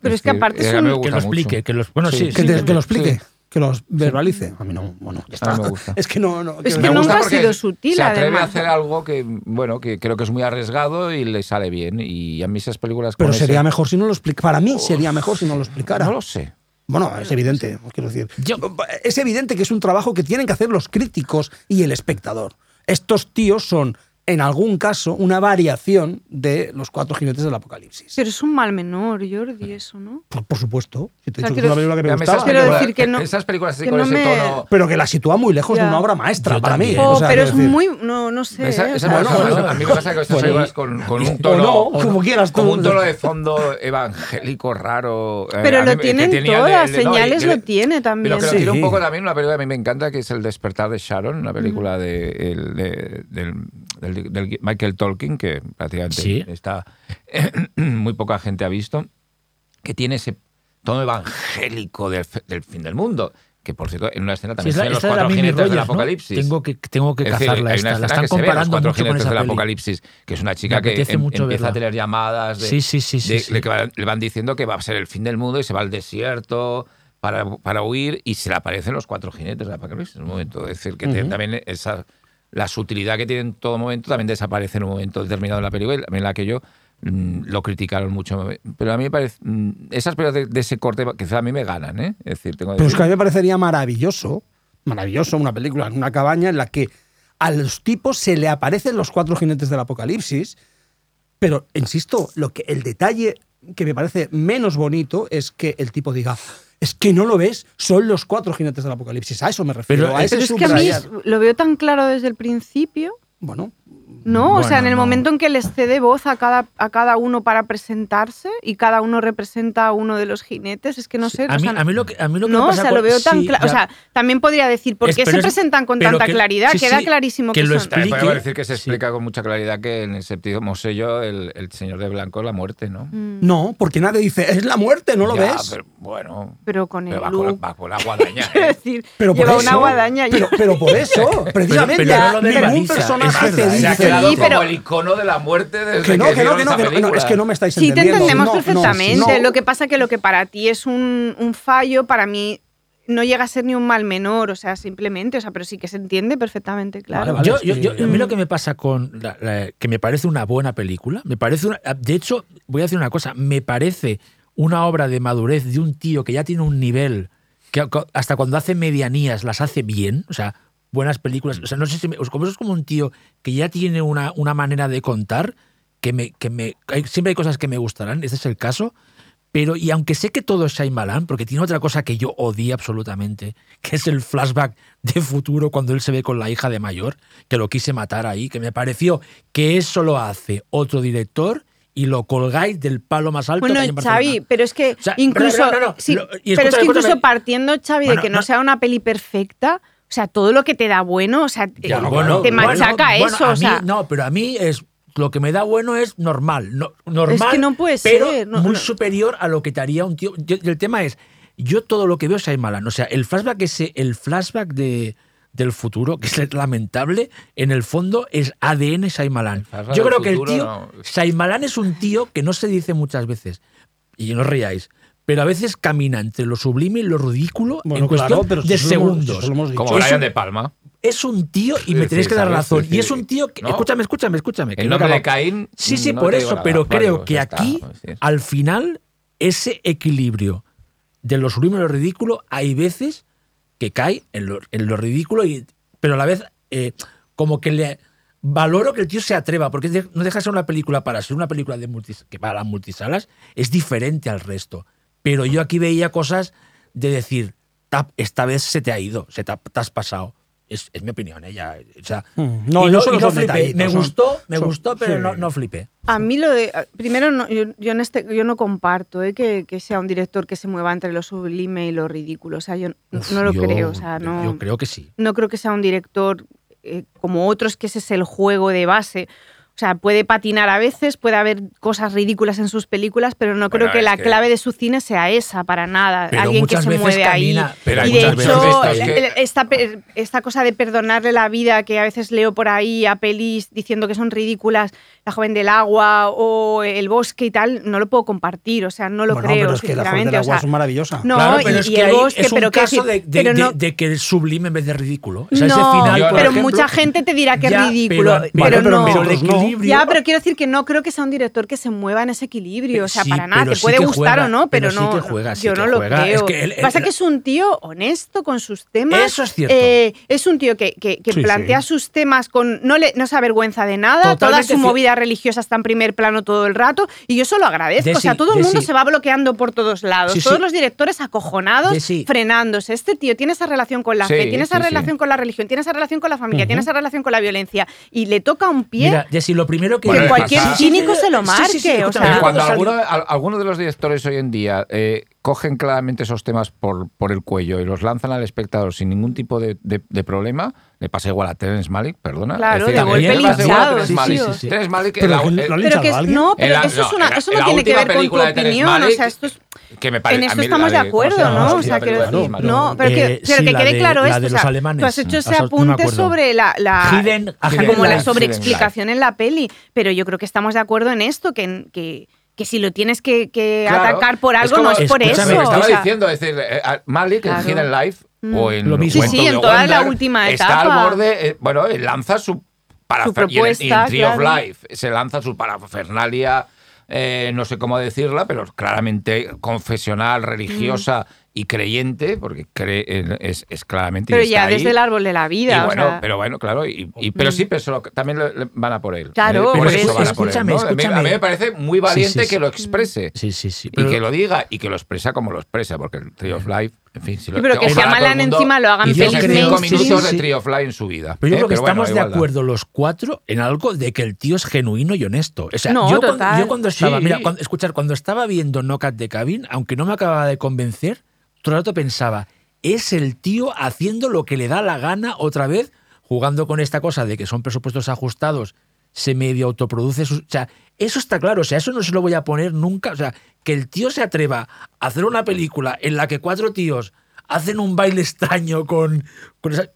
Pero es que aparte es un- Que lo explique, que los, bueno, sí, Que, sí, te- sí. que lo explique, Sí. que los verbalice. A mí no, bueno, ya está. A mí me gusta. Es que no. no Es que nunca ha sido sutil, Se atreve además. a hacer algo que, bueno, que creo que es muy arriesgado y le sale bien. Y a mí esas películas Pero con sería ese- mejor si no lo explicara. Para mí sería mejor si no lo explicara. No lo sé. Bueno, es evidente, quiero decir. Yo- Es evidente que es un trabajo que tienen que hacer los críticos y el espectador. Estos tíos son, en algún caso, una variación de los cuatro jinetes del apocalipsis. Pero es un mal menor, Jordi, eso, ¿no? Por, por supuesto. Si te he O dicho que es quiero- una película que me gustaba. esas Quiero películas- decir que no- Esas películas así que con no ese me- tono. Pero que la sitúa muy lejos de Ya. una obra maestra Yo para mí. también. o Oh, sea, pero es decir, muy, no, no sé. Esa- ¿eh? esa O sea, película- bueno, a mí me pasa que estas bueno, películas con, con un o tono. no, como quieras tú. Con un tono de fondo evangélico raro. eh, Pero a mí lo me- tienen todas, no, señales lo tiene también. Pero que lo Sí. tiene un poco también una película que a mí me encanta, que es El despertar de Sharon, una película de, el- de- del, del- del Michael Tolkien, que prácticamente Sí. está muy poca gente ha visto, que tiene ese tono evangélico del, del fin del mundo. Que por cierto, en una escena Sí, también es la- los de cuatro jinetes del ¿no? apocalipsis. Tengo que, tengo que Es decir, cazarla esta. La están comparando cuatro mucho con jinetes esa del peli. apocalipsis, que es una chica que em- empieza verla. a tener llamadas de, Sí, sí, sí, sí, de- sí. de que va- le van diciendo que va a ser el fin del mundo y se va al desierto para, para huir y se le aparecen los cuatro jinetes de Apocalipsis en un momento. Es decir, que te- Ujú. también esa, la sutilidad que tiene en todo momento también desaparece en un momento determinado en la película, también la que yo mm, lo criticaron mucho. Pero a mí me parece, mm, esas películas de, de ese corte quizá a mí me ganan, ¿eh? Es decir, tengo que Pero es que a mí me parecería maravilloso, maravilloso una película en una cabaña en la que a los tipos se le aparecen los cuatro jinetes del apocalipsis, pero insisto, lo que el detalle que me parece menos bonito es que el tipo diga, es que no lo ves, son los cuatro jinetes del apocalipsis. A eso me refiero. Pero a es- ese Pero es que a mí lo veo tan claro desde el principio. Bueno, No, o sea, en Bueno, el no. momento en que les cede voz a cada, a cada uno para presentarse y cada uno representa a uno de los jinetes, es que no sé. A o mí, sea, a mí lo que, a mí lo que no, me o pasa sea, lo veo tan sí, claro. O sea, también podría decir, ¿por Es- qué se es- presentan con tanta que- claridad? sí, Queda sí, clarísimo que que, lo son. Explique. decir que se Sí. explica con mucha claridad que en el séptimo sello el, el señor de blanco es la muerte, ¿no? Mm, no, porque nadie dice, es la muerte, ¿no lo Ya, ves? Pero, bueno, Pero con el pero va, con, look. va con la guadaña. ¿eh? decir, Pero por lleva eso, una guadaña. Pero, pero por eso, precisamente, ningún personaje te dice... Se ha quedado Sí, como pero- el icono de la muerte desde Que no, que no, que no, esa que no, que no, es que no me estáis Sí, te entendiendo. entendemos No, no, perfectamente. no. Lo que pasa que lo que para ti es un, un fallo, para mí no llega a ser ni un mal menor, o sea, simplemente, o sea, pero sí que se entiende perfectamente, claro. Vale, vale. Yo, es yo- yo- a mí lo que me pasa con la- la- que me parece una buena película, me parece una, de hecho, voy a decir una cosa, me parece una obra de madurez de un tío que ya tiene un nivel que hasta cuando hace medianías las hace bien, o sea, buenas películas, o sea, no sé si me- como eso es como un tío que ya tiene una, una manera de contar que me que me hay- siempre hay cosas que me gustarán, ese es el caso. Pero, y aunque sé que todo es Shyamalan, porque tiene otra cosa que yo odié absolutamente, que es el flashback de futuro cuando él se ve con la hija de mayor, que lo quise matar ahí, que me pareció que eso lo hace otro director y lo colgáis del palo más alto Bueno, que Xavi, pero es que O sea, incluso, no, no, no, sí, lo- pero es que incluso partiendo, Xavi, Bueno, de que no- sea una peli perfecta, o sea, todo lo que te da bueno, o sea, Ya, eh, bueno, te bueno, machaca bueno, eso, a o mí- sea, no, pero a mí es lo que me da bueno es normal, no- normal, que no puede pero ser, no- muy no. superior a lo que te haría un tío. yo- el tema es, yo todo lo que veo es Shyamalan, o sea, el flashback ese, el flashback de del futuro, que es lamentable, en el fondo es ADN flashback Yo creo que el tío, no. Shyamalan es un tío que no se dice muchas veces, y no os riáis, pero a veces camina entre lo sublime y lo ridículo Bueno, en cuestión claro, pero de eso segundos. eso hemos. Como Es Brian un- de Palma. es un tío, y me tenéis que dar razón, y es un tío que, No. escúchame, escúchame, escúchame. que El he nombre de. Caín. Sí, sí, no por eso, nada. pero Vale, creo pues que está. aquí, Sí. al final, ese equilibrio de lo sublime y lo ridículo, hay veces que cae en lo, en lo ridículo, y, pero a la vez, eh, como que le valoro que el tío se atreva, porque no deja de ser una película para ser una película de multis- que para las multisalas, es diferente al resto. Pero yo aquí veía cosas de decir, "Ta- esta vez se te ha ido, se te, ha- te has pasado. Es, es mi opinión, ella. O sea, Mm, no, y no solo son flipé. Me son- gustó, me son- gustó, pero sí. no, no flipé. A mí lo de. Primero, no, yo, yo en este, yo no comparto eh, que, que sea un director que se mueva entre lo sublime y lo ridículo. O sea, yo no- Uf, no lo yo- creo. O sea, no, Yo creo que sí. no creo que sea un director eh, como otros, que ese es el juego de base. O sea, puede patinar a veces, puede haber cosas ridículas en sus películas, pero no creo que la que- clave de su cine sea esa, para nada. Pero Alguien que se veces mueve camina- ahí. pero y de hecho, veces que- el- esta, cosa de perdonarle la vida, que a veces leo por ahí a pelis diciendo que son ridículas, La joven del agua o El bosque y tal, no lo puedo compartir. O sea, no lo Bueno, creo, pero es que la sinceramente. del o agua sea, es maravillosa. no, claro, y, pero es y que el bosque, es un pero caso decir, de, de- pero de- no- de que es sublime en vez de ridículo. O sea, no, ese final, por pero ejemplo, mucha gente te dirá que es ridículo. Pero, Pero, pero, no. Equilibrio. Ya, pero quiero decir que no creo que sea un director que se mueva en ese equilibrio, o sea, Sí, para nada. Te puede gustar juega, o no, pero, pero sí no. que juega, yo que no lo juega. creo. Es que Pasa que es un tío honesto con sus temas. Eso es cierto. Eh, es un tío que, plantea sus temas con. No, le, no se avergüenza de nada. Toda Totalmente su ci- movida religiosa está en primer plano todo el rato. Y yo eso lo agradezco. o sea, todo el mundo se va bloqueando por todos lados. Todos los directores acojonados, Desi. frenándose. Este tío tiene esa relación con la fe, tiene esa relación con la religión, tiene esa relación con la familia, tiene esa relación con la violencia. Y le toca un pie. Mira, Jessy, lo primero que. Que Bueno, cualquier pasa- cínico se lo Sí, sí, sí, marque, o sea- cuando salió- alguno, al- alguno de los directores hoy en día eh, cogen claramente esos temas por, por el cuello y los lanzan al espectador sin ningún tipo de, de- de problema, le pasa igual a Terence Malick, perdona. Claro, de también golpe linchado, Terence sí, Malick. sí, sí. Terence Malick, Pero la- lo Pero que es, no, pero la- eso, es no, una, en la- eso no tiene que ver con tu de opinión. o sea, esto es, que me pare- en esto estamos de de- ¿cómo se acuerdo? ¿no? O sea, quiero de decir, no, pero, Eh, que, pero sí, que quede de- claro la esto. de o sea. Tú has hecho ese apunte sobre la, como la sobreexplicación en la peli, pero yo creo que estamos de acuerdo en esto, que, que, que si lo tienes que, que Claro, atacar por es algo, como- no es por eso. que o estaba sea, diciendo, es decir, eh, Malik Claro. en Hidden Life o en Lo mismo. Sí, sí, en toda la última Está al etapa. borde, eh, bueno, él lanza su parafernalia. Y en- y en, propuesta, Tree of. Life se lanza su parafernalia, eh, no sé cómo decirla, pero claramente confesional, religiosa y creyente, porque cree, es, es claramente. y pero ya ahí. desde el árbol de la vida. Y o bueno, sea, pero bueno, claro, y, y- pero sí, pero solo- también van a por él. Claro, Eh, por eso van a por él, Escúchame, ¿no? A mí- A mí, escúchame. me parece muy valiente Sí, sí, que sí. lo exprese. Sí, sí, sí. Y pero- que lo diga y que lo expresa como lo expresa, porque el Tree of Life, en fin, si lo Sí, pero que el Shyamalan mundo encima lo hagan pelis cinco minutos Sí, de sí. Tree of Life en su vida. Pero yo ¿eh? creo que bueno, estamos de igualdad. acuerdo los cuatro en algo de que el tío es genuino y honesto. O sea, No, yo, cuando, total. yo cuando estaba, Sí. mira, cuando, escuchar, cuando estaba viendo Knockout de Cabin, aunque no me acababa de convencer, todo rato pensaba, es el tío haciendo lo que le da la gana otra vez, jugando con esta cosa de que son presupuestos ajustados, se medio autoproduce. O sea, eso está claro, o sea, eso no se lo voy a poner nunca. O sea, que el tío se atreva a hacer una película en la que cuatro tíos hacen un baile extraño con...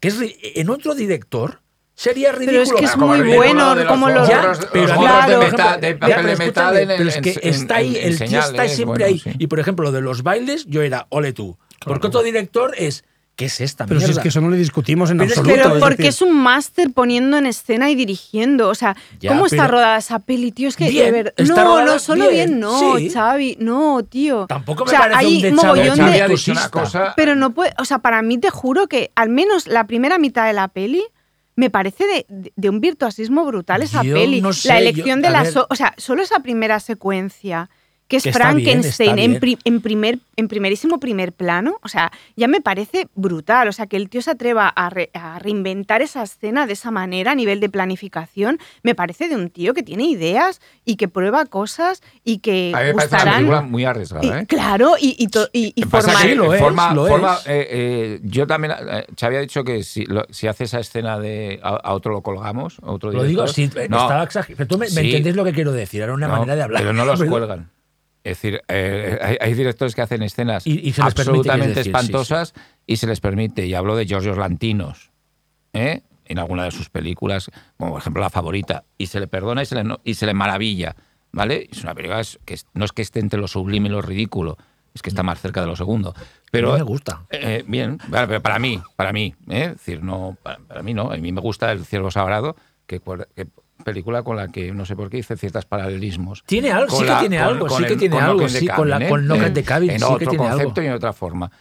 que es en otro director sería ridículo. Pero es que es muy bueno de los como los pero de, de papel pero de metal en, pero es que está ahí, el tío está siempre ahí. Y por ejemplo, lo de los bailes, yo era ole tú. Porque otro director es, ¿qué es esta Pero si es que eso no le discutimos en Pero es que- absoluto. Pero es porque decir, es un máster poniendo en escena y dirigiendo. O sea, Ya, ¿cómo está rodada esa peli, tío? Es que Bien, de está No, rodada no, solo bien, bien, no, sí. Xavi. No, tío. Tampoco me o sea, parece hay un de mogollón Xavi Xavi de. cosa Pero no puede. O sea, para mí te juro que al menos la primera mitad de la peli. Me parece de, de- de un virtuosismo brutal esa Yo peli. no sé, la yo- elección de las. ver. so- o sea, solo esa primera secuencia, que es Que bien, Frankenstein está en, bien. pri- en primer, en primerísimo primer plano, o sea, ya me parece brutal. O sea, que el tío se atreva a, re- a reinventar esa escena de esa manera a nivel de planificación, me parece de un tío que tiene ideas y que prueba cosas y que A mí me parece una gustarán. película muy arriesgada, Y- ¿eh? claro, y, y, y- y que Sí, lo es, forma- lo forma, es. eh, eh, yo también, eh, Xavi ha dicho que si, lo- si hace esa escena de a, a otro lo colgamos, a otro Lo digo, director, sí, no, estaba exagerado. Pero tú me, me Sí. entendés lo que quiero decir, era una no, manera de hablar. Pero no los cuelgan. Es decir, eh, hay, hay directores que hacen escenas Y- y absolutamente decir, espantosas y se les permite. Y hablo de Giorgio Lantinos, ¿eh? en alguna de sus películas, como por ejemplo La Favorita, y se le perdona y se le, no- y se le maravilla. ¿vale? Es una película que no es que esté entre lo sublime y lo ridículo, es que está más cerca de lo segundo. Pero, A mí me gusta. eh, bien, vale, pero para mí, para mí, ¿eh? es decir, no, para, para mí no. A mí me gusta El Ciervo Sagrado, que, que película con la que no sé por qué hice ciertos paralelismos. Tiene algo, Con sí que tiene con- algo, con sí que tiene con algo, sí, con la- con Knockin' the Cabin, En sí que otro tiene concepto algo. y en otra forma.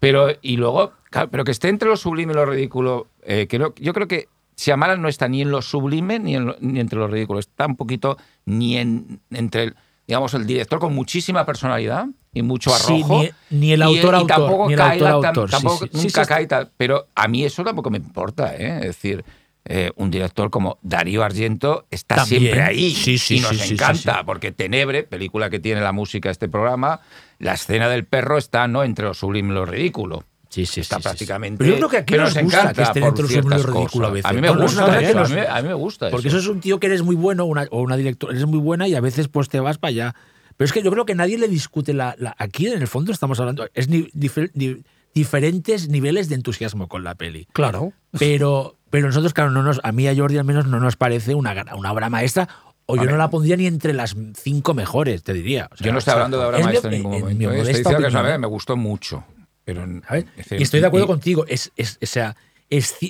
Pero, y luego, claro, pero que esté entre lo sublime y lo ridículo, eh, creo- yo creo que Shyamalan no está ni en lo sublime ni, en lo- ni entre lo ridículo, está un poquito ni en, entre el, digamos, el director con muchísima personalidad y mucho Sí, arrojo. ni- ni el autor, autor, tampoco ni el autor, autor, sí, tampoco sí. Sí, nunca sí, cae tal. Pero a mí eso tampoco me importa, ¿eh? Es decir, eh, un director como Darío Argento está También. siempre ahí Sí, sí, y nos sí, sí, sí, encanta, sí. porque Tenebre, película que tiene la música de este programa, la escena del perro está no entre lo sublime y lo ridículo. Sí, sí, está sí, prácticamente. Pero yo creo que aquí pero nos gusta que esté dentro de lo sublime y lo ciertas ridículo a cosas. veces. A mí me No, no es gusta eso, a mí, a mí me gusta Porque eso. eso es un tío que eres muy bueno una- o una directora, eres muy buena y a veces pues te vas para allá. Pero es que yo creo que nadie le discute la, la- aquí en el fondo estamos hablando es ni- difer- di- diferentes niveles de entusiasmo con la peli. Claro. Pero pero nosotros claro no nos a mí a Jordi al menos no nos parece una una obra maestra o yo no la pondría ni entre las cinco mejores, te diría. O sea, Yo no estoy hablando de obra mi- maestra en ningún en momento. mi. Estoy diciendo que me gustó mucho. Pero, Y estoy de acuerdo y- contigo. Es, es- o sea,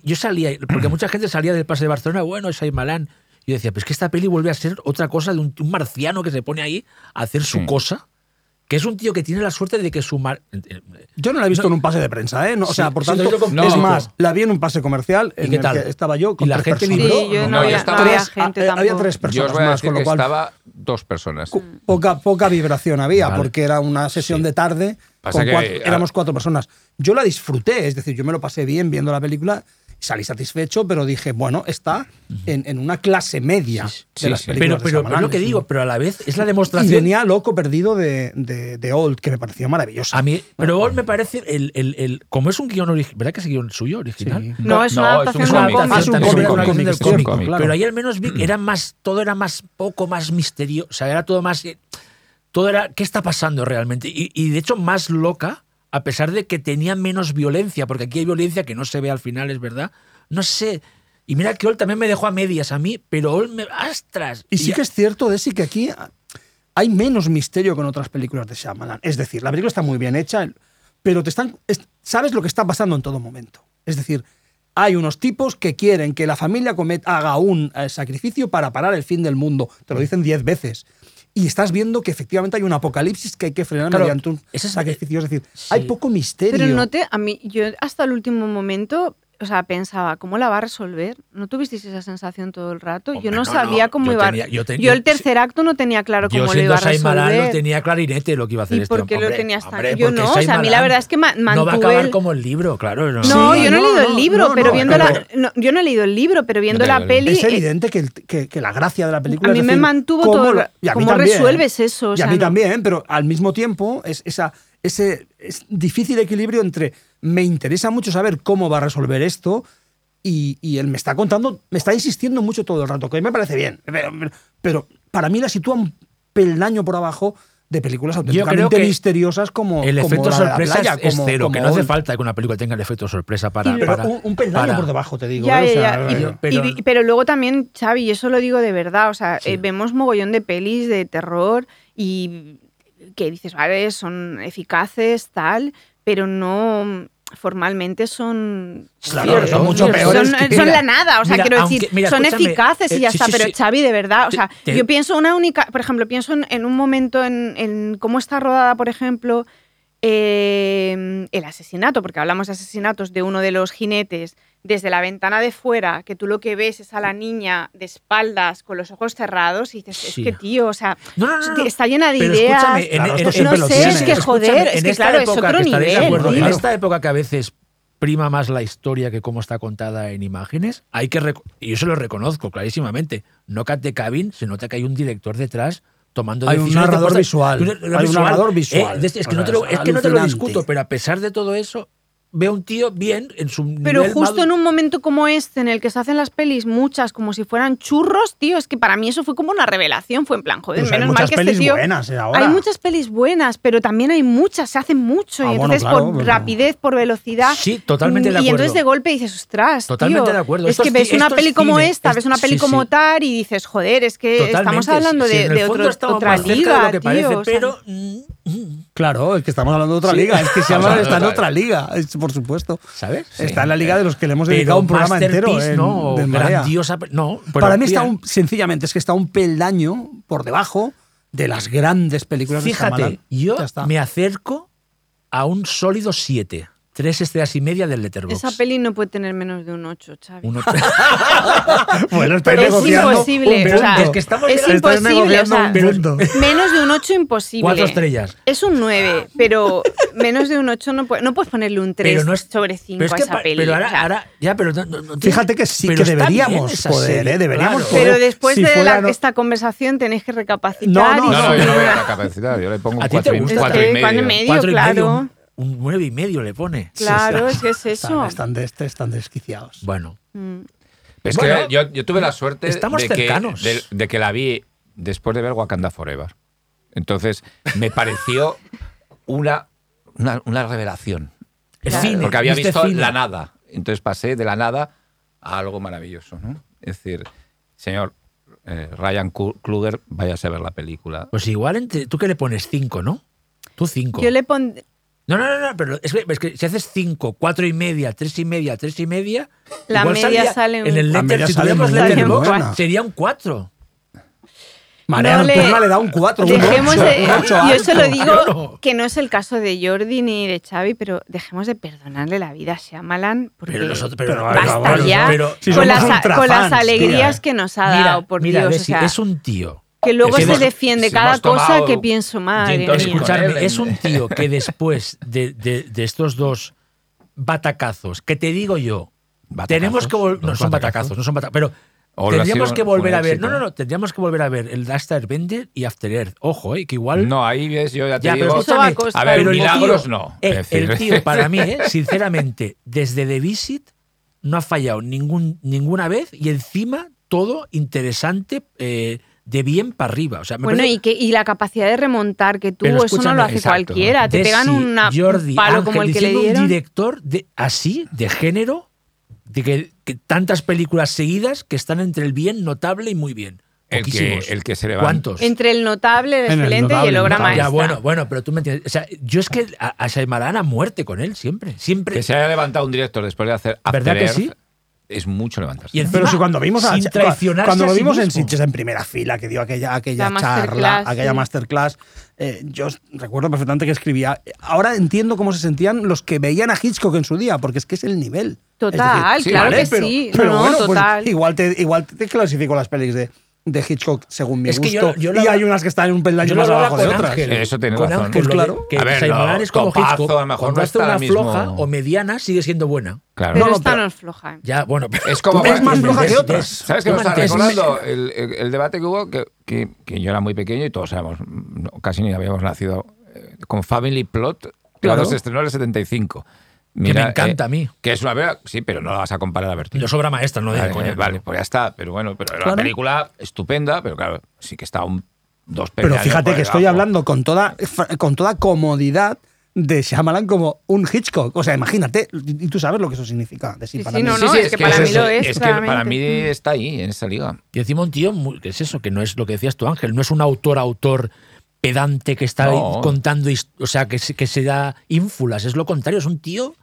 yo salía, porque mucha gente salía del pase de Barcelona, bueno, es Malán. Y yo decía, pues que esta peli vuelve a ser otra cosa de un, un marciano que se pone ahí a hacer su Sí. cosa, que es un tío que tiene la suerte de que su mar... Yo no la he visto No. en un pase de prensa, ¿eh? No, o Sí, sea, por tanto, con- es No. más, la vi en un pase comercial ¿Y en qué el tal? que estaba yo con ¿Y la tres gente personas. vibró? Sí, yo No, no, había, estaba- no había Tres- gente eh, había tres Yo os personas voy a más, decir con lo que cual estaba dos personas. poca, poca vibración había, Vale. porque era una sesión de tarde, Pasa con que, cuatro- éramos cuatro personas. Yo la disfruté, es decir, yo me lo pasé bien viendo la película, salí satisfecho, pero dije, bueno, está en, en una clase media Sí, de sí, las sí. películas Pero, de pero, Shyamalan. es lo que digo, pero a la vez es la Y demostración... venía loco perdido de, de, de Old, que me pareció maravillosa. A mí, pero Old me parece, el, el, el, como es un guion original, ¿verdad que es guion suyo original? Sí. No, es una No, es un adaptación Es de una un cómic. cómic. Es un cómic, de una cómic, cómic. claro. Pero ahí al menos vi que era más, todo era más poco más misterioso, o sea, era todo más, eh, todo era, ¿qué está pasando realmente? Y, y de hecho más loca, a pesar de que tenía menos violencia, porque aquí hay violencia que no se ve al final, es verdad. No sé. Y mira que Ol también me dejó a medias a mí, pero Ol me. ¡Astras! Y sí ya- que es cierto, Desi, que aquí hay menos misterio que en otras películas de Shyamalan. Es decir, la película está muy bien hecha, pero te están, es- sabes lo que está pasando en todo momento. Es decir, hay unos tipos que quieren que la familia comet- haga un eh, sacrificio para parar el fin del mundo. Te lo dicen diez veces. Y estás viendo que efectivamente hay un apocalipsis que hay que frenar Claro, mediante un sacrificio. Es decir, sí. hay poco misterio. Pero no te, a mí, yo hasta el último momento, o sea, pensaba, ¿cómo la va a resolver? ¿No tuvisteis esa sensación todo el rato? yo Hombre, no, no, sabía no, cómo yo iba a... tenía- yo ten- yo el yo- tercer acto no tenía claro Yo cómo lo iba a resolver. lo tenía clarinete lo que iba a hacer ¿Y este por qué lo hombre. tenías tan- Hombre, yo no, o sea, a mí la verdad es que ma- No va a mantuve acabar el- como el libro, claro. No, No, Sí, yo no, he no, leído el no, libro, no, pero no, viendo pero- la, no, yo no he leído el libro, pero viendo la peli, Es eh, evidente que, el- que- que la gracia de la película A es mí me mantuvo cómo todo lo- el- y a mí cómo también, resuelves eso, y a mí no- también, pero al mismo tiempo es esa, ese es difícil equilibrio entre me interesa mucho saber cómo va a resolver esto y, y él me está contando, me está insistiendo mucho todo el rato, que a mí me parece bien, pero, para mí la sitúa un peldaño por abajo de películas auténticamente misteriosas como el como efecto la de la sorpresa playa, es como- cero, que no hace falta que una película tenga el efecto sorpresa para. Pero para- un, un peldaño para- por debajo, te digo. Ya, ¿eh? O ya, sea, ya. Y- yo- pero- y- pero luego también, Xavi, y eso lo digo de verdad, o sea, Sí. eh, vemos mogollón de pelis de terror y que dices, vale, son eficaces, tal, pero no formalmente son Claro, son mucho peores son, que- son mira, la nada o sea mira, quiero aunque- decir mira, son eficaces y eh, ya está sí, pero sí. Xavi de verdad o sea te- yo pienso una única por ejemplo pienso en, en un momento en, en cómo está rodada por ejemplo eh, el asesinato porque hablamos de asesinatos de uno de los jinetes desde la ventana de fuera que tú lo que ves es a la niña de espaldas con los ojos cerrados y dices Sí. es que tío o sea No, no, no, no. está llena de Pero ideas Claro, en- en- no sé, tiene. es que joder, en es que esta claro, es época, otro nivel, acuerdo, En esta época que a veces prima más la historia que cómo está contada en imágenes, hay que y yo se lo reconozco clarísimamente. No Cat de Cabin se nota que hay un director detrás tomando Hay un decisiones narrador visual. un Hay un narrador Eh, visual. es, es que no te lo, es que no te lo discuto, pero a pesar de todo eso, veo un tío bien en su Pero nivel justo maduro. en un momento como este, en el que se hacen las pelis muchas como si fueran churros, tío, es que para mí eso fue como una revelación. Fue en plan, joder, Pues hay menos muchas mal que este pelis tío. buenas, eh, ahora. Hay muchas pelis buenas, pero también hay muchas, se hacen mucho. Ah, y bueno, entonces, claro, por rapidez, por velocidad. Sí, totalmente de Y acuerdo. entonces de golpe dices, ostras. Totalmente tío, de acuerdo. Es que es ves una peli como esta, ves una peli como tal y dices, joder, es que estamos hablando Sí, de, de otro- otra más cerca liga. de lo que tío, parece, o sea, pero mm, mm, Claro, es que estamos hablando de otra liga. Es que se llama Vamos a está en otra liga, es- por supuesto. ¿sabes? Está en la liga de los que le hemos Pero dedicado un programa entero. En, ¿no? Grandiosa, no. Para mí está un, sencillamente, es que está un peldaño por debajo de las grandes películas de Fíjate, yo me acerco a un sólido 7. Tres estrellas y media del Letterboxd. Esa peli no puede tener menos de un 8, Xavi. Uno- Bueno, estoy Es negociando imposible, un o sea, es que estamos es imposible, o sea, un menos de un 8 imposible. Cuatro estrellas. Es un 9, pero menos de un 8 no, puede- no puedes ponerle un 3 Pero no es- sobre 5 pero es a que esa peli. Pero ahora, o sea, ahora- ya, pero no- no- no tiene- Fíjate que sí, pero que deberíamos poder, serie, ¿eh? Deberíamos claro. poder. pero después si de la- esta conversación tenéis que recapacitar. No, no, y No, yo no voy a capacidad. Yo le pongo ¿A un ti te cuatro y, gusta? cuatro y Eh, medio. cuatro y medio. Claro. Un, nueve y medio le pone. Claro, Sí, es que es eso. Están, están, de este, están desquiciados. Bueno, Mm. Es Bueno, que yo, yo tuve la suerte estamos de que, cercanos. de, de que la vi después de ver Wakanda Forever. Entonces, me pareció una, una, una revelación. el Claro. cine. Porque había visto cine. la nada. Entonces pasé de la nada a algo maravilloso. ¿no? Es decir, señor eh, Ryan Kluger, váyase a ver la película. Pues igual, entre, tú que le pones cinco, ¿no? Tú cinco. Yo le pondré. No, no, no, no, pero es que, es que si haces cinco, cuatro y media, tres y media, tres y media. La igual media sale un- en el La letter, media si tuviéramos buena. sería un cuatro. Marea No le- Nocturna le da un 4, un Dejemos 8, de- un 8 yo se lo alto. digo Claro. que no es el caso de Jordi ni de Xavi, pero dejemos de perdonarle la vida a Shyamalan porque Pero nosotros, pero, basta pero- ya pero- Si con, las, con las tía, alegrías eh. que nos ha mira, dado, por mira, Dios. o Bessie, sea, es un tío. Que luego Si se hemos- defiende si cada cosa que pienso, Escuchadme, él, es un tío que después de, de- de estos dos batacazos, que te digo yo, ¿Batacazos? tenemos que volver. No, ¿Dos son batacazos? no son batacazos. Pero tendríamos sido que volver a ver. éxito, No, no, no, tendríamos que volver a ver el Last Airbender y After Earth. Ojo, eh, que igual. No, ahí ves, yo ya te Ya, pero digo. Va a A ver, pero milagros tío- no. eh, el tío, para mí, eh, sinceramente, desde The Visit no ha fallado ningún, ninguna vez y encima todo interesante eh, de bien para arriba. O sea, me Bueno, parece- y, que, y la capacidad de remontar que tuvo, eso no lo hace exacto. cualquiera. Te Desi, pegan una, Jordi, un palo Ángel, como el que le dieron. un director de, así, de género, de que, que tantas películas seguidas que están entre el bien notable y muy bien. El que, Poquísimos. el que se levanta. ¿Cuántos? Entre el notable, el En el excelente y notable, el obra notable. maestra. Ya, bueno, bueno, pero tú me entiendes. O sea, yo es que a, a Shyamalan a muerte con él, siempre. Siempre. Que se haya levantado un director después de hacer ¿Verdad que sí? Es mucho levantarse. Y Pero si cuando vimos a cuando lo sí vimos en. Sitges en primera fila, que dio aquella, aquella La charla, masterclass, aquella sí. masterclass, eh, yo recuerdo perfectamente que escribía. Ahora entiendo cómo se sentían los que veían a Hitchcock en su día, porque es que es el nivel. Total, claro vale, que pero- sí. Pero No, bueno, pues total. igual te, igual te clasifico las pelis de, de Hitchcock según mi Es que gusto. yo- yo lo y habla- hay unas que están un peldaño Yo más abajo de otras. Ángel. Eso tiene razón. Ángel, Pues claro. Que A ver, Shyamalan lo- es como topazo, Hitchcock. a lo mejor Cuando no hace está una mismo- floja o mediana, sigue siendo buena. Claro. Pero No, no, esta pero- no es floja. ¿eh? Ya, bueno, pero Es como Es más floja que otras. ¿Sabes qué me está recordando? El, el- el debate que hubo, que, que- que yo era muy pequeño y todos éramos, casi ni habíamos nacido, eh, con Family Plot, que Claro. cuando se estrenó en el 75. Me encanta eh, a mí. Que es una vera- sí, pero no la vas a comparar a Bertín. Yo es obra maestra, no de Vale, coña. vale, pues ya está, pero bueno, pero era Claro. una película estupenda, pero claro, sí que está un dos Pero fíjate que estoy hablando con toda, con toda comodidad de Shyamalan como un Hitchcock. O sea, imagínate, y tú sabes lo que eso significa. Decir, Sí, para sí, mí. no, no, sí, es que para mí lo es, Es que para mí está ahí, en esa liga. Y encima un tío, que es eso, que no es lo que decías tú, Ángel, no es un autor-autor pedante que está No. contando, o sea, que se, que se da ínfulas, es lo contrario, es un tío,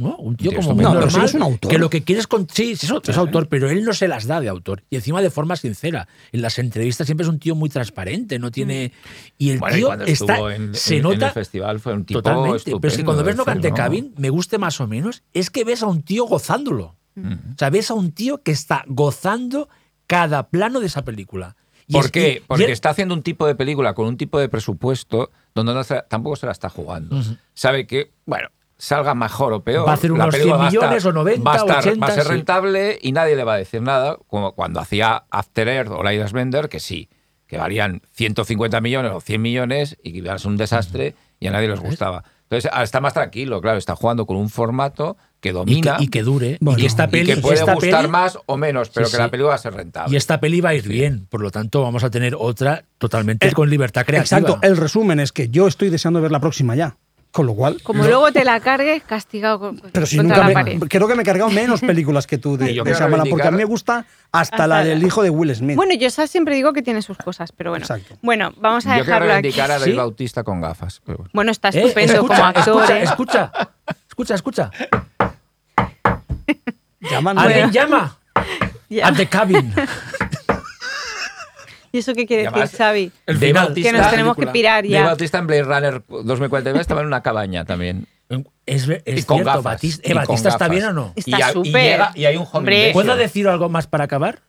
¿no? Un tío como muy. No, normal, es un autor. que lo que quiere es... con- sí, es, es autor, pero él no se las da de autor. Y encima de forma sincera. En las entrevistas siempre es un tío muy transparente, no tiene... Y el Bueno, y tío cuando está... en, se en- en nota... el festival fue un tipo Totalmente. Pero es que cuando ves No Cante Cabin, me guste más o menos, es que ves a un tío gozándolo. O sea, ves a un tío que está gozando cada plano de esa película. Y ¿Por es- qué? y- y Porque él- está haciendo un tipo de película con un tipo de presupuesto donde no se- tampoco se la está jugando. Sabe que, bueno, salga mejor o peor. Va a hacer unos película 100 va a estar- millones o 90, va a, estar- 80, va a ser sí. rentable y nadie le va a decir nada, como cuando hacía After Earth o Light Bender, que sí, que valían 150 millones o 100 millones y que iban a ser un desastre y a nadie les gustaba. Entonces, ahora está más tranquilo, claro, está jugando con un formato que y, domina que, y que dure. Bueno, y esta y peli, que puede esta gustar peli- más o menos, pero Sí, que la película va a ser rentable. Y esta peli va a ir bien. Por lo tanto, vamos a tener otra totalmente Eh, con libertad creativa. Exacto, el resumen es que yo estoy deseando ver la próxima ya. Con lo cual. Como luego te la cargues, castigado con- Pero si nunca la me, pared. creo que me he cargado menos películas que tú de, yo de Shyamalan, porque a mí me gusta hasta, Hasta la del hijo de Will Smith. Bueno, yo esa siempre digo que tiene sus cosas, pero bueno. Exacto. Bueno, vamos a Yo dejarlo aquí. reivindicar a Dave ¿Sí? Bautista con gafas. pero bueno. Bueno, está Eh, estupendo escucha, como actor. escucha, ¿eh? escucha, escucha, escucha. Llaman- Alguien llama Ya. a The Cabin. ¿Y eso qué quiere decir, Xavi? El Dave. Bautista- Que nos tenemos que pirar Dave ya. Bautista en Blade Runner 2049 estaba en una cabaña también. Es, es cierto, gafas. Batista, eh, con Batista está gafas. bien o no? Está y, a- y súper. llega- y hay un joven. ¿Puedo decir algo más para acabar?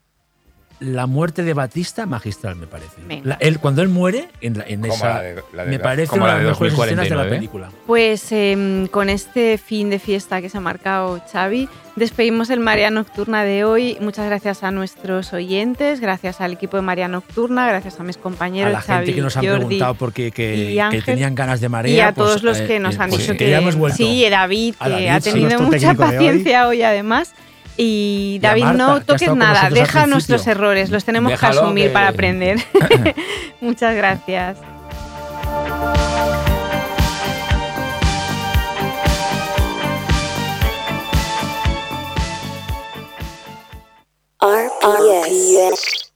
La muerte de Batista, magistral, me parece. La- él, cuando él muere, en, la- en esa. la de- la de me parece como una la de las mejores escenas de la 2049. película. Pues em, con este fin de fiesta que se ha marcado Xavi, despedimos el María Nocturna de hoy. Muchas gracias a nuestros oyentes, gracias al equipo de María Nocturna, gracias a mis A compañeros la Xavi, gente que nos han Jordi preguntado porque que, que tenían ganas de marea. y a pues, todos los eh, que nos eh, han pues dicho que que, ya hemos vuelto. sí, y David, A que David, ha tenido mucha hoy. paciencia hoy además. Y David, Marta, no toques nada, deja nuestros errores, los tenemos que asumir que- para aprender. Muchas gracias. RPS.